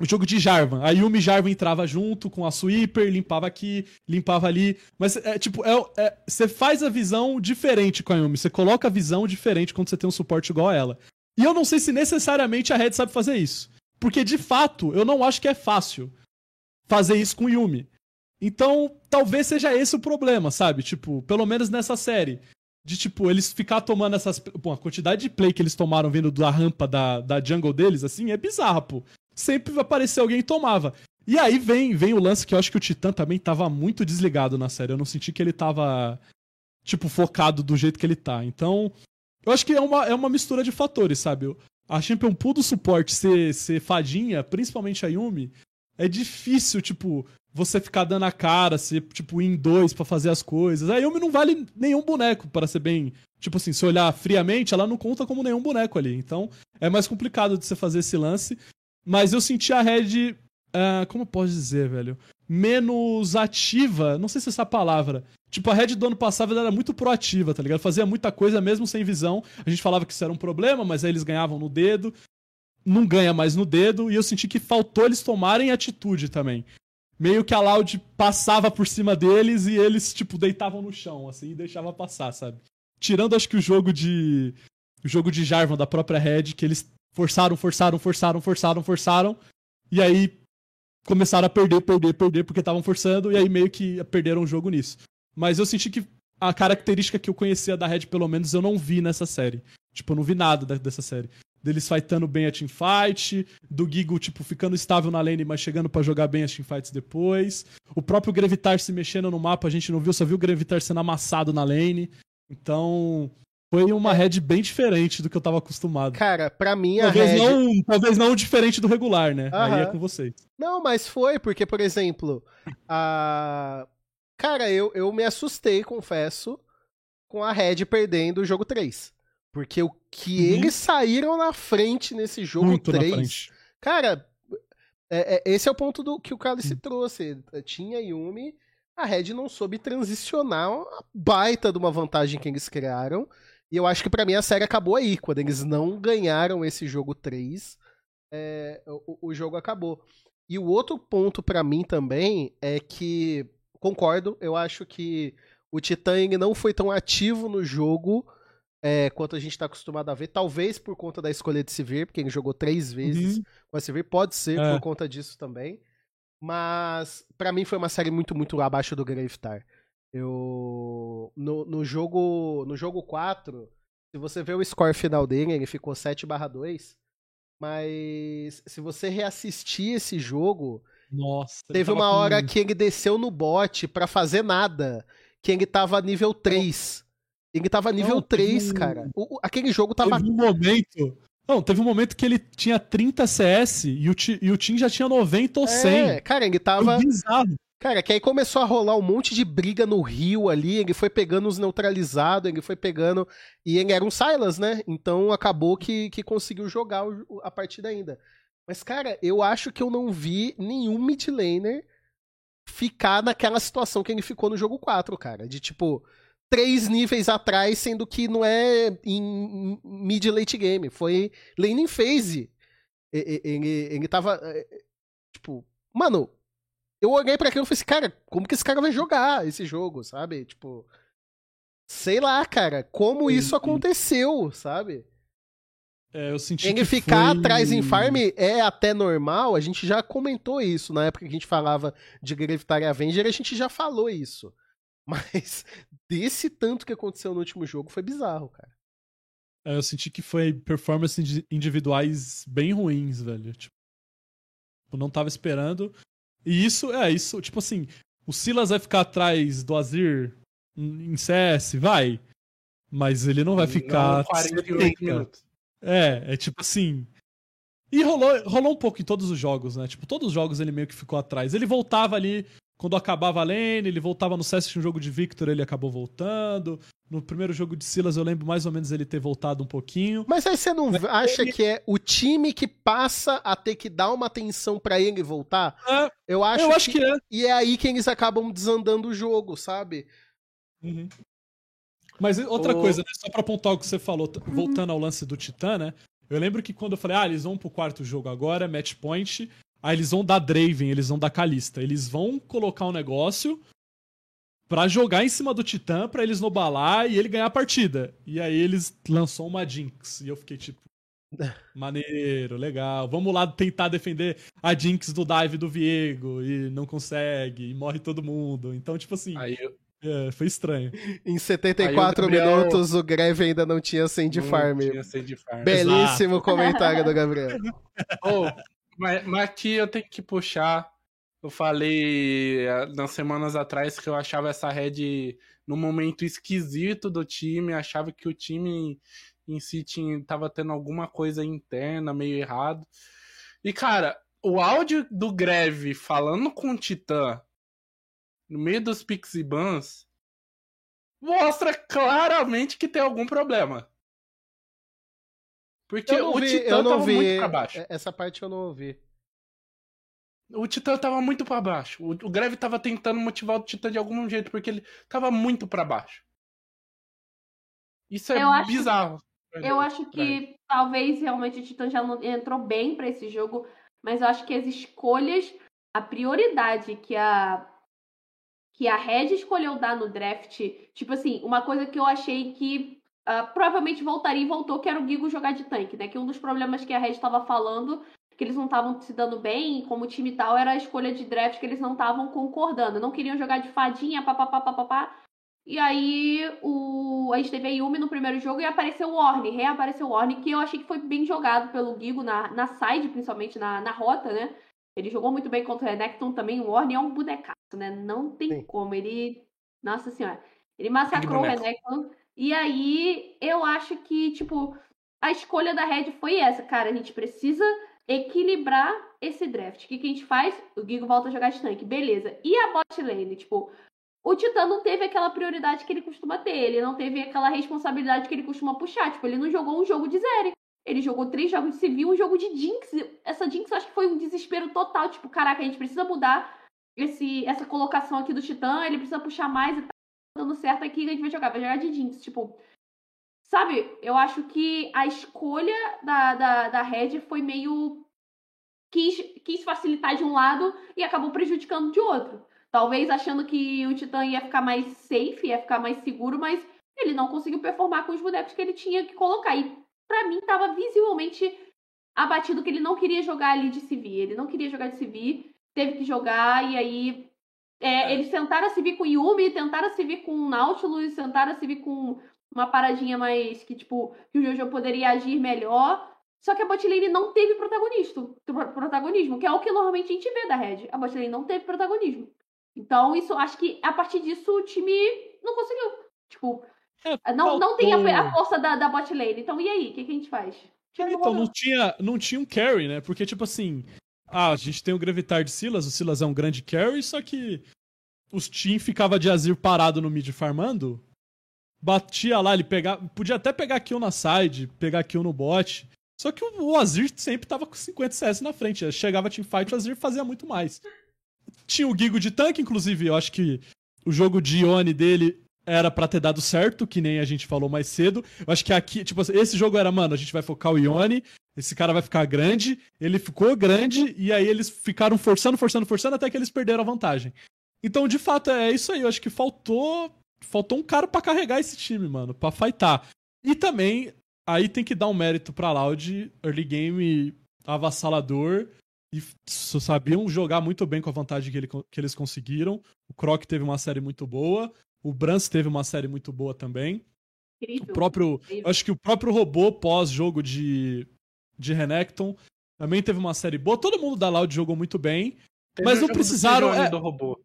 o jogo de Jarvan. A Yumi e Jarvan entrava junto com a Sweeper, limpava aqui, limpava ali. Mas é tipo, é, é, você faz a visão diferente com a Yumi. Você coloca a visão diferente quando você tem um suporte igual a ela. E eu não sei se necessariamente a Red sabe fazer isso. Porque, de fato, eu não acho que é fácil fazer isso com Yumi. Então, talvez seja esse o problema, sabe? Tipo, pelo menos nessa série. De, tipo, eles ficar tomando essas. Pô, a quantidade de play que eles tomaram vindo da rampa da, da jungle deles, assim, é bizarra, pô. Sempre aparecer alguém e tomava. E aí vem, vem o lance que eu acho que o Titã também tava muito desligado na série. Eu não senti que ele tava, tipo, focado do jeito que ele tá. Então, eu acho que é uma, é uma mistura de fatores, sabe? A Champion Pool do suporte ser, ser fadinha, principalmente a Yumi, é difícil, tipo, você ficar dando a cara, ser, tipo, em dois para fazer as coisas. A Yumi não vale nenhum boneco, para ser bem. Tipo assim, se olhar friamente, ela não conta como nenhum boneco ali. Então, é mais complicado de você fazer esse lance. Mas eu senti a Red. Uh, como eu posso dizer, velho? Menos ativa. Não sei se é essa palavra. Tipo, a Red do ano passado era muito proativa, tá ligado? Fazia muita coisa mesmo sem visão. A gente falava que isso era um problema, mas aí eles ganhavam no dedo. Não ganha mais no dedo. E eu senti que faltou eles tomarem atitude também meio que a Loud passava por cima deles e eles, tipo, deitavam no chão, assim, e deixava passar, sabe? Tirando, acho que o jogo de. O jogo de Jarvan da própria Red, que eles forçaram, forçaram, forçaram, forçaram, forçaram. E aí começaram a perder, perder, perder, porque estavam forçando, e aí meio que perderam o jogo nisso. Mas eu senti que a característica que eu conhecia da Red, pelo menos, eu não vi nessa série. Tipo, eu não vi nada dessa série deles fightando bem a teamfight, do Gigo, tipo, ficando estável na lane, mas chegando para jogar bem as teamfights depois. O próprio Grevitar se mexendo no mapa, a gente não viu, só viu o Grevitar sendo amassado na lane. Então, foi uma é. head bem diferente do que eu tava acostumado. Cara, pra mim a talvez head... Não, talvez não diferente do regular, né? Aí é com vocês. Não, mas foi, porque, por exemplo, a... Cara, eu, eu me assustei, confesso, com a Red perdendo o jogo 3. Porque o que uhum. eles saíram na frente nesse jogo Muito 3. Cara, é, é, esse é o ponto do que o Cálice uhum. trouxe. Tinha Yumi, a Red não soube transicionar uma baita de uma vantagem que eles criaram. E eu acho que para mim a série acabou aí. Quando eles não ganharam esse jogo 3, é, o, o, jogo acabou. E o outro ponto para mim também é que, concordo, eu acho que o Titã não foi tão ativo no jogo é, quanto a gente está acostumado a ver. Talvez por conta da escolha de Sivir, porque ele jogou três vezes uhum. com a Sivir. Pode ser é. por conta disso também. Mas para mim foi uma série muito, muito abaixo do Gravetar. Eu no, no jogo no jogo 4, se você vê o score final dele, ele ficou 7/2. Mas se você reassistir esse jogo, nossa, teve uma hora que ele desceu no bot para fazer nada, que ele tava nível 3. Ele tava nível não, 3, um... cara. O, aquele jogo tava. Teve um momento. Não, teve um momento que ele tinha 30 CS e o, e o Tim já tinha 90 ou 100. É, cara, ele tava. bizarro. Cara, que aí começou a rolar um monte de briga no rio ali, ele foi pegando os neutralizados, ele foi pegando. E ele era um Silas, né? Então acabou que, que conseguiu jogar a partida ainda. Mas, cara, eu acho que eu não vi nenhum mid laner ficar naquela situação que ele ficou no jogo 4, cara. De tipo, três níveis atrás, sendo que não é em mid late game, foi lane phase. Ele, ele tava. É, tipo, mano, eu olhei para aquilo e falei assim, cara, como que esse cara vai jogar esse jogo, sabe? Tipo, sei lá, cara, como isso aconteceu, sabe? É, eu senti Ele que ficar foi... atrás em farm é até normal, a gente já comentou isso na época que a gente falava de Gravitar Avenger, a gente já falou isso. Mas desse tanto que aconteceu no último jogo foi bizarro, cara. É, eu senti que foi performances individuais bem ruins, velho. Tipo, não tava esperando. E isso, é, isso, tipo assim, o Silas vai ficar atrás do Azir em CS? Vai. Mas ele não vai ficar. Não, 48 minutos. É, é tipo assim. E rolou, rolou um pouco em todos os jogos, né? Tipo, todos os jogos ele meio que ficou atrás. Ele voltava ali quando acabava a lane, ele voltava no CS, um jogo de Victor, ele acabou voltando. No primeiro jogo de Silas, eu lembro mais ou menos ele ter voltado um pouquinho. Mas aí você não Mas acha ele... que é o time que passa a ter que dar uma atenção para ele voltar? É, eu acho, eu acho que, que, é. E é aí que eles acabam desandando o jogo, sabe? Uhum. Mas outra coisa, né? só pra apontar o que você falou, uhum. voltando ao lance do Titã, né? Eu lembro que quando eu falei, ah, eles vão pro quarto jogo agora, match point, ah, eles vão dar Draven, eles vão dar Kalista. Eles vão colocar um negócio pra jogar em cima do Titã, pra eles nobalar e ele ganhar a partida. E aí eles lançou uma Jinx. E eu fiquei tipo. Maneiro, legal. Vamos lá tentar defender a Jinx do dive do Viego e não consegue, e morre todo mundo. Então, tipo assim, Aí eu- é, foi estranho. Em 74 Aí o Gabriel- minutos, o Greve ainda não tinha 100 de não farm. tinha farm. Belíssimo comentário do Gabriel. Ô, mas, mas aqui eu tenho que puxar. Eu falei eh, nas semanas atrás que eu achava essa red num momento esquisito do time, achava que o time em si tinha, tava tendo alguma coisa interna meio errado. E cara, o áudio do Greve falando com o Titã no meio dos Pixie Bans mostra claramente que tem algum problema. Porque Eu não o vi, Titã eu não tava vi. muito pra baixo. Essa parte eu não ouvi. O Titã tava muito pra baixo. O, o Greve tava tentando motivar o Titã de algum jeito, porque ele tava muito pra baixo. Isso é Eu acho- bizarro. Eu acho que talvez realmente o Titã já não- entrou bem pra esse jogo, mas eu acho que as escolhas, a prioridade que a que a Red escolheu dar no draft, tipo assim, uma coisa que eu achei que ah, provavelmente voltaria e voltou, que era o Gigo jogar de tanque, né? Que um dos problemas que a Red estava falando, que eles não estavam se dando bem como time e tal, era a escolha de draft que eles não estavam concordando. Não queriam jogar de fadinha, papapá, papapá. E aí o, a gente teve a Yumi no primeiro jogo e apareceu o Orne, reapareceu o Orne, que eu achei que foi bem jogado pelo Gigo na, na side, principalmente na, na rota, né? Ele jogou muito bem contra o Renekton também. O Orne é um bonecaço, né? Não tem Sim. como. Ele. Nossa senhora. Ele massacrou o. Renekton. E aí eu acho que, tipo, a escolha da Red foi essa, cara. A gente precisa equilibrar esse draft. O que, que a gente faz? O Gigo volta a jogar de tanque, beleza. E a bot lane? Tipo, o Titã não teve aquela prioridade que ele costuma ter. Ele não teve aquela responsabilidade que ele costuma puxar. Tipo, ele não jogou um jogo de zero. Ele jogou três jogos de civil, um jogo de Jinx. Essa Jinx eu acho que foi um desespero total. Tipo, caraca, a gente precisa mudar esse, essa colocação aqui do Titã. Ele precisa puxar mais e tá dando certo aqui. A gente vai jogar, vai jogar de Jinx. Tipo, sabe? Eu acho que a escolha da, da, da Red foi meio. Quis, quis facilitar de um lado e acabou prejudicando de outro. Talvez achando que o Titã ia ficar mais safe, ia ficar mais seguro, mas ele não conseguiu performar com os bonecos que ele tinha que colocar. E pra mim tava visivelmente abatido que ele não queria jogar ali de CV. Ele não queria jogar de CV, teve que jogar, e aí é, eles tentaram se vir com Yumi, tentaram se vir com Nautilus, tentaram se vir com uma paradinha mais que, tipo, que o Jojo poderia agir melhor. Só que a botlane não teve protagonista, pro- protagonismo, que é o que normalmente a gente vê da Red. A botlane não teve protagonismo. Então, isso, acho que a partir disso o time não conseguiu. Tipo, É, não, não tem a, a força da, da bot lane. Então, e aí? O que, que a gente faz? Não Então, não tinha, não tinha um carry, né? Porque, tipo assim, ah, a gente tem o Gravitar de Silas, o Silas é um grande carry, só que os team ficava de Azir parado no mid farmando, batia lá, ele pegava, podia até pegar kill na side, pegar kill no bot, só que o, Azir sempre tava com 50 CS na frente, chegava teamfight, o Azir fazia muito mais. Tinha o Gigo de tanque, inclusive, eu acho que o jogo de Ione dele era pra ter dado certo, que nem a gente falou mais cedo. Eu acho que aqui, tipo, esse jogo era, mano, a gente vai focar o Ione, esse cara vai ficar grande, ele ficou grande, e aí eles ficaram forçando, forçando, forçando, até que eles perderam a vantagem. Então, de fato, é isso aí. Eu acho que faltou. Faltou um cara pra carregar esse time, mano, pra fightar. E também, aí tem que dar um mérito pra Loud, early game avassalador. E sabiam jogar muito bem com a vantagem que, ele- que eles conseguiram. O Croc teve uma série muito boa. O Brans teve uma série muito boa também. O Incrível. próprio. Incrível. eu Acho que o próprio robô pós-jogo de, de Renekton também teve uma série boa. Todo mundo da Loud jogou muito bem. Teve Mas não precisaram, é- do robô.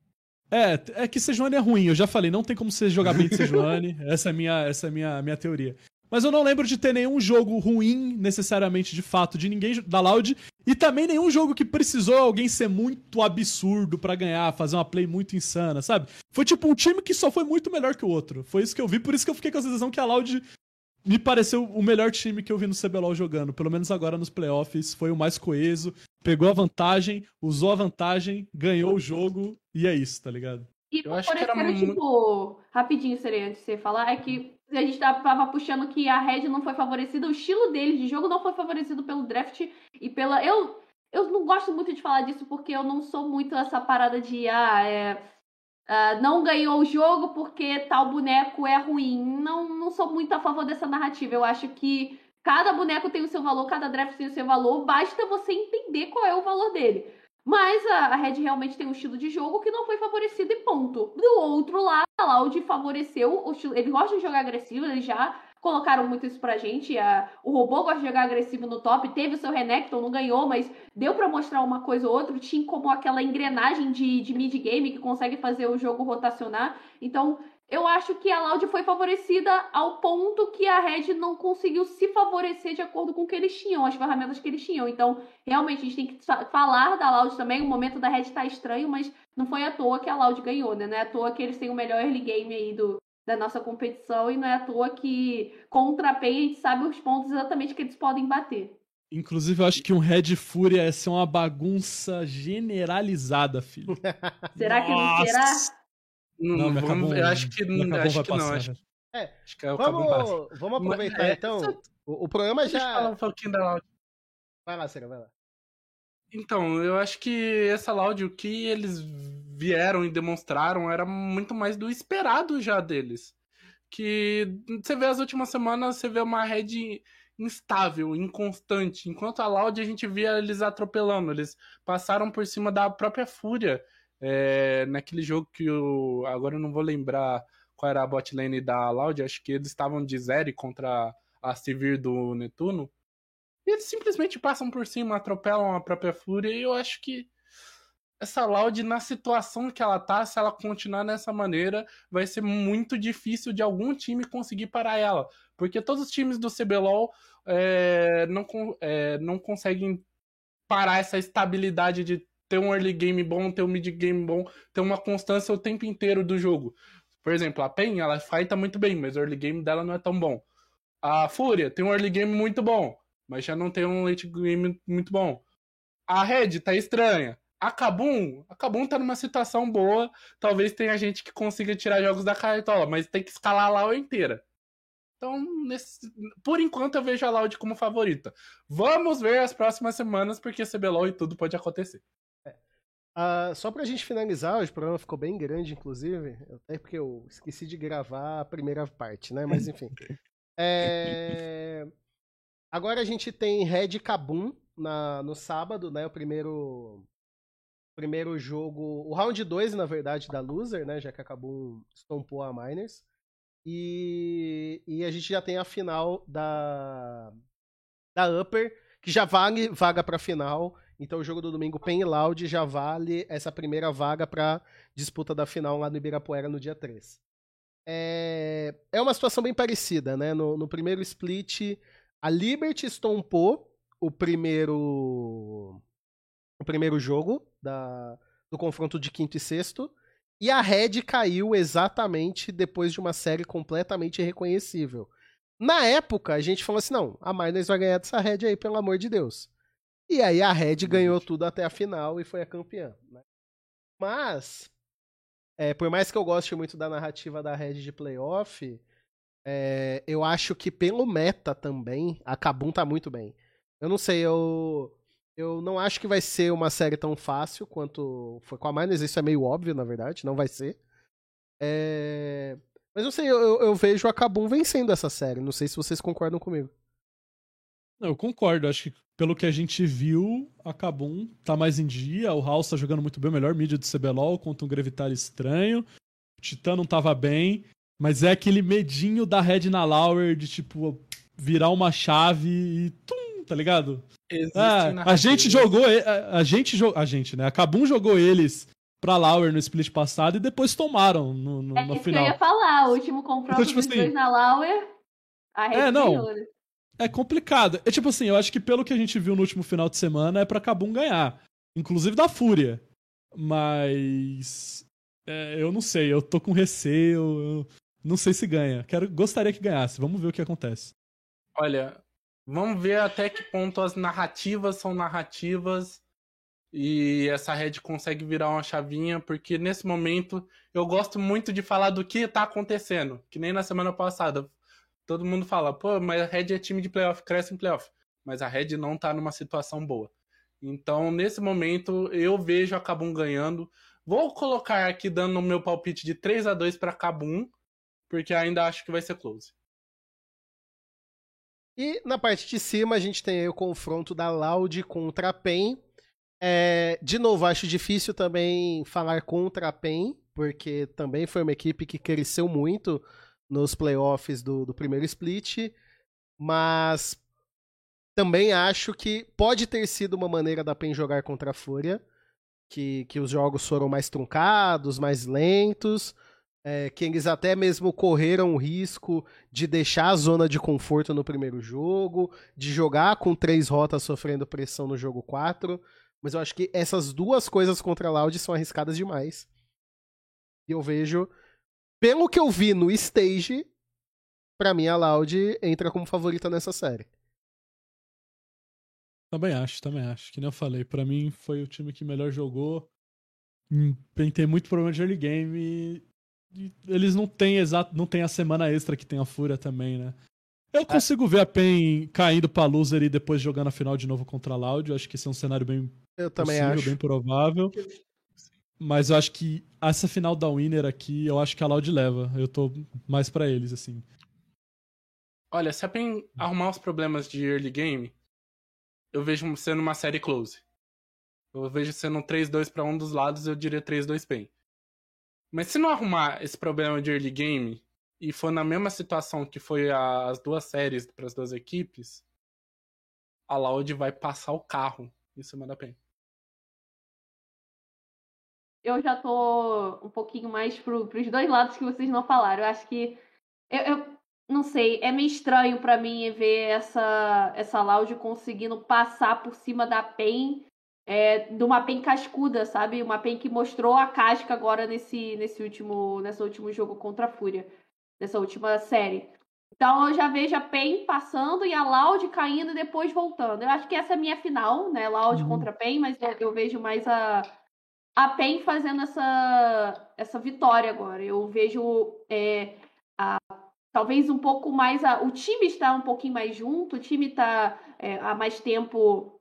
É, é que Sejuani é ruim, eu já falei, não tem como você jogar bem de Sejuani. essa é a minha, essa é minha, minha teoria. Mas eu não lembro de ter nenhum jogo ruim, necessariamente, de fato, de ninguém da Loud. E também nenhum jogo que precisou alguém ser muito absurdo pra ganhar, fazer uma play muito insana, sabe? Foi tipo um time que só foi muito melhor que o outro. Foi isso que eu vi, por isso que eu fiquei com a sensação que a Loud me pareceu o melhor time que eu vi no CBLOL jogando. Pelo menos agora nos playoffs, foi o mais coeso. Pegou a vantagem, usou a vantagem, ganhou o jogo, e é isso, tá ligado? E Eu acho por que era muito- tipo, rapidinho, seria antes de você falar, é que a gente tava puxando que a Red não foi favorecida, o estilo deles de jogo não foi favorecido pelo draft e pela. Eu, eu não gosto muito de falar disso porque eu não sou muito essa parada de ah, é, ah, não ganhou o jogo porque tal boneco é ruim. Não, não sou muito a favor dessa narrativa. Eu acho que cada boneco tem o seu valor, cada draft tem o seu valor, basta você entender qual é o valor dele. Mas a, a Red realmente tem um estilo de jogo que não foi favorecido e ponto. Do outro lado, a Loud favoreceu. Ele gosta de jogar agressivo, ele já colocaram muito isso pra gente. A, o robô gosta de jogar agressivo no top, teve o seu Renekton, não ganhou, mas deu para mostrar uma coisa ou outra. O Team como aquela engrenagem de, de mid-game que consegue fazer o jogo rotacionar. Então, eu acho que a Loud foi favorecida ao ponto que a Red não conseguiu se favorecer de acordo com o que eles tinham, as ferramentas que eles tinham. Então, realmente, a gente tem que falar da Loud também. O momento da Red tá estranho, mas não foi à toa que a Loud ganhou, né? Não é à toa que eles têm o melhor early game aí do, da nossa competição e não é à toa que contra a PEN a gente sabe os pontos exatamente que eles podem bater. Inclusive, eu acho que um Red Fúria ia ser uma bagunça generalizada, filho. será que não será? Não, Não, me vamos, acabou- eu acho que, me acabou, acho que não. passar, Acho, velho. É, acho que é. Vamos, vamos aproveitar É, então. só- O, o programa Deixa eu falar já. um pouquinho da Loud. Vai lá, Cera, vai lá. Então, eu acho que essa Loud, o que eles vieram e demonstraram era muito mais do esperado já deles. Que você vê as últimas semanas, você vê uma red instável, inconstante. Enquanto a Loud a gente via eles atropelando, eles passaram por cima da própria Fúria. é, naquele jogo que o. Agora eu não vou lembrar qual era a bot lane da Loud, acho que eles estavam de zero contra a Sivir do Netuno. E eles simplesmente passam por cima, atropelam a própria Fúria, e eu acho que essa Loud, na situação que ela tá, se ela continuar nessa maneira, vai ser muito difícil de algum time conseguir parar ela. Porque todos os times do CBLOL é, não, é, não conseguem parar essa estabilidade de ter um early game bom, ter um mid game bom, ter uma constância o tempo inteiro do jogo. Por exemplo, a PEN, ela fighta muito bem, mas o early game dela não é tão bom. A Fúria tem um early game muito bom, mas já não tem um late game muito bom. A Red tá estranha. A Kabum, a Kabum tá numa situação boa. Talvez tenha gente que consiga tirar jogos da cartola, mas tem que escalar a Lau inteira. Então, nesse- por enquanto, eu vejo a Loud como favorita. Vamos ver as próximas semanas, porque CBLOL e tudo pode acontecer. Ah, só pra gente finalizar, hoje o programa ficou bem grande, inclusive. Até porque eu esqueci de gravar a primeira parte, né? Mas enfim. É, Agora a gente tem Red Kabum na... no sábado, né? O primeiro. Primeiro jogo. O round 2, na verdade, da Loser, né? Já que a Kabum estompou a Miners. E... e a gente já tem a final da. Da Upper, que já vale vaga pra final. Então o jogo do domingo, Pen Loud, já vale essa primeira vaga para disputa da final lá no Ibirapuera no dia 3. É, é uma situação bem parecida, né? No, no primeiro split, a Liberty estompou o primeiro o primeiro jogo da, do confronto de quinto e sexto. E a Red caiu exatamente depois de uma série completamente irreconhecível. Na época, a gente falou assim: não, a Miners vai ganhar dessa Red aí, pelo amor de Deus. E aí a Red ganhou tudo até a final e foi a campeã. Né? Mas, é, por mais que eu goste muito da narrativa da Red de playoff, é, eu acho que pelo meta também, a Kabum tá muito bem. Eu não sei, eu, eu não acho que vai ser uma série tão fácil quanto foi com a Miners, isso é meio óbvio, na verdade, não vai ser. É, mas não sei, eu, eu- eu vejo a Kabum vencendo essa série, não sei se vocês concordam comigo. Não, eu concordo. Acho que pelo que a gente viu, a Kabum tá mais em dia. O House tá jogando muito bem, melhor mídia do CBLOL contra um Gravitar estranho. O Titã não tava bem. Mas é aquele medinho da Red na Lauer de, tipo, virar uma chave e. Tum, tá ligado? Existem Ah, a gente jogou. A, a gente jogou. A gente, né? A Kabum jogou eles pra Lauer no split passado e depois tomaram no, no, É no isso que eu final. ia falar. O último confronto Então, tipo dos assim- dois na Lauer, a Red É, não. É complicado. É tipo assim, eu acho que pelo que a gente viu no último final de semana é pra Kabum ganhar. Inclusive da Fúria. Mas. é, eu não sei, eu tô com receio. Eu não sei se ganha. Quero, gostaria que ganhasse. Vamos ver o que acontece. Olha, vamos ver até que ponto as narrativas são narrativas e essa Red consegue virar uma chavinha, porque nesse momento eu gosto muito de falar do que tá acontecendo, que nem na semana passada. Todo mundo fala, pô, mas a Red é time de playoff, cresce em playoff. Mas a Red não tá numa situação boa. Então, nesse momento, eu vejo a Kabum ganhando. Vou colocar aqui dando o meu palpite de 3 a 2 para Kabum, porque ainda acho que vai ser close. E na parte de cima a gente tem o confronto da Loud contra a PEN. É, de novo, acho difícil também falar contra a PEN, porque também foi uma equipe que cresceu muito nos playoffs do, do primeiro split, mas também acho que pode ter sido uma maneira da PEN jogar contra a Fúria, que, que os jogos foram mais truncados, mais lentos, é, eles até mesmo correram o risco de deixar a zona de conforto no primeiro jogo, de jogar com três rotas sofrendo pressão no jogo 4. Mas eu acho que essas duas coisas contra a Loud são arriscadas demais. E eu vejo, pelo que eu vi no stage, pra mim a Loud entra como favorita nessa série. Também acho, também acho. Que nem eu falei, para mim foi o time que melhor jogou. Hum, tem muito problema de early game eles não têm exato, não tem a semana extra que tem a Fúria também, né? Eu consigo é. ver a PEN caindo pra loser e depois jogando a final de novo contra a Loud. Eu acho que esse é um cenário bem eu também possível, acho. bem provável. Mas eu acho que essa final da Winner aqui, eu acho que a Loud leva. Eu tô mais para eles, assim. Olha, se a PEN arrumar os problemas de early game, eu vejo sendo uma série close. Eu vejo sendo um 3-2 para um dos lados, eu diria 3-2 PEN. Mas se não arrumar esse problema de early game e for na mesma situação que foi as duas séries para as duas equipes, a Loud vai passar o carro em cima da PEN. Eu já tô um pouquinho mais pro, pros dois lados que vocês não falaram. Eu acho que. Eu, eu não sei, é meio estranho para mim ver essa, essa Loud conseguindo passar por cima da PEN é, de uma PEN cascuda, sabe? Uma PEN que mostrou a casca agora nesse, nesse, último, nesse último jogo contra a Fúria, nessa última série. Então eu já vejo a PEN passando e a Loud caindo e depois voltando. Eu acho que essa é a minha final, né? Loud uhum. contra a PEN, mas eu vejo mais a, a PEN fazendo essa, essa vitória agora. Eu vejo é, a, talvez um pouco mais. A, o time está um pouquinho mais junto, o time está é, há mais tempo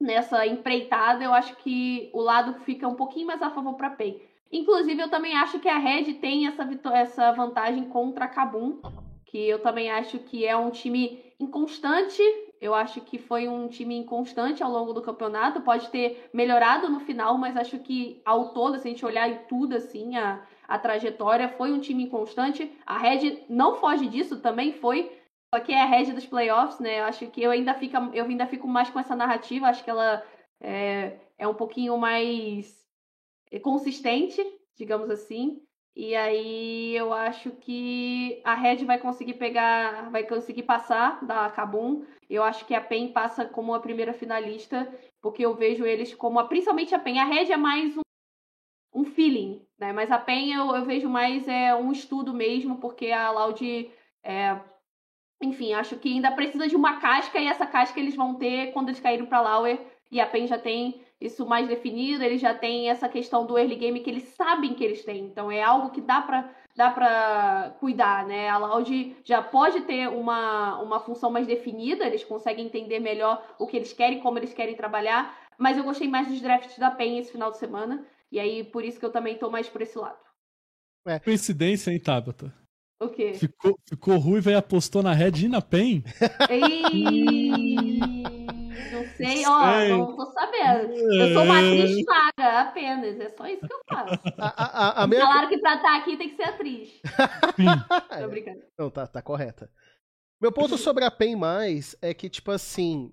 nessa empreitada, eu acho que o lado fica um pouquinho mais a favor para PEN. Inclusive, eu também acho que a Red tem essa, essa vantagem contra a Kabum, que eu também acho que é um time inconstante. Eu acho que foi um time inconstante ao longo do campeonato. Pode ter melhorado no final, mas acho que ao todo, se a gente olhar em tudo, assim, a, a trajetória, foi um time inconstante. A Red não foge disso, também foi só que é a rede dos playoffs, né? Eu acho que eu ainda, fico, eu ainda fico mais com essa narrativa. Acho que ela é, é um pouquinho mais consistente, digamos assim. E aí eu acho que a Red vai conseguir pegar, vai conseguir passar da Kabum. Eu acho que a PEN passa como a primeira finalista, porque eu vejo eles como, a, principalmente a PEN. A Red é mais um, um feeling, né? Mas a PEN eu, eu vejo mais é um estudo mesmo, porque a Loud é, enfim, acho que ainda precisa de uma casca e essa casca eles vão ter quando eles caíram para Lauer e a PEN já tem isso mais definido, eles já têm essa questão do early game que eles sabem que eles têm. Então é algo que dá para dá para cuidar, né? A Loud já pode ter uma, uma função mais definida, eles conseguem entender melhor o que eles querem, como eles querem trabalhar, mas eu gostei mais dos drafts da PEN esse final de semana, e aí por isso que eu também tô mais por esse lado. É. Coincidência, hein, Tabata? O quê? Ficou, ficou ruiva e apostou na Red e na PEN? não sei, ó, não tô sabendo. Eu sou uma atriz paga apenas, é só isso que eu faço. A, a, a minha... Falaram que pra estar aqui tem que ser atriz. tô brincando. Não, tá, tá correta. Meu ponto sobre a PEN mais é que, tipo assim.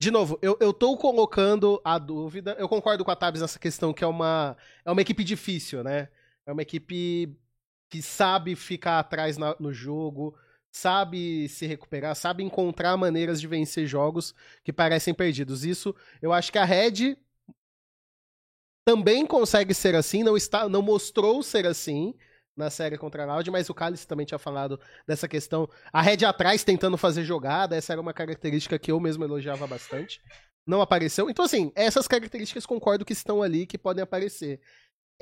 De novo, eu, eu tô colocando a dúvida. Eu concordo com a Tabs nessa questão que é uma, é uma equipe difícil, né? É uma equipe que sabe ficar atrás na, no jogo, sabe se recuperar, sabe encontrar maneiras de vencer jogos que parecem perdidos. Isso, eu acho que a Red também consegue ser assim, não está, não mostrou ser assim na série contra a Loud, mas o Cálice também tinha falado dessa questão. A Red atrás tentando fazer jogada, essa era uma característica que eu mesmo elogiava bastante. Não apareceu. Então, assim, essas características concordo que estão ali, que podem aparecer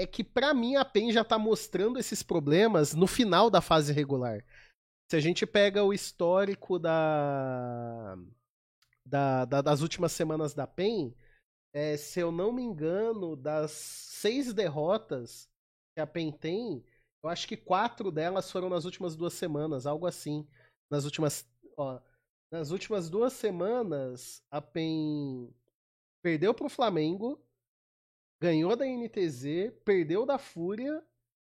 é que para mim a PEN já tá mostrando esses problemas no final da fase regular. Se a gente pega o histórico da, da, da das últimas semanas da PEN, é, se eu não me engano, das seis derrotas que a PEN tem, eu acho que quatro delas foram nas últimas duas semanas, algo assim. Nas últimas. Ó, nas últimas duas semanas, a PEN perdeu pro Flamengo, ganhou da NTZ, perdeu da Fúria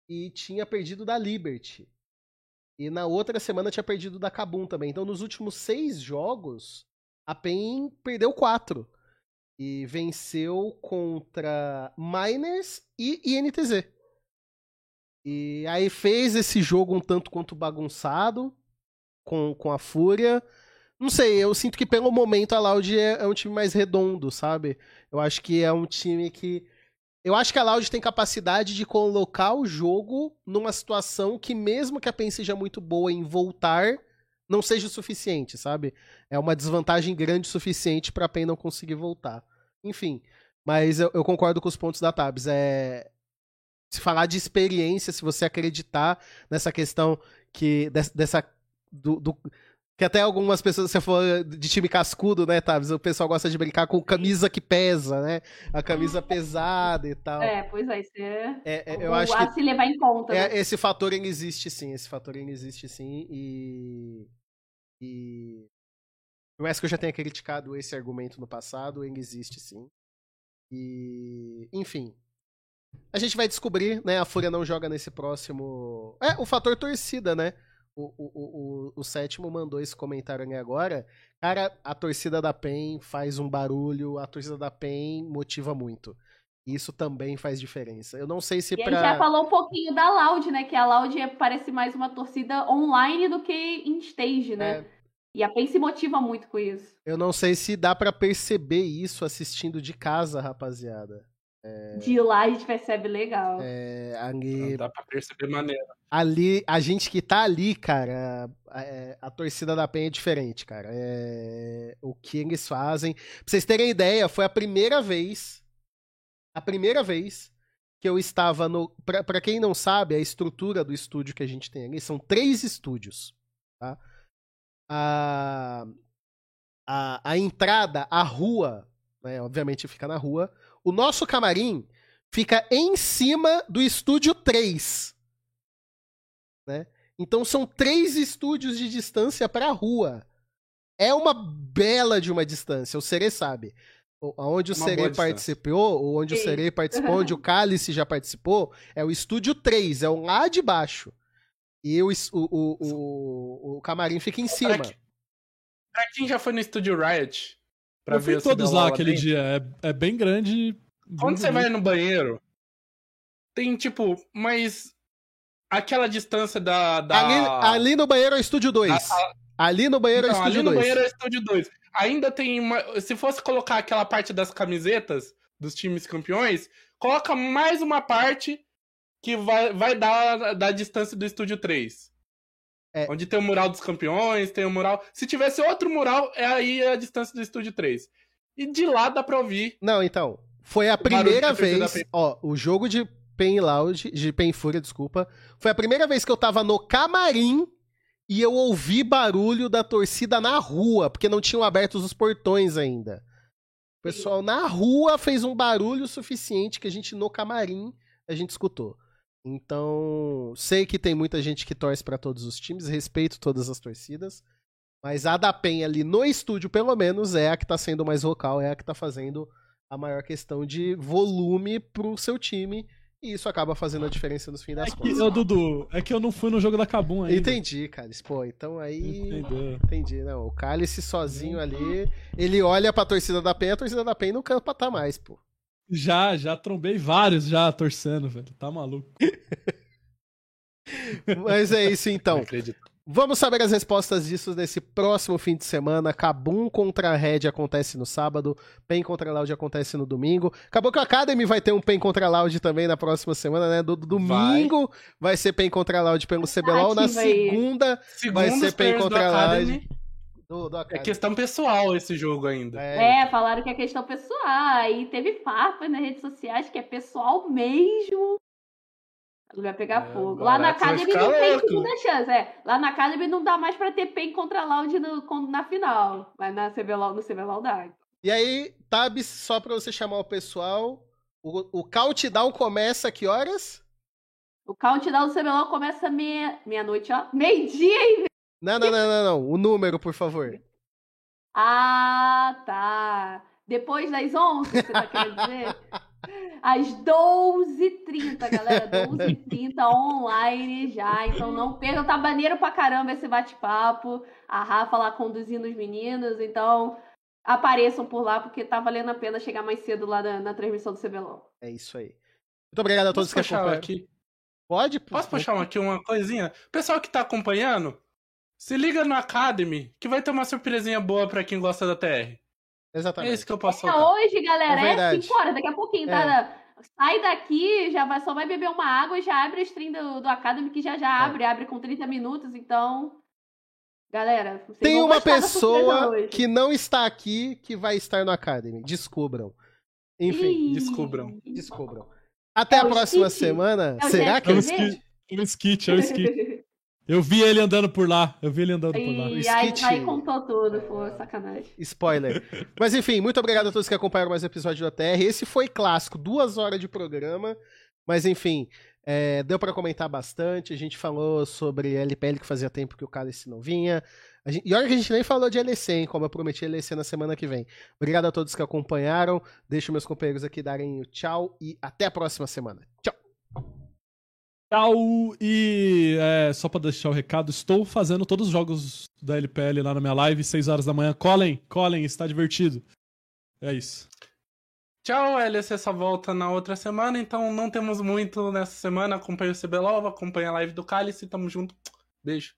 e tinha perdido da Liberty. E na outra semana tinha perdido da Kabum também. Então, nos últimos seis jogos, a PEN perdeu quatro. E venceu contra Miners e INTZ. E aí fez esse jogo um tanto quanto bagunçado com, com a Fúria. Não sei, eu sinto que pelo momento a Loud é, é um time mais redondo, sabe? Eu acho que é um time que eu acho que a Loud tem capacidade de colocar o jogo numa situação que, mesmo que a PEN seja muito boa em voltar, não seja o suficiente, sabe? É uma desvantagem grande o suficiente pra PEN não conseguir voltar. Enfim, mas eu, eu concordo com os pontos da Tabs. É, se falar de experiência, se você acreditar nessa questão que dessa do, do, que até algumas pessoas, você falou de time cascudo, né, Tabs? O pessoal gosta de brincar com camisa que pesa, né? A camisa pesada e tal. É, pois é, isso é. é, é eu acho a que se levar em conta. É, né? Esse fator ele existe sim, esse fator ele existe sim e. E. Por mais que eu já tenha criticado esse argumento no passado, ele existe sim. E. Enfim. A gente vai descobrir, né? A Fúria não joga nesse próximo. É, o fator torcida, né? O, o, o, o sétimo mandou esse comentário ali agora. Cara, a torcida da PEN faz um barulho, a torcida da PEN motiva muito. Isso também faz diferença. Eu não sei se e pra... a gente já falou um pouquinho da Loud, né? Que a Loud é, parece mais uma torcida online do que em stage, né? É. E a PEN se motiva muito com isso. Eu não sei se dá para perceber isso assistindo de casa, rapaziada. É... De lá a gente percebe legal. É, ali... Dá pra perceber maneira. Ali, a gente que tá ali, cara, a, é, a torcida da Penha é diferente, cara. É, o que eles fazem. Pra vocês terem ideia, foi a primeira vez. A primeira vez que eu estava no. Pra, pra quem não sabe, a estrutura do estúdio que a gente tem ali são três estúdios. Tá? A, a, a entrada, a rua, né, obviamente fica na rua. O nosso camarim fica em cima do estúdio 3. Né? Então são três estúdios de distância para a rua. É uma bela de uma distância, o Serê sabe. Onde o Serê participou, ou onde Sim. o Serê participou, onde o Cálice já participou, é o estúdio 3, é o lá de baixo. E o, o, o, o, camarim fica em cima. Pra quem já foi no estúdio Riot, Pra eu ver fui todos lá aquele dia. É, é bem grande. Quando você vai no banheiro, tem tipo, mas aquela distância da. da... Ali, ali, no banheiro é o estúdio 2. Ali no banheiro é o estúdio 2. Ali no banheiro é o estúdio 2. Ainda tem uma. Se fosse colocar aquela parte das camisetas dos times campeões, coloca mais uma parte que vai, vai dar da distância do estúdio 3. É. Onde tem o mural dos campeões, tem o mural. Se tivesse outro mural, é aí a distância do estúdio 3. E de lá dá pra ouvir. Não, então. Foi a primeira vez. Ó, o jogo de Pen Loud, de Pen Fúria, desculpa. Foi a primeira vez que eu tava no camarim e eu ouvi barulho da torcida na rua, porque não tinham abertos os portões ainda. O pessoal na rua fez um barulho suficiente que a gente no camarim a gente escutou. Então, sei que tem muita gente que torce para todos os times, respeito todas as torcidas, mas a da PEN ali no estúdio, pelo menos, é a que tá sendo mais vocal, é a que tá fazendo a maior questão de volume pro seu time. E isso acaba fazendo a diferença no fim das é contas. Que, Dudu, é que eu não fui no jogo da Cabum ainda. Entendi, cara. Pô, então aí. Entendeu. Entendi, não. O Cálice sozinho ali, ele olha pra torcida da PEN, a torcida da PEN não quer tá mais, pô. Já, já trombei vários já torcendo, velho. Tá maluco. Mas é isso então. Vamos saber as respostas disso nesse próximo fim de semana. Cabum contra a Red acontece no sábado, PEN contra a Loud acontece no domingo. Acabou que a Academy vai ter um PEN contra a Loud também na próxima semana, né? Do, do domingo vai. vai ser PEN contra a Loud pelo CBLOL, na segunda, segunda vai ser PEN contra a Loud. Do, do é questão pessoal esse jogo ainda. É. é, falaram que é questão pessoal. Aí teve farpa nas redes sociais que é pessoal mesmo. Vai pegar é, fogo. Lá na Academy não tem segunda chance. É. Lá na Academy não dá mais pra ter PEN contra Loud no, na final. Mas na CBLOL, no CBLOL dá. E aí, Tabs, só pra você chamar o pessoal, o, o countdown começa a que horas? O countdown do CBLOL começa meia- meia-noite, ó. Meio-dia e Não, não, não, não, não. O número, por favor. Ah, tá. Depois das 11, você tá querendo dizer? Às 12h30, galera. 12h30 online já. Então não percam. Tá maneiro pra caramba esse bate-papo. A Rafa lá conduzindo os meninos. Então apareçam por lá, porque tá valendo a pena chegar mais cedo lá na, na transmissão do CBLOL. É isso aí. Muito obrigado a todos Posso que acompanharam. aqui? Pode? Posso puxar aqui uma coisinha? Pessoal que tá acompanhando, se liga no Academy, que vai ter uma surpresinha boa pra quem gosta da TR. É Exatamente. isso que eu posso É soltar. hoje, galera. É É verdade. 5 horas, daqui a pouquinho, tá? Sai daqui, já vai, só vai beber uma água e já abre a stream do, do Academy, que já já É. abre, abre com 30 minutos, então. Galera, vocês Tem vão uma pessoa que não está aqui que vai estar no Academy. Descubram. Enfim, Ih, descubram. descubram. Até É a próxima Stitch? semana. É Será que É o skit, é o skit, é o skit. Eu vi ele andando por lá. Eu vi ele andando por lá. E aí, Skit- aí contou tudo, pô, sacanagem. Spoiler. Mas enfim, muito obrigado a todos que acompanharam mais um episódio do ATR. Esse foi clássico, duas horas de programa. Mas enfim, é, deu pra comentar bastante. A gente falou sobre LPL que fazia tempo que o Cálice não vinha. A gente- e olha que a gente nem falou de LEC, hein? Como eu prometi LEC na semana que vem. Obrigado a todos que acompanharam. Deixo meus companheiros aqui darem o tchau e até a próxima semana. Tchau. Tchau. E é, só pra deixar o recado, estou fazendo todos os jogos da LPL lá na minha live, 6 horas da manhã. Colhem, colhem, está divertido. É isso. Tchau, LC só volta na outra semana, então não temos muito nessa semana. Acompanha o CBLOL, acompanha a live do Cálice, tamo junto. Beijo.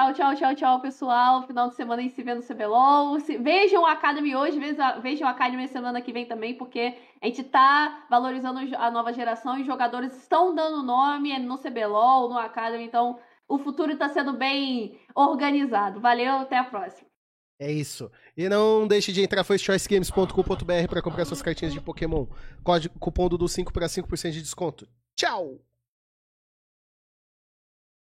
Tchau, tchau, tchau, tchau, pessoal. Final de semana aí se vê no CBLOL. Se- Vejam o Academy hoje, vejam o Academy semana que vem também, porque a gente tá valorizando a nova geração e os jogadores estão dando nome no CBLOL, no Academy, então o futuro tá sendo bem organizado. Valeu, até a próxima. É isso. E não deixe de entrar firstchoicegames.com.br para comprar suas cartinhas de Pokémon. Código cupom do 5 para 5% de desconto. Tchau!